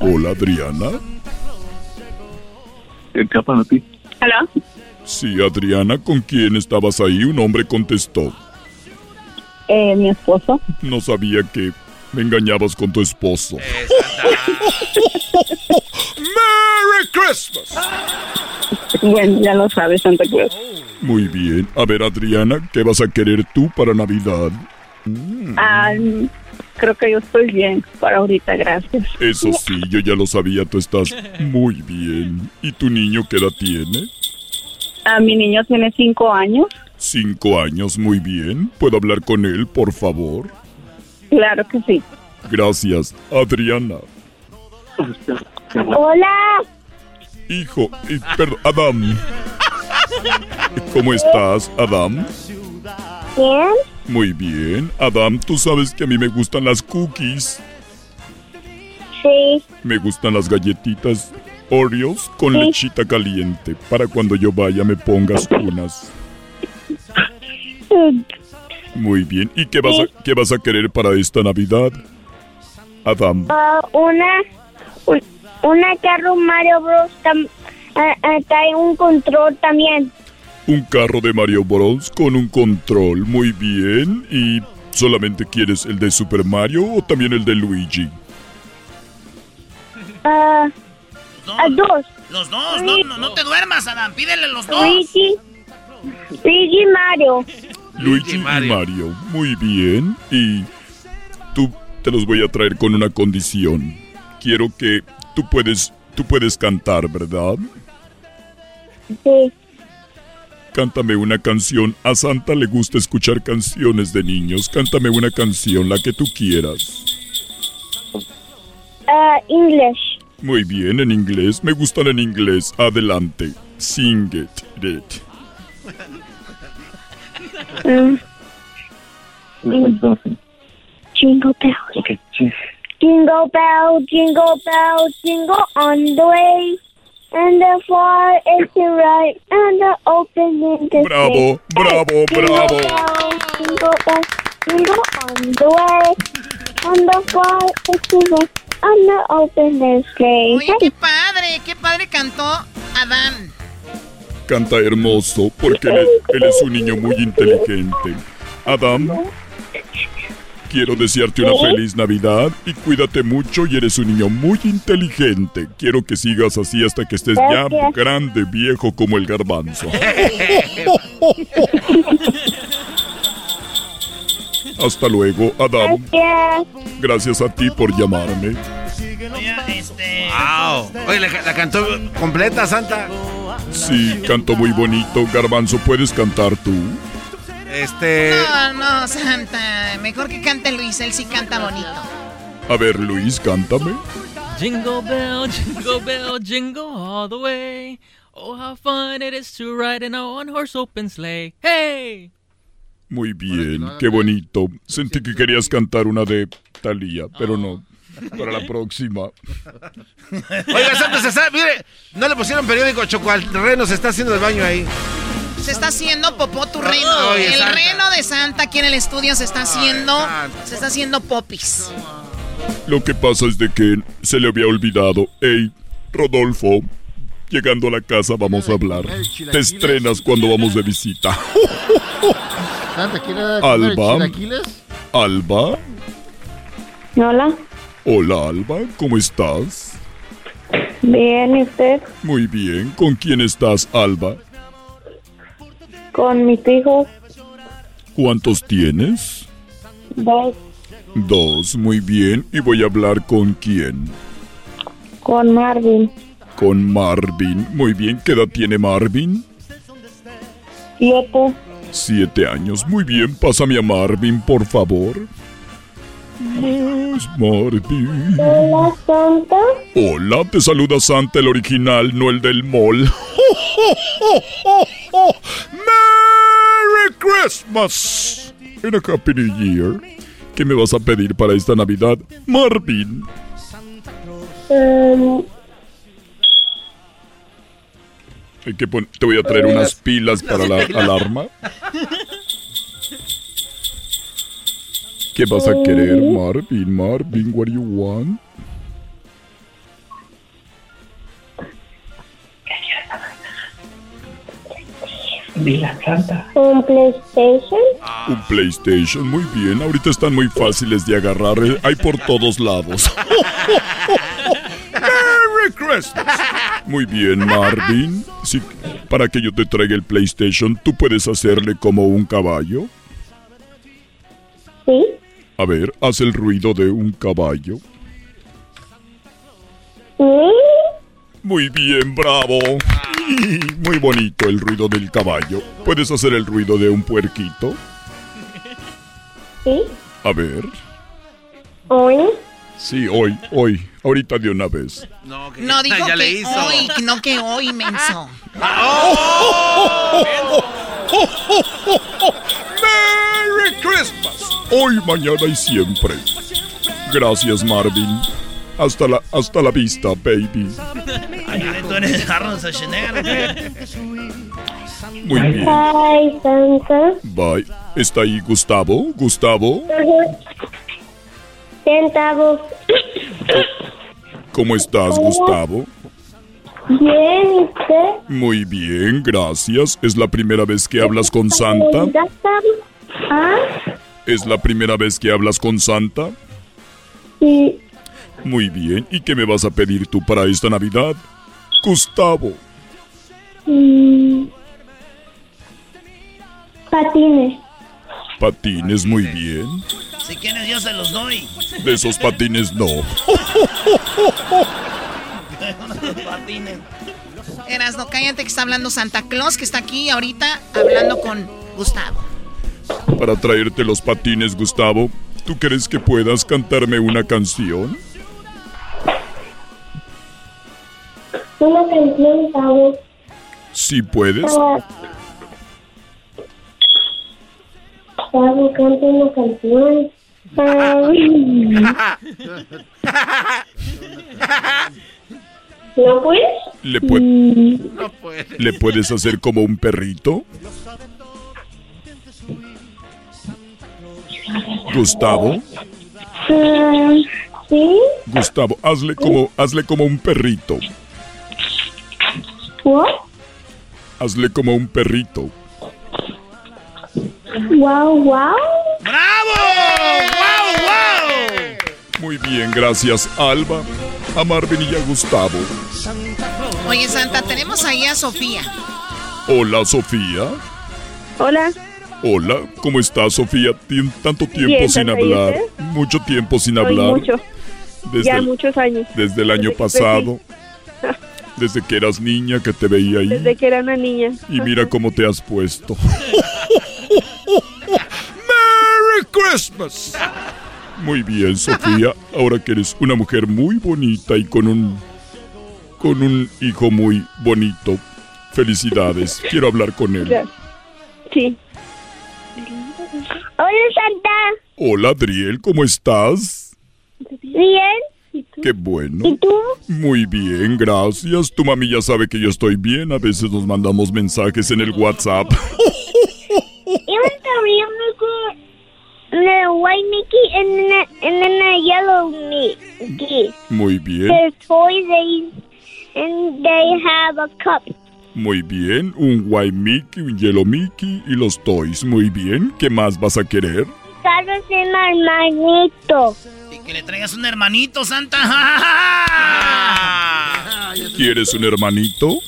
Hola, Adriana. ¿Qué para ti? ¿Hola? Sí, Adriana, ¿con quién estabas ahí? Un hombre contestó. Eh, mi esposo. No sabía que me engañabas con tu esposo. ¡Merry Christmas! Bueno, ya lo sabes, Santa Cruz. Muy bien. A ver, Adriana, ¿qué vas a querer tú para Navidad? Ah, creo que yo estoy bien para ahorita, gracias. Eso sí, yo ya lo sabía, tú estás muy bien. ¿Y tu niño qué edad tiene? Ah, mi niño tiene cinco años. Cinco años, muy bien. ¿Puedo hablar con él, por favor? Claro que sí. Gracias, Adriana. Hola. Hijo, eh, perdón, Adam. ¿Cómo estás, Adam? Bien. Muy bien. Adam, tú sabes que a mí me gustan las cookies. Sí. Me gustan las galletitas Oreos con Sí. lechita caliente. Para cuando yo vaya me pongas unas. Muy bien. ¿Y qué vas, a, qué vas a querer para esta Navidad? Adam, Ah, una, un- una carro Mario Bros. tam- ah, ah, trae un control también. Un carro de Mario Bros. con un control. Muy bien. ¿Y solamente quieres el de Super Mario o también el de Luigi? Ah, ah, dos. Los dos, no, no, no te duermas, Adam. Pídele los dos. Luigi. Luigi y Mario. Luigi y Mario. Muy bien. Y tú te los voy a traer con una condición. Quiero que tú puedes, tú puedes cantar, ¿verdad? Sí. Cántame una canción. A Santa le gusta escuchar canciones de niños. Cántame una canción, la que tú quieras. Ah, English. Muy bien, en inglés. Me gustan en inglés. Adelante. Sing it. it. Mm, jingle bells. Jingle bell, jingle bell, jingle on the way. And the far is the right, and the open in the Bravo, bravo, bravo. Jingle bell, jingle on the way. And the far is the right, and the open the sleigh. Oye, qué padre, qué padre cantó Adán. Canta hermoso porque él, él es un niño muy inteligente. Adam, quiero desearte una feliz Navidad y cuídate mucho y eres un niño muy inteligente. Quiero que sigas así hasta que estés ya grande, viejo como el garbanzo. Hasta luego, Adam. Gracias. Gracias a ti por llamarme. este, ¡Wow! Oye, la, la cantó completa, Santa. Sí, canto muy bonito. Garbanzo, ¿puedes cantar tú? Este. No, no, Santa. Mejor que cante Luis, él sí canta bonito. A ver, Luis, cántame. Jingle bell, jingle bell, jingle all the way. Oh, how fun it is to ride in a one horse open sleigh. Hey! Muy bien, qué bonito. Sentí que querías cantar una de Thalía, pero no. Para la próxima. Oiga, Santa, se sabe, mire, no le pusieron periódico Choco al reno, se está haciendo el baño ahí. Se está haciendo popó tu reno. Oye, el Santa. reno de Santa aquí en el estudio se está haciendo. Se está haciendo popis. Lo que pasa es de que se le había olvidado. Hey, Rodolfo, llegando a la casa vamos a hablar. Te estrenas cuando vamos de visita. Santa, ¿quiere dar a comer Alba. Alba. Hola, Hola, Alba, ¿cómo estás? bien, ¿y usted? Muy bien. ¿Con quién estás, Alba? Con mis hijos, ¿Cuántos tienes? dos, Dos, muy bien. ¿Y voy a hablar con quién? con Marvin, Con Marvin. Muy bien. ¿Qué edad tiene Marvin? siete. Siete años. Muy bien. Pásame a Marvin, por favor. Pues, Marvin. Hola, Santa. Hola, te saluda Santa el original, no el del mall. ¡Merry Christmas! And a Happy New Year. ¿Qué me vas a pedir para esta Navidad, Marvin? Em, Hay que pon- te voy a traer unas pilas para la alarma. ¿Qué vas a querer, Marvin? Marvin, what do you want? Un PlayStation. Un PlayStation, muy bien. Ahorita están muy fáciles de agarrar. eh, Hay por todos lados. Merry Christmas. Muy bien, Marvin. Sí, para que yo te traiga el PlayStation, ¿tú puedes hacerle como un caballo? Sí. A ver, haz el ruido de un caballo. Muy bien, bravo. Muy bonito el ruido del caballo. ¿Puedes hacer el ruido de un puerquito? Sí. A ver. Hoy. Sí, hoy, hoy. Ahorita de una vez. No, dijo Ya que le hizo. hoy, no que hoy, menso. ¡Merry Christmas! Hoy, mañana y siempre. Gracias, Marvin. Hasta la, hasta la vista, baby. ¿Tú eres Arnold Schwarzenegger? Muy bien. Bye, Santa. Bye. ¿Está ahí Gustavo? ¿Gustavo? Centavos. ¿Cómo estás, Gustavo? Bien, ¿y usted? Muy bien, gracias. ¿Es la primera vez que hablas con Santa? Ah, ¿Es la primera vez que hablas con Santa? sí. Muy bien. ¿Y qué me vas a pedir tú para esta Navidad? Gustavo. Mm. Patines. Patines, muy bien. Si quieres, yo se los doy. De esos patines no. patines. Eras, no cállate que está hablando Santa Claus, que está aquí ahorita hablando con Gustavo. Para traerte los patines, Gustavo, ¿tú crees que puedas cantarme una canción? Una canción, Tavo. Sí puedes. Tavo, canta una canción. Ah. ¿No puedes? ¿Le, pue- Mm, ¿Le puedes hacer como un perrito? Gustavo, ah, ¿Sí? Gustavo, hazle como, hazle como un perrito. ¿What? Hazle como un perrito. Wow, wow. ¡Bravo! ¡Wow, wow! Muy bien, gracias, Alba, a Marvin y a Gustavo. Oye, Santa, tenemos ahí a Sofía. Hola, Sofía. Hola. Hola, ¿cómo estás, Sofía? Tien- tanto tiempo Bien, sin Santa, ¿y hablar. usted? Mucho tiempo sin hablar. mucho. Desde ya el- muchos años. Desde el año que pasado. Desde que eras niña que te veía ahí. Desde que era una niña. Y mira cómo te has puesto. ¡Merry Christmas! Muy bien, Sofía. Ahora que eres una mujer muy bonita y con un. con un hijo muy bonito. Felicidades. Quiero hablar con él. Sí. Hola, Santa. Hola, Adriel, ¿cómo estás? Bien. Qué bueno. ¿Y tú? Muy bien, gracias. Tu mami ya sabe que yo estoy bien. A veces nos mandamos mensajes en el WhatsApp. Yo también me the white Mickey and the, and then the yellow Mickey. Muy bien. They're toys they, and they have a cup. Muy bien. Un white Mickey, un yellow Mickey y los toys. Muy bien. ¿Qué más vas a querer? Carlos hermanito. Y que le traigas un hermanito, Santa. ¿Quieres un hermanito?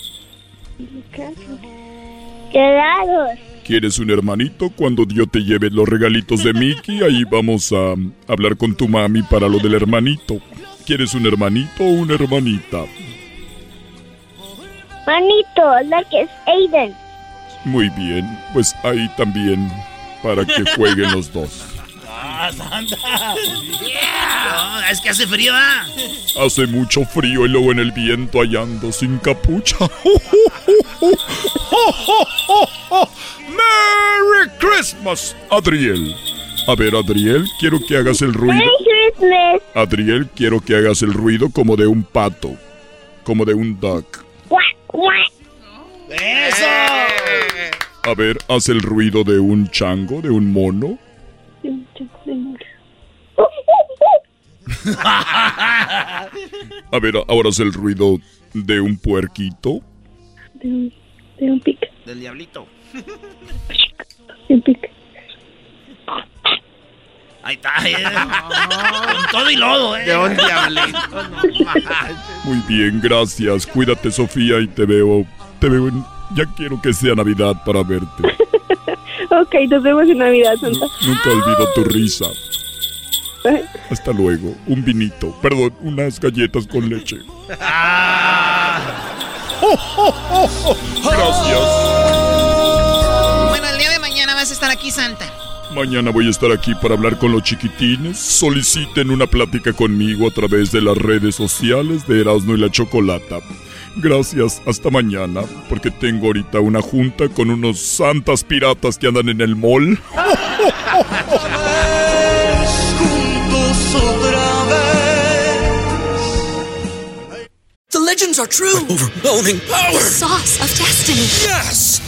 Claro. ¿Quieres un hermanito? Cuando yo te lleve los regalitos de Mickey, ahí vamos a hablar con tu mami para lo del hermanito. ¿Quieres un hermanito o una hermanita? Manito, like it's Aiden. Muy bien, pues ahí también para que jueguen los dos. ¡Ah, Santa! No, es que hace frío, ¿ah? Hace mucho frío y luego en el viento hallando sin capucha. ¡Merry Christmas, Adriel! A ver, Adriel, quiero que hagas el ruido. Merry Christmas. Adriel, quiero que hagas el ruido como de un pato. Como de un duck. ¡Eso! A ver, haz el ruido de un chango, de un mono. A ver, ahora haz el ruido de un puerquito. De un, de un pic. Del diablito. De un pic. Ahí está, eh. Con todo y lodo, eh. De un diablito. Muy bien, gracias. Cuídate, Sofía, y te veo. Te veo en- Ya quiero que sea Navidad para verte. Ok, nos vemos en Navidad, Santa. Nunca olvido tu risa. Hasta luego. Un vinito. Perdón, unas galletas con leche. Gracias. Bueno, el día de mañana vas a estar aquí, Santa. Mañana voy a estar aquí para hablar con los chiquitines. Soliciten una plática conmigo a través de las redes sociales de Erasmo y la Chocolata. Gracias, hasta mañana, porque tengo ahorita una junta con unos santas piratas que andan en el mall. juntos otra vez. The legends are true. overwhelming power. Sauce of destiny. Yes!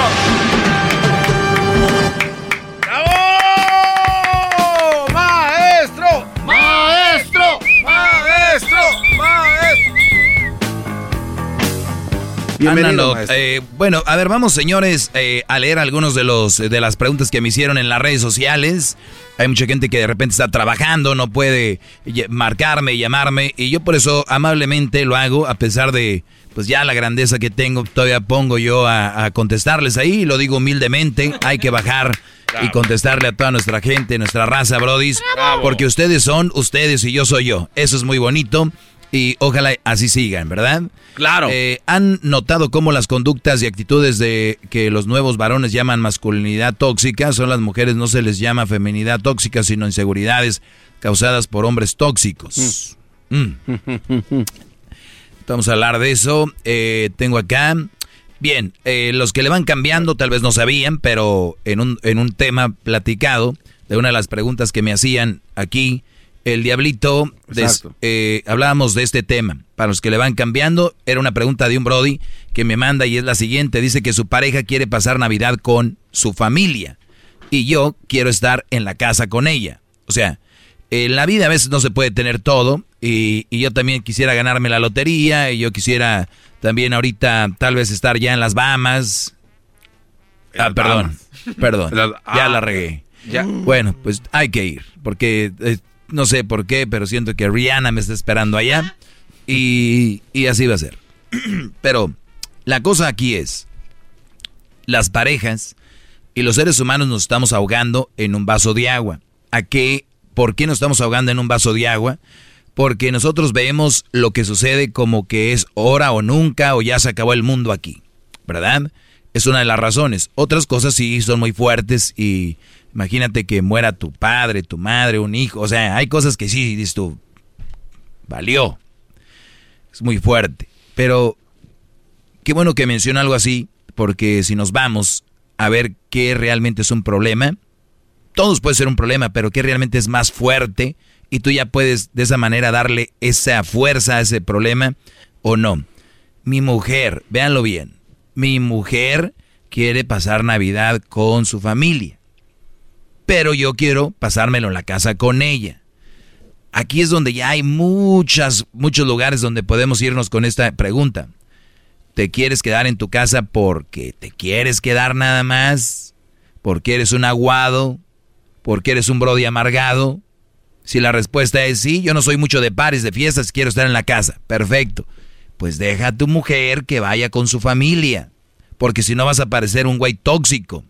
Bienvenido, eh, bueno, a ver, vamos señores eh, a leer algunos de los de las preguntas que me hicieron en las redes sociales. Hay mucha gente que de repente está trabajando, no puede marcarme, llamarme, y yo por eso amablemente lo hago, a pesar de pues ya la grandeza que tengo, todavía pongo yo a, a contestarles ahí, lo digo humildemente, hay que bajar y contestarle a toda nuestra gente, nuestra raza, brodis, Bravo. porque ustedes son ustedes y yo soy yo. Eso es muy bonito. Y ojalá así sigan, ¿verdad? Claro. Eh, ¿Han notado cómo las conductas y actitudes de que los nuevos varones llaman masculinidad tóxica son las mujeres no se les llama feminidad tóxica, sino inseguridades causadas por hombres tóxicos? Mm. Vamos a hablar de eso. Eh, tengo acá. Bien, eh, los que le van cambiando tal vez no sabían, pero en un, en un tema platicado de una de las preguntas que me hacían aquí, el diablito, des- eh, hablábamos de este tema. Para los que le van cambiando, era una pregunta de un Brody que me manda y es la siguiente. Dice que su pareja quiere pasar Navidad con su familia y yo quiero estar en la casa con ella. O sea, en la vida a veces no se puede tener todo y, y, yo también quisiera ganarme la lotería y yo quisiera también ahorita tal vez estar ya en las Bahamas. Ah, perdón, perdón, ya la regué. Ya. Bueno, pues hay que ir, porque eh, no sé por qué, pero siento que Rihanna me está esperando allá y, y así va a ser. pero la cosa aquí es, las parejas y los seres humanos nos estamos ahogando en un vaso de agua. ¿A qué? ¿Por qué nos estamos ahogando en un vaso de agua? Porque nosotros vemos lo que sucede como que es hora o nunca o ya se acabó el mundo aquí, ¿verdad? Es una de las razones. Otras cosas sí son muy fuertes y imagínate que muera tu padre, tu madre, un hijo. O sea, hay cosas que sí, dices tú, valió. Es muy fuerte. Pero qué bueno que menciona algo así, porque si nos vamos a ver qué realmente es un problema. Todos puede ser un problema, pero qué realmente es más fuerte y tú ya puedes de esa manera darle esa fuerza a ese problema o no. Mi mujer, véanlo bien, mi mujer quiere pasar Navidad con su familia, pero yo quiero pasármelo en la casa con ella. Aquí es donde ya hay muchas, muchos lugares donde podemos irnos con esta pregunta te quieres quedar en tu casa porque te quieres quedar nada más, porque eres un aguado, porque eres un brody amargado. Si la respuesta es sí, yo no soy mucho de pares, de fiestas, quiero estar en la casa. Perfecto. Pues deja a tu mujer que vaya con su familia, porque si no vas a parecer un güey tóxico,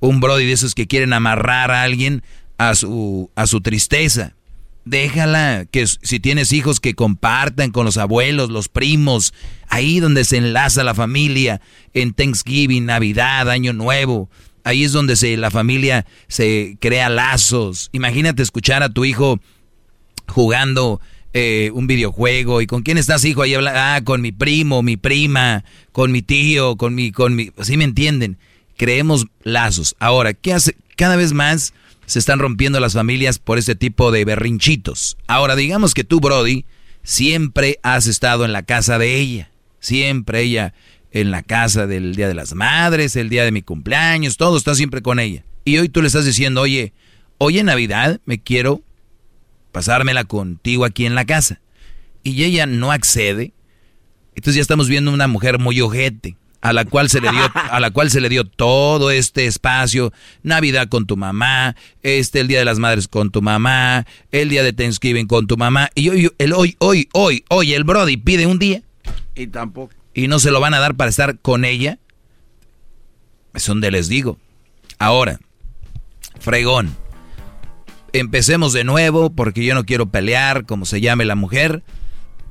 un brody de esos que quieren amarrar a alguien a su, a su tristeza déjala, que si tienes hijos que compartan con los abuelos, los primos, ahí donde se enlaza la familia, en Thanksgiving, Navidad, Año Nuevo, ahí es donde se, la familia se crea lazos. Imagínate escuchar a tu hijo jugando eh, un videojuego y con quién estás hijo ahí habla, ah, con mi primo, mi prima, con mi tío, con mi, con mi, así me entienden. Creemos lazos. Ahora, ¿qué hace? Cada vez más se están rompiendo las familias por este tipo de berrinchitos. Ahora, digamos que tú, Brody, siempre has estado en la casa de ella. Siempre ella en la casa del Día de las Madres, el día de mi cumpleaños, todo está siempre con ella. Y hoy tú le estás diciendo, oye, hoy en Navidad me quiero pasármela contigo aquí en la casa. Y ella no accede. Entonces ya estamos viendo una mujer muy ojete a la cual se le dio a la cual se le dio todo este espacio, Navidad con tu mamá, este el Día de las Madres con tu mamá, el día de Thanksgiving con tu mamá y hoy el hoy hoy hoy hoy el Brody pide un día y tampoco y no se lo van a dar para estar con ella. Es donde les digo. Ahora, fregón. Empecemos de nuevo porque yo no quiero pelear, como se llame la mujer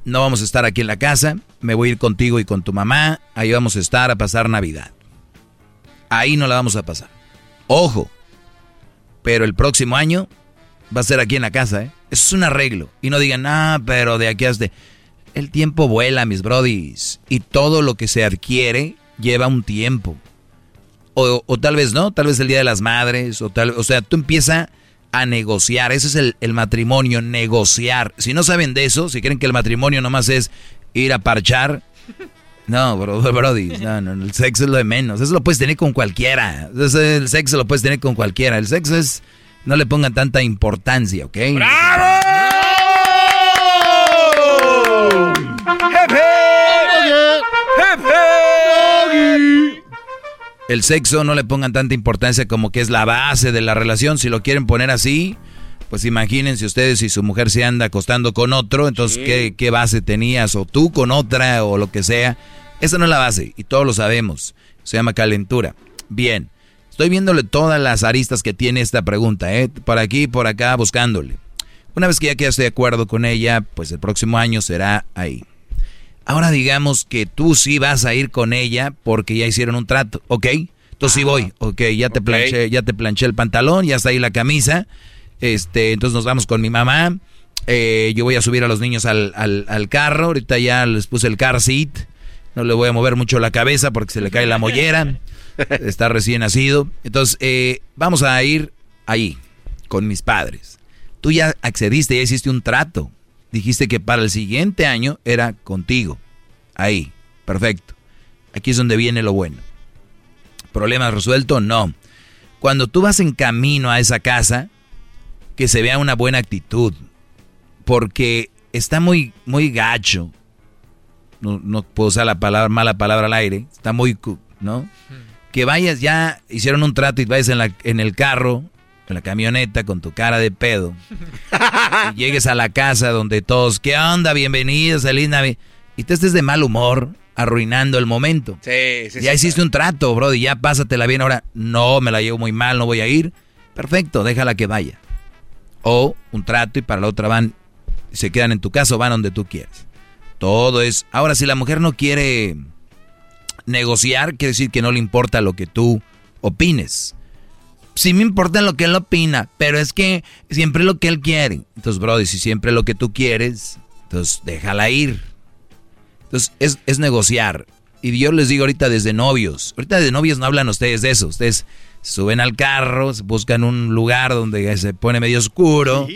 no vamos a estar aquí en la casa, me voy a ir contigo y con tu mamá, ahí vamos a estar a pasar Navidad. Ahí no la vamos a pasar. Ojo, pero el próximo año va a ser aquí en la casa, ¿eh? Eso es un arreglo. Y no digan, ah, pero de aquí hasta... El tiempo vuela, mis brodis. Y todo lo que se adquiere lleva un tiempo. O, tal vez no, tal vez el Día de las Madres, o tal, o sea, tú empieza a negociar. Ese es el, matrimonio, negociar. Si no saben de eso, si creen que el matrimonio nomás es ir a parchar, no, bro, brody, no, no, el sexo es lo de menos. Eso lo puedes tener con cualquiera. el sexo lo puedes tener con cualquiera. El sexo es, no le pongan tanta importancia, ¿ok? ¡Bravo! El sexo no le pongan tanta importancia como que es la base de la relación. Si lo quieren poner así, pues imagínense ustedes si su mujer se anda acostando con otro, entonces ¿qué, base tenías? O tú con otra o lo que sea. Esa no es la base y todos lo sabemos. Se llama calentura. Bien, estoy viéndole todas las aristas que tiene esta pregunta, ¿eh? por aquí y por acá buscándole. Una vez que ya quedaste de acuerdo con ella, pues el próximo año será ahí. Ahora digamos que tú sí vas a ir con ella porque ya hicieron un trato, ¿ok? Entonces sí voy, ok, ya te planché, ya te planché el pantalón, ya está ahí la camisa. Este, entonces nos vamos con mi mamá. Eh, yo voy a subir a los niños al, al, carro. Ahorita ya les puse el car seat. No le voy a mover mucho la cabeza porque se le cae la mollera. Está recién nacido. Entonces, eh, vamos a ir ahí con mis padres. Tú ya accediste, ya hiciste un trato dijiste que para el siguiente año era contigo. Ahí, perfecto. Aquí es donde viene lo bueno. ¿Problema resuelto? No. Cuando tú vas en camino a esa casa, que se vea una buena actitud. Porque está muy, muy gacho. No, no puedo usar la palabra, mala palabra al aire. Está muy, ¿no? Que vayas ya, hicieron un trato y vayas en, la, en el carro, en la camioneta, con tu cara de pedo. y llegues a la casa donde todos, ¿qué onda? Bienvenidos, feliz Navidad. Y te estés de mal humor, arruinando el momento. Sí, sí, ya hiciste un trato, bro, y ya pásatela bien. Ahora, no, me la llevo muy mal, no voy a ir. Perfecto, déjala que vaya. O un trato y para la otra van, se quedan en tu casa o van donde tú quieras. Todo es. Ahora, si la mujer no quiere negociar, quiere decir que no le importa lo que tú opines. Sí me importa lo que él opina, pero es que siempre lo que él quiere. Entonces, Brody, si siempre lo que tú quieres, entonces déjala ir. Entonces, es, es negociar. Y yo les digo ahorita desde novios. Ahorita de novios no hablan ustedes de eso. Ustedes suben al carro, buscan un lugar donde se pone medio oscuro.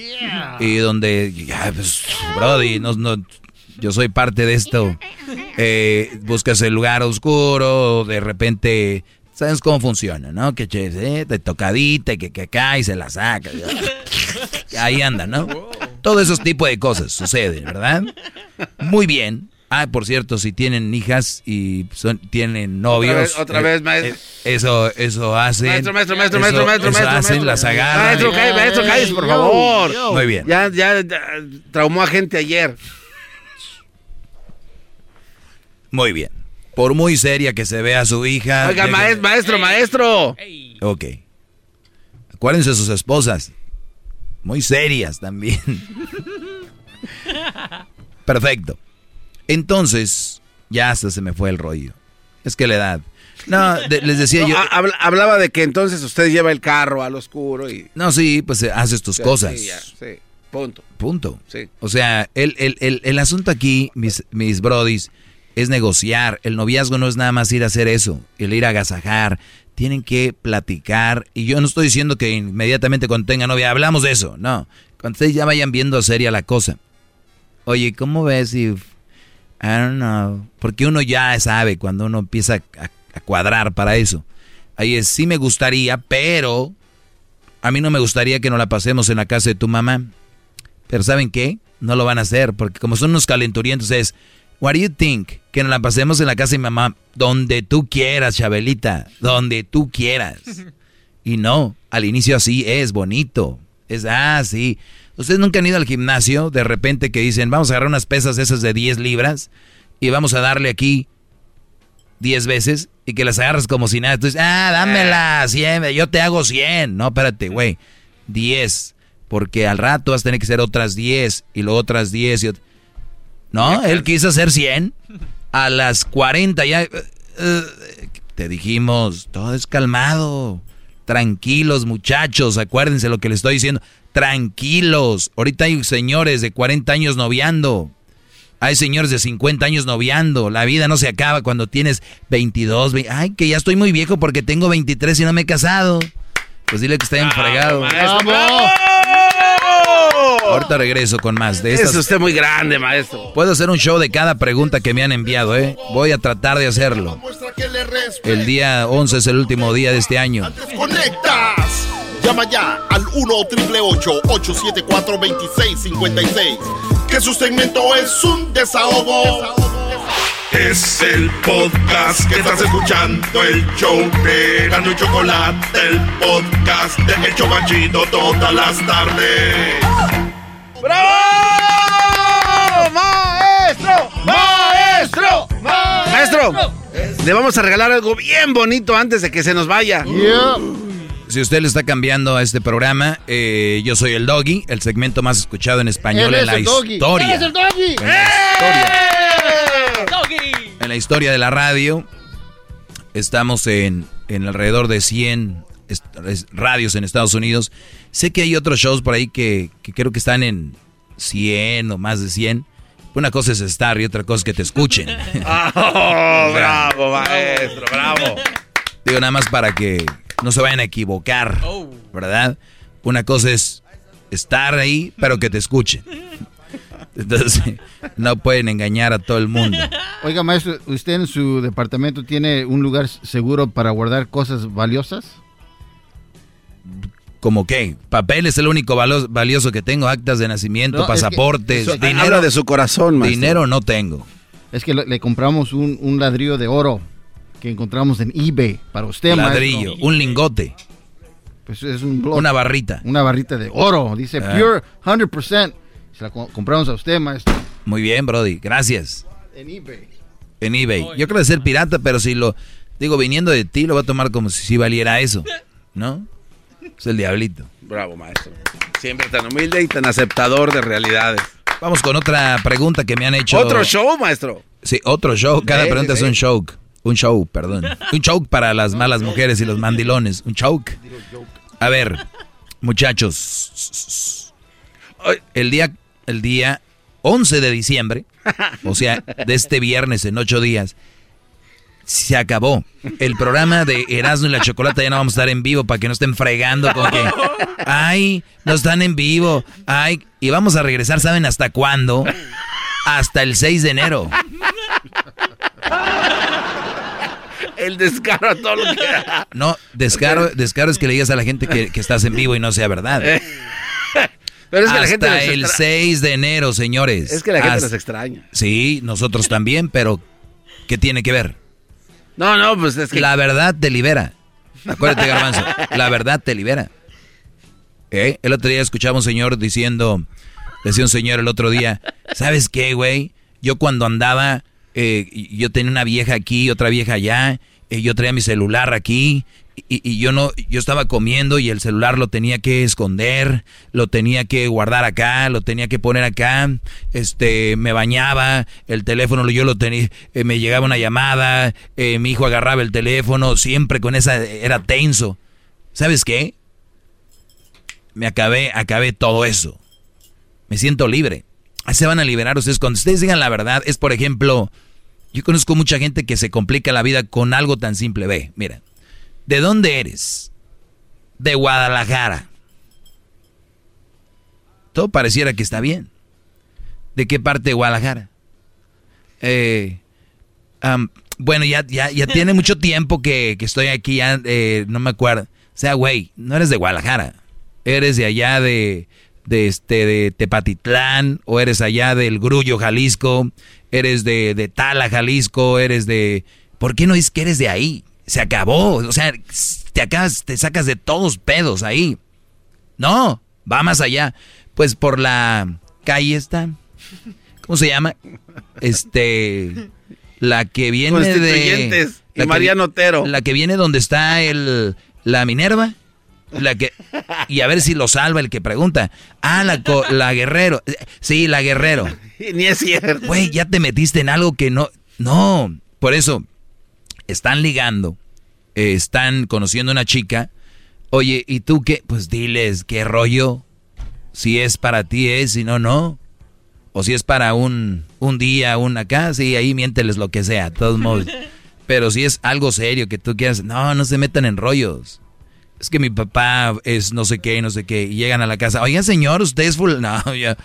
Y donde, ya, pues, Brody, no, no, yo soy parte de esto. Eh, buscas el lugar oscuro, de repente, ¿sabes cómo funciona, no? Que eh, de tocadita, que, que acá y se la saca. Ahí anda, ¿no? Todo esos tipos de cosas suceden, ¿verdad? Muy bien. Ah, por cierto, si tienen hijas y son, tienen novios. Otra vez, otra vez maestro. eh, eso, eso hacen. Maestro, maestro, maestro, eso- maestro, maestro, eso maestro, hacen, maestro. las agarran. Maestro, cállese, maestro, cállese, por Yo, favor. yo. Muy bien. Ya, ya, ya traumó a gente ayer. Muy bien. Por muy seria que se vea su hija. Oiga, deje- maes- maestro, maestro. Ok. Acuérdense de sus esposas. Muy serias también. Perfecto. Entonces, ya hasta se me fue el rollo. Es que la edad. No, de- les decía No, yo. ha- habla- hablaba de que entonces usted lleva el carro al oscuro y... No, sí, pues eh, haces tus Sí, cosas. sí, ya, sí, punto. Punto. Sí. O sea, el, el, el, el asunto aquí, mis, mis brodis, es negociar. El noviazgo no es nada más ir a hacer eso, el ir a agasajar. Tienen que platicar. Y yo no estoy diciendo que inmediatamente cuando tengan novia hablamos de eso. No. Cuando ustedes ya vayan viendo seria la cosa. Oye, ¿cómo ves si... I don't know. Porque uno ya sabe cuando uno empieza a, a cuadrar para eso. Ahí es, sí me gustaría, pero a mí no me gustaría que nos la pasemos en la casa de tu mamá. Pero ¿saben qué? No lo van a hacer, porque como son unos calenturientos es, what do you think? Que nos la pasemos en la casa de mi mamá, donde tú quieras, Chabelita, donde tú quieras. Y no, al inicio así es bonito. Es, ah, sí. Ustedes nunca han ido al gimnasio, de repente que dicen, vamos a agarrar unas pesas esas de 10 libras y vamos a darle aquí 10 veces y que las agarras como si nada. Entonces, ah, dámela, 100, yo te hago 100. No, espérate, güey, 10. Porque al rato vas a tener que hacer otras 10 y luego otras 10 y ot- No, él quiso hacer 100. A las 40 ya... eh, eh, te dijimos, todo es calmado. Tranquilos, muchachos, acuérdense lo que les estoy diciendo. Tranquilos. Ahorita hay señores de 40 años noviando. Hay señores de 50 años noviando. La vida no se acaba cuando tienes 22. ve- Ay, que ya estoy muy viejo porque tengo 23 y no me he casado. Pues dile que está bien fregado. Ahorita regreso con más de estas. Es usted muy grande, maestro. Puedo hacer un show de cada pregunta que me han enviado, ¿eh? Voy a tratar de hacerlo. El día 11 es el último día de este año. ¡Conectas! Llama ya al 1-888-874-2656. Que su segmento es un desahogo. Es el podcast que estás escuchando, el show de Gano y Chocolate, el podcast de El Chobachito todas las tardes. ¡Bravo! ¡Maestro! ¡Maestro! Maestro, le vamos a regalar algo bien bonito antes de que se nos vaya. Si usted le está cambiando a este programa, eh, yo soy el Doggy, el segmento más escuchado en español en es la el doggy. historia. Él es el doggy. En la historia de la radio, estamos en, en alrededor de 100 est- es- radios en Estados Unidos. Sé que hay otros shows por ahí que, que creo que están en 100 o más de 100. Una cosa es estar y otra cosa es que te escuchen. ¡Oh, bravo, maestro! ¡Bravo! Digo, nada más para que no se vayan a equivocar, ¿verdad? Una cosa es estar ahí, pero que te escuchen. Entonces, no pueden engañar a todo el mundo. Oiga, maestro, ¿usted en su departamento tiene un lugar seguro para guardar cosas valiosas? ¿Como qué? Papel es el único valioso que tengo, actas de nacimiento, No, es que pasaportes, dinero. habla de su corazón, maestro. Dinero no tengo. Es que le, compramos un, un ladrillo de oro que encontramos en eBay para usted, Ladrillo, maestro. un lingote. Pues es un. Una barrita. Una barrita de oro. Dice Ah. pure 100%. Se la co- compramos a usted, maestro. Muy bien, Brody, gracias. En eBay. En eBay. Yo creo que ser pirata, pero si lo digo viniendo de ti, lo voy a tomar como si, si valiera eso. ¿No? Es el diablito. Bravo, maestro. Siempre tan humilde y tan aceptador de realidades. Vamos con otra pregunta que me han hecho. Otro show, maestro. Sí, otro show. Cada Sí, pregunta sí, es un show. Un show, perdón. Un show para las malas mujeres y los mandilones. Un show. A ver, muchachos. El día, el día 11 de diciembre, o sea, de este viernes en ocho días, se acabó. El programa de Erasmo y la Chocolata ya no vamos a estar en vivo para que no estén fregando con que, ay, no están en vivo, ay, y vamos a regresar, ¿saben hasta cuándo? Hasta el 6 de enero. El descaro a todo lo que No, descaro, descaro es que le digas a la gente que, que estás en vivo y no sea verdad. Pero es que Hasta la gente el extra- 6 de enero, señores. Es que la gente Hasta- extraña. Sí, nosotros también, pero ¿qué tiene que ver? No, no, pues es que... La verdad te libera. Acuérdate, Garbanzo. La verdad te libera. ¿Eh? El otro día escuchaba a un señor diciendo, decía un señor el otro día, ¿sabes qué, güey? Yo cuando andaba, eh, yo tenía una vieja aquí, otra vieja allá, yo traía mi celular aquí, y, yo no, yo estaba comiendo y el celular lo tenía que esconder, lo tenía que guardar acá, lo tenía que poner acá, este, me bañaba, el teléfono yo lo tenía, eh, me llegaba una llamada, eh, mi hijo agarraba el teléfono, siempre con esa, era tenso. ¿Sabes qué? Me acabé, acabé todo eso. Me siento libre. Se van a liberar ustedes. Cuando ustedes digan la verdad, es por ejemplo, yo conozco mucha gente que se complica la vida con algo tan simple. Ve, mira, ¿de dónde eres? De Guadalajara. Todo pareciera que está bien. ¿De qué parte de Guadalajara? Eh, bueno, ya, ya, ya tiene mucho tiempo que, que estoy aquí, ya eh, no me acuerdo. O sea, güey, no eres de Guadalajara. Eres de allá de, de, este, de Tepatitlán, o eres allá del Grullo, Jalisco, eres de, de Tala, Jalisco, eres de... ¿Por qué no es que eres de ahí? Se acabó. O sea, te acabas, te sacas de todos pedos ahí. No, va más allá. Pues por la calle está. ¿Cómo se llama? Este. La que viene de. Y la que Mariano Otero. La que viene donde está el. La Minerva. La que. Y a ver si lo salva el que pregunta. Ah, la, co- la Guerrero. Sí, la Guerrero. Ni es cierto. Güey, ya te metiste en algo que no. No. Por eso. Están ligando. eh, están conociendo a una chica. Oye, ¿y tú qué? Pues diles, ¿qué rollo? Si es para ti es, si no, no. O si es para un, un día, un acá, sí, ahí miénteles lo que sea, de todos modos. Pero si es algo serio que tú quieras, no, no se metan en rollos. Es que mi papá es no sé qué, no sé qué, y llegan a la casa, oigan señor, usted es full... No, ya,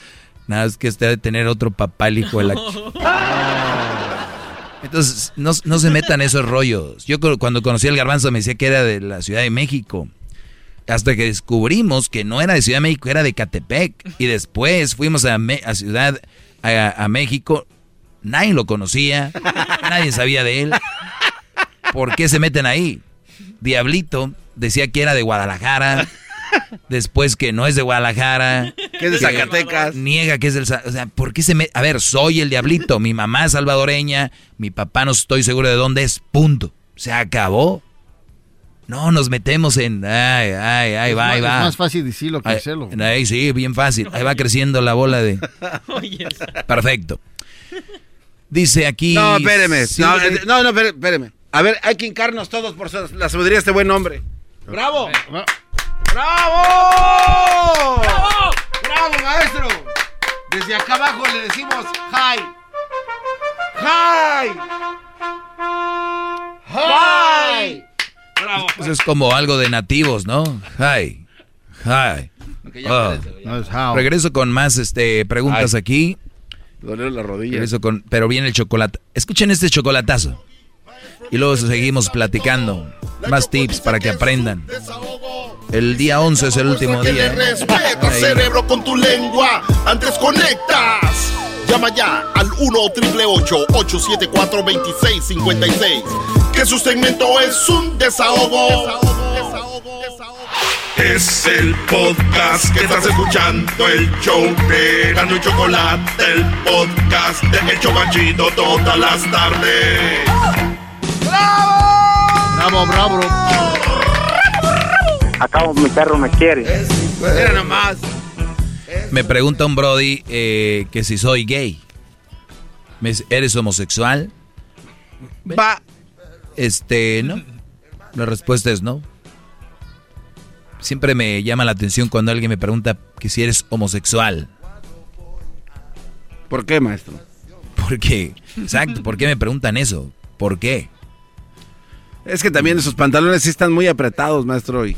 nada, es que usted debe tener otro papá, el hijo de la... Entonces, no, no se metan esos rollos. Yo cu- cuando conocí al garbanzo me decía que era de la Ciudad de México. Hasta que descubrimos que no era de Ciudad de México, era de Catepec. Y después fuimos a, Me- a Ciudad, a, a México. Nadie lo conocía, nadie sabía de él. ¿Por qué se meten ahí? Diablito decía que era de Guadalajara. Después que no es de Guadalajara. Que es de Zacatecas. Niega que es del... O sea, ¿por qué se me... A ver, soy el diablito. Mi mamá es salvadoreña. Mi papá no estoy seguro de dónde es. Punto. Se acabó. No nos metemos en... Ay, ay, ay, Es va, ahí es va. más fácil decirlo que hacerlo. Ahí sí, bien fácil. Ahí va creciendo la bola de... Perfecto. Dice aquí... No, espéreme. Sí, no, güey. eh, no, no, espéreme. A ver, hay que hincarnos todos por la sabiduría de este buen hombre. ¡Bravo! ¡Bravo! ¡Bravo! ¡Bravo, maestro! Desde acá abajo le decimos hi. ¡Hi! ¡Hi! ¡Bravo! Eso es como algo de nativos, ¿no? Hi. Hi. Oh. No how. Regreso con más este, preguntas aquí. Dolieron la rodilla. Eso con, pero viene el chocolate. Escuchen este chocolatazo. Y luego seguimos platicando. Más tips para que aprendan. El día 11 es el último día. respeta, Ahí. cerebro, con tu lengua. Antes conectas. Llama ya al 1 874 2656 Que su segmento es un desahogo. Es el podcast que estás escuchando, el show de Gano y Chocolate, el podcast de El Chobachito todas las tardes. Bravo, bravo. Acabo, mi perro me quiere. Mira nomás. Me pregunta un Brody eh, que si soy gay. Me dice, ¿Eres homosexual? Va. Este, no. La respuesta es no. Siempre me llama la atención cuando alguien me pregunta que si eres homosexual. ¿Por qué, maestro? ¿Por qué? Exacto, ¿por qué me preguntan eso? ¿Por qué? Es que también esos pantalones sí están muy apretados, maestro. Y...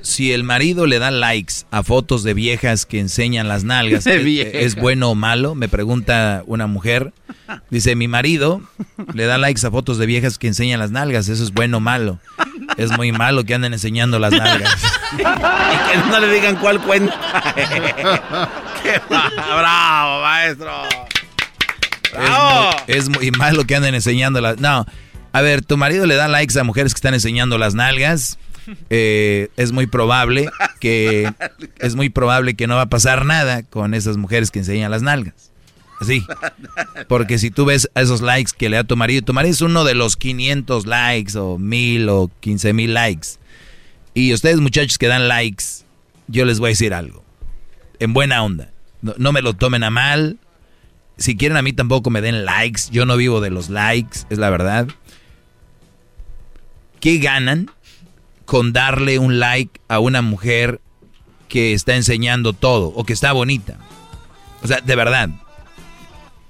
Si el marido le da likes a fotos de viejas que enseñan las nalgas, ¿es, bueno o malo? Me pregunta una mujer. Dice, mi marido le da likes a fotos de viejas que enseñan las nalgas, ¿eso es bueno o malo? Es muy malo que anden enseñando las nalgas. y que no le digan cuál cuenta. Qué va- bravo, maestro. Es muy, es muy malo que anden enseñando las... No, a ver, tu marido le da likes a mujeres que están enseñando las nalgas. eh, es muy probable que es muy probable que no va a pasar nada con esas mujeres que enseñan las nalgas. Así. Porque si tú ves a esos likes que le da tu marido, tu marido es uno de los 500 likes o 1000 o 15 mil likes. Y ustedes muchachos que dan likes, yo les voy a decir algo. En buena onda. No, no me lo tomen a mal. Si quieren a mí tampoco me den likes. Yo no vivo de los likes, es la verdad. ¿Qué ganan con darle un like a una mujer que está enseñando todo o que está bonita? O sea, de verdad.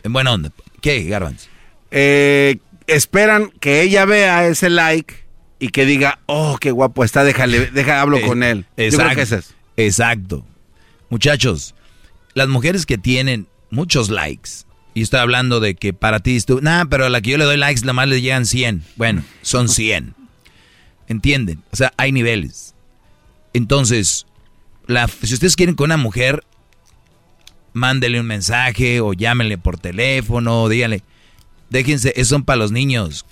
En buena onda. ¿Qué, Garbanzo? Eh, esperan que ella vea ese like y que diga, oh, qué guapo está, déjale, deja, hablo Eh, con él. Yo Exacto. creo que es eso. Exacto. Muchachos, las mujeres que tienen muchos likes, y estoy hablando de que para ti, tú, nah, pero a la que yo le doy likes, nada más le llegan 100. Bueno, son 100. ¿Entienden? O sea, hay niveles. Entonces, la, si ustedes quieren con una mujer, mándele un mensaje o llámenle por teléfono, díganle, déjense, esos son para los niños.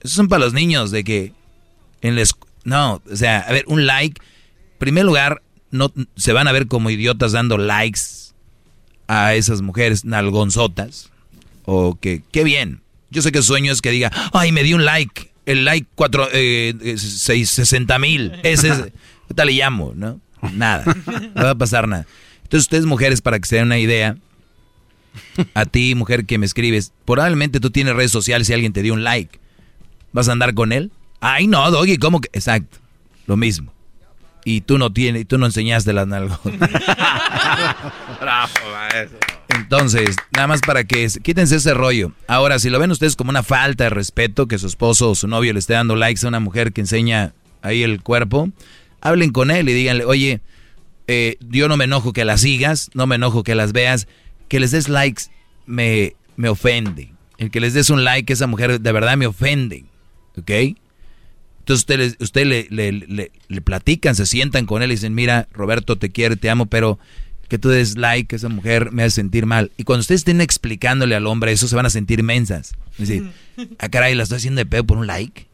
Esos son para los niños, de que en la escu- No, o sea, a ver, un like, en primer lugar, no se van a ver como idiotas dando likes a esas mujeres nalgonzotas. O que, qué bien. Yo sé que su sueño es que diga, ay, me di un like. El like cuatro, eh, eh, seis- 60 mil. Ese es. ¿Qué tal le llamo? ¿No? Nada. No va a pasar nada. Entonces, ustedes, mujeres, para que se den una idea, a ti, mujer que me escribes, probablemente tú tienes redes sociales y alguien te dio un like. ¿Vas a andar con él? Ay, no, Doggy, ¿cómo que? Exacto. Lo mismo. Y tú no tienes, y tú no enseñaste las nalgas. Bravo, maestro. Entonces, nada más para que quítense ese rollo. Ahora, si lo ven ustedes como una falta de respeto que su esposo o su novio le esté dando likes a una mujer que enseña ahí el cuerpo, hablen con él y díganle, oye, eh, yo no me enojo que las sigas, no me enojo que las veas, que les des likes me, me ofende. El que les des un like a esa mujer de verdad me ofende, ¿ok? Entonces ustedes usted le, le, le- le platican, se sientan con él y dicen, mira, Roberto, te quiero, te amo, pero que tú des like a esa mujer me hace sentir mal. Y cuando ustedes estén explicándole al hombre eso, se van a sentir mensas. Es decir, ah, caray, la estoy haciendo de pedo por un like.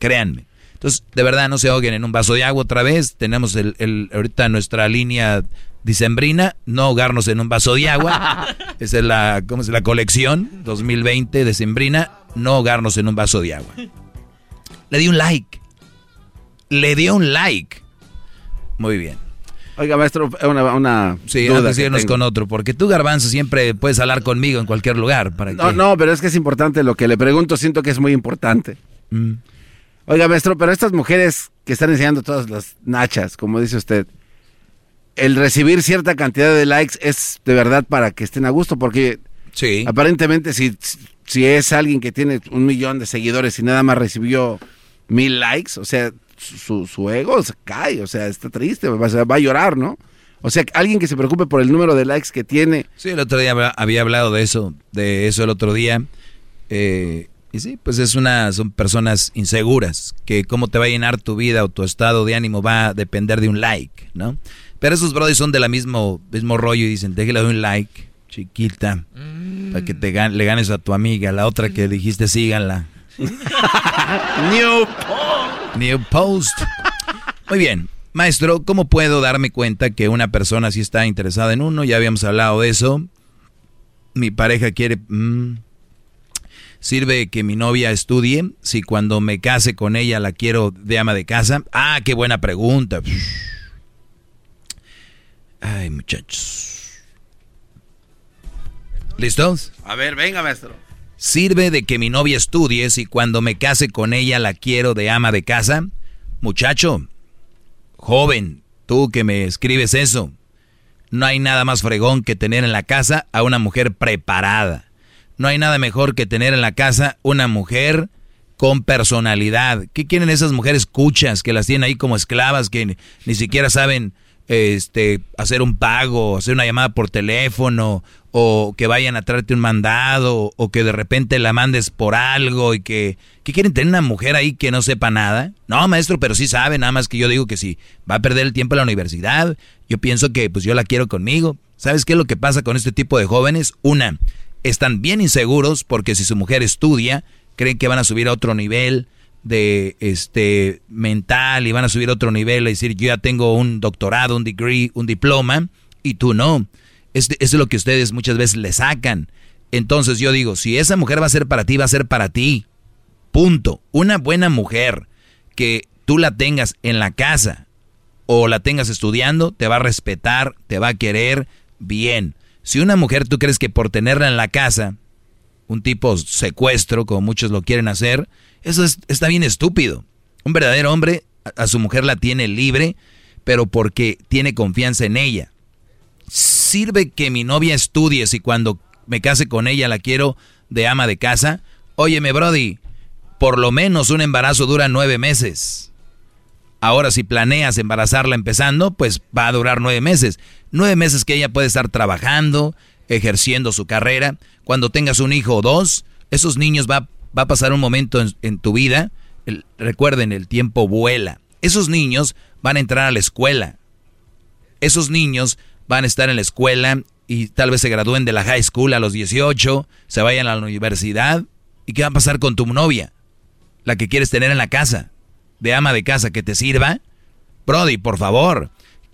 Créanme. Entonces, de verdad, no se ahoguen en un vaso de agua otra vez. Tenemos el, el- ahorita nuestra línea dicembrina, no ahogarnos en un vaso de agua. Esa es la, ¿cómo es? la colección 2020 decembrina, no ahogarnos en un vaso de agua. Le di un like. Le dio un like. Muy bien. Oiga, maestro, una, una Sí, duda antes irnos con otro, porque tú, Garbanzo, siempre puedes hablar conmigo en cualquier lugar. ¿para No, qué? no, pero es que es importante lo que le pregunto, siento que es muy importante. Mm. Oiga, maestro, pero estas mujeres que están enseñando todas las nachas, como dice usted, el recibir cierta cantidad de likes es de verdad para que estén a gusto, porque sí. aparentemente si, si es alguien que tiene un millón de seguidores y nada más recibió mil likes, o sea, su, su ego se cae, o sea, está triste, va, a- va a llorar, ¿no? O sea, alguien que se preocupe por el número de likes que tiene. Sí, el otro día había hablado de eso, de eso el otro día. Eh, y sí, pues es una, son personas inseguras, que cómo te va a llenar tu vida o tu estado de ánimo va a depender de un like, ¿no? Pero esos brothers son de la mismo, mismo rollo y dicen, déjale un like, chiquita, para que te le ganes a tu amiga, la otra que dijiste síganla. New. New post. Muy bien. Maestro, ¿cómo puedo darme cuenta que una persona sí está interesada en uno? Ya habíamos hablado de eso. Mi pareja quiere... Mm, ¿Sirve que mi novia estudie? Si cuando me case con ella la quiero de ama de casa. Ah, qué buena pregunta. Ay, muchachos. ¿Listos? A ver, venga, maestro. ¿Sirve de que mi novia estudie si cuando me case con ella la quiero de ama de casa? Muchacho, Joven, tú que me escribes eso, no hay nada más fregón que tener en la casa a una mujer preparada. No hay nada mejor que tener en la casa una mujer con personalidad. ¿Qué quieren esas mujeres cuchas que las tienen ahí como esclavas que ni siquiera saben este, hacer un pago, hacer una llamada por teléfono, o que vayan a traerte un mandado, o que de repente la mandes por algo y que, que quieren tener una mujer ahí que no sepa nada. No, maestro, pero sí sabe, nada más que yo digo que si va a perder el tiempo en la universidad, yo pienso que pues yo la quiero conmigo. ¿Sabes qué es lo que pasa con este tipo de jóvenes? Una, están bien inseguros porque si su mujer estudia, creen que van a subir a otro nivel, de este mental y van a subir otro nivel y decir yo ya tengo un doctorado, un degree, un diploma y tú no. Es, es lo que ustedes muchas veces le sacan. Entonces yo digo, si esa mujer va a ser para ti, va a ser para ti. Punto. Una buena mujer que tú la tengas en la casa o la tengas estudiando, te va a respetar, te va a querer bien. Si una mujer tú crees que por tenerla en la casa, un tipo secuestro, como muchos lo quieren hacer, eso está bien estúpido. Un verdadero hombre a, su mujer la tiene libre, pero porque tiene confianza en ella. ¿Sirve que mi novia estudie si cuando me case con ella la quiero de ama de casa? Óyeme, Brody, por lo menos un embarazo dura nueve meses. Ahora, si planeas embarazarla empezando, pues va a durar nueve meses. Nueve meses que ella puede estar trabajando, ejerciendo su carrera. Cuando tengas un hijo o dos, esos niños va, va a pasar un momento en, tu vida. recuerden, el tiempo vuela. Esos niños van a entrar a la escuela. Esos niños van a estar en la escuela y tal vez se gradúen de la high school a los 18, se vayan a la universidad. ¿Y qué va a pasar con tu novia? La que quieres tener en la casa, de ama de casa que te sirva. Brody, por favor,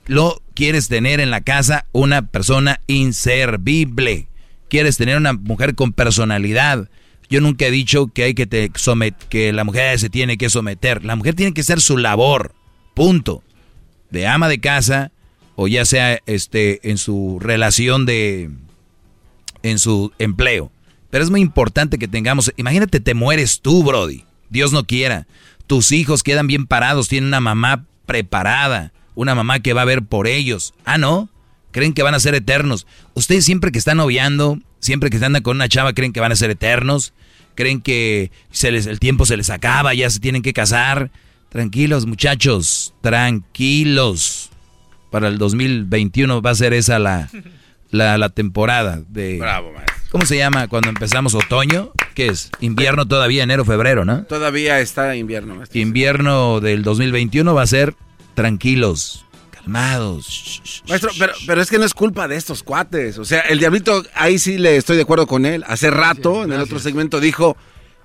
lo quieres tener en la casa una persona inservible. Quieres tener una mujer con personalidad. Yo nunca he dicho que hay que te somet que la mujer se tiene que someter. La mujer tiene que ser su labor. Punto. De ama de casa o ya sea este en su relación de en su empleo. Pero es muy importante que tengamos, imagínate te mueres tú, brody. Dios no quiera. Tus hijos quedan bien parados, tienen una mamá preparada, una mamá que va a ver por ellos. Ah, no. Creen que van a ser eternos. Ustedes siempre que están noviando, siempre que están con una chava, creen que van a ser eternos creen que se les, el tiempo se les acaba, ya se tienen que casar. Tranquilos, muchachos, tranquilos. Para el 2021 va a ser esa la, la, temporada de... Bravo, maestro. ¿Cómo se llama cuando empezamos otoño? ¿Qué es? Invierno todavía, enero, febrero, ¿no? Todavía está invierno. Maestro. Invierno del 2021 va a ser tranquilos, calmados. Maestro, pero, pero, es que no es culpa de estos cuates. O sea, el diablito, ahí sí le estoy de acuerdo con él. Hace rato, en el otro segmento, dijo,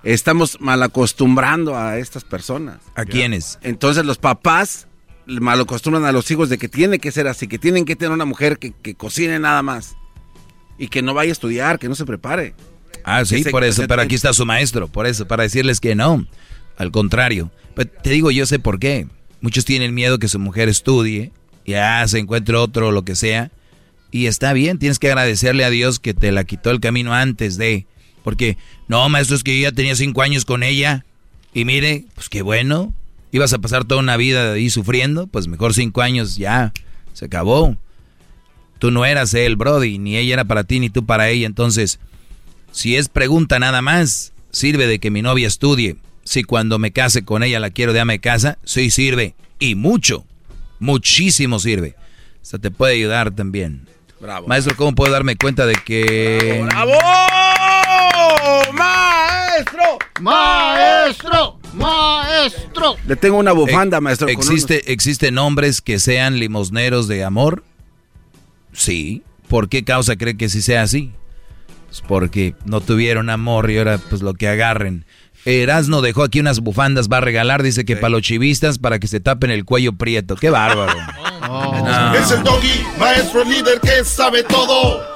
estamos mal acostumbrando a estas personas. ¿A quiénes? Entonces los papás mal acostumbran a los hijos de que tiene que ser así, que tienen que tener una mujer que, que cocine nada más. Y que no vaya a estudiar, que no se prepare. Ah, sí, por eso, pero aquí está su maestro, por eso, para decirles que no. Al contrario. Pero te digo, yo sé por qué. Muchos tienen miedo que su mujer estudie, ya se encuentre otro o lo que sea. Y está bien, tienes que agradecerle a Dios que te la quitó el camino antes de. Porque, no, maestro, es que yo ya tenía cinco años con ella. Y mire, pues qué bueno. Ibas a pasar toda una vida ahí sufriendo. Pues mejor cinco años ya. Se acabó. Tú no eras él, Brody. Ni ella era para ti, ni tú para ella. Entonces, si es pregunta nada más, sirve de que mi novia estudie. Si cuando me case con ella la quiero de ama de casa, sí sirve. Y mucho. Muchísimo sirve. sea, te puede ayudar también. Bravo. Maestro, ¿cómo puedo darme cuenta de que... ¡Bravo! ¡Maestro! ¡Maestro! ¡Maestro! Le tengo una bufanda, maestro. ¿Existe, ¿Existen hombres que sean limosneros de amor? Sí. ¿Por qué causa cree que sí sea así? Pues porque no tuvieron amor y ahora pues lo que agarren. Erasno dejó aquí unas bufandas, va a regalar, dice que para los chivistas, para que se tapen el cuello prieto. ¡Qué bárbaro! No. Es el doggy, maestro líder que sabe todo.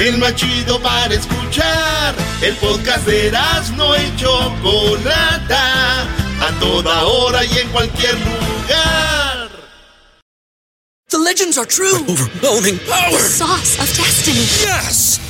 El más chido para escuchar. El podcast de no y Chocolata. A toda hora y en cualquier lugar. The legends are true. overwhelming power! The sauce of destiny. Yes!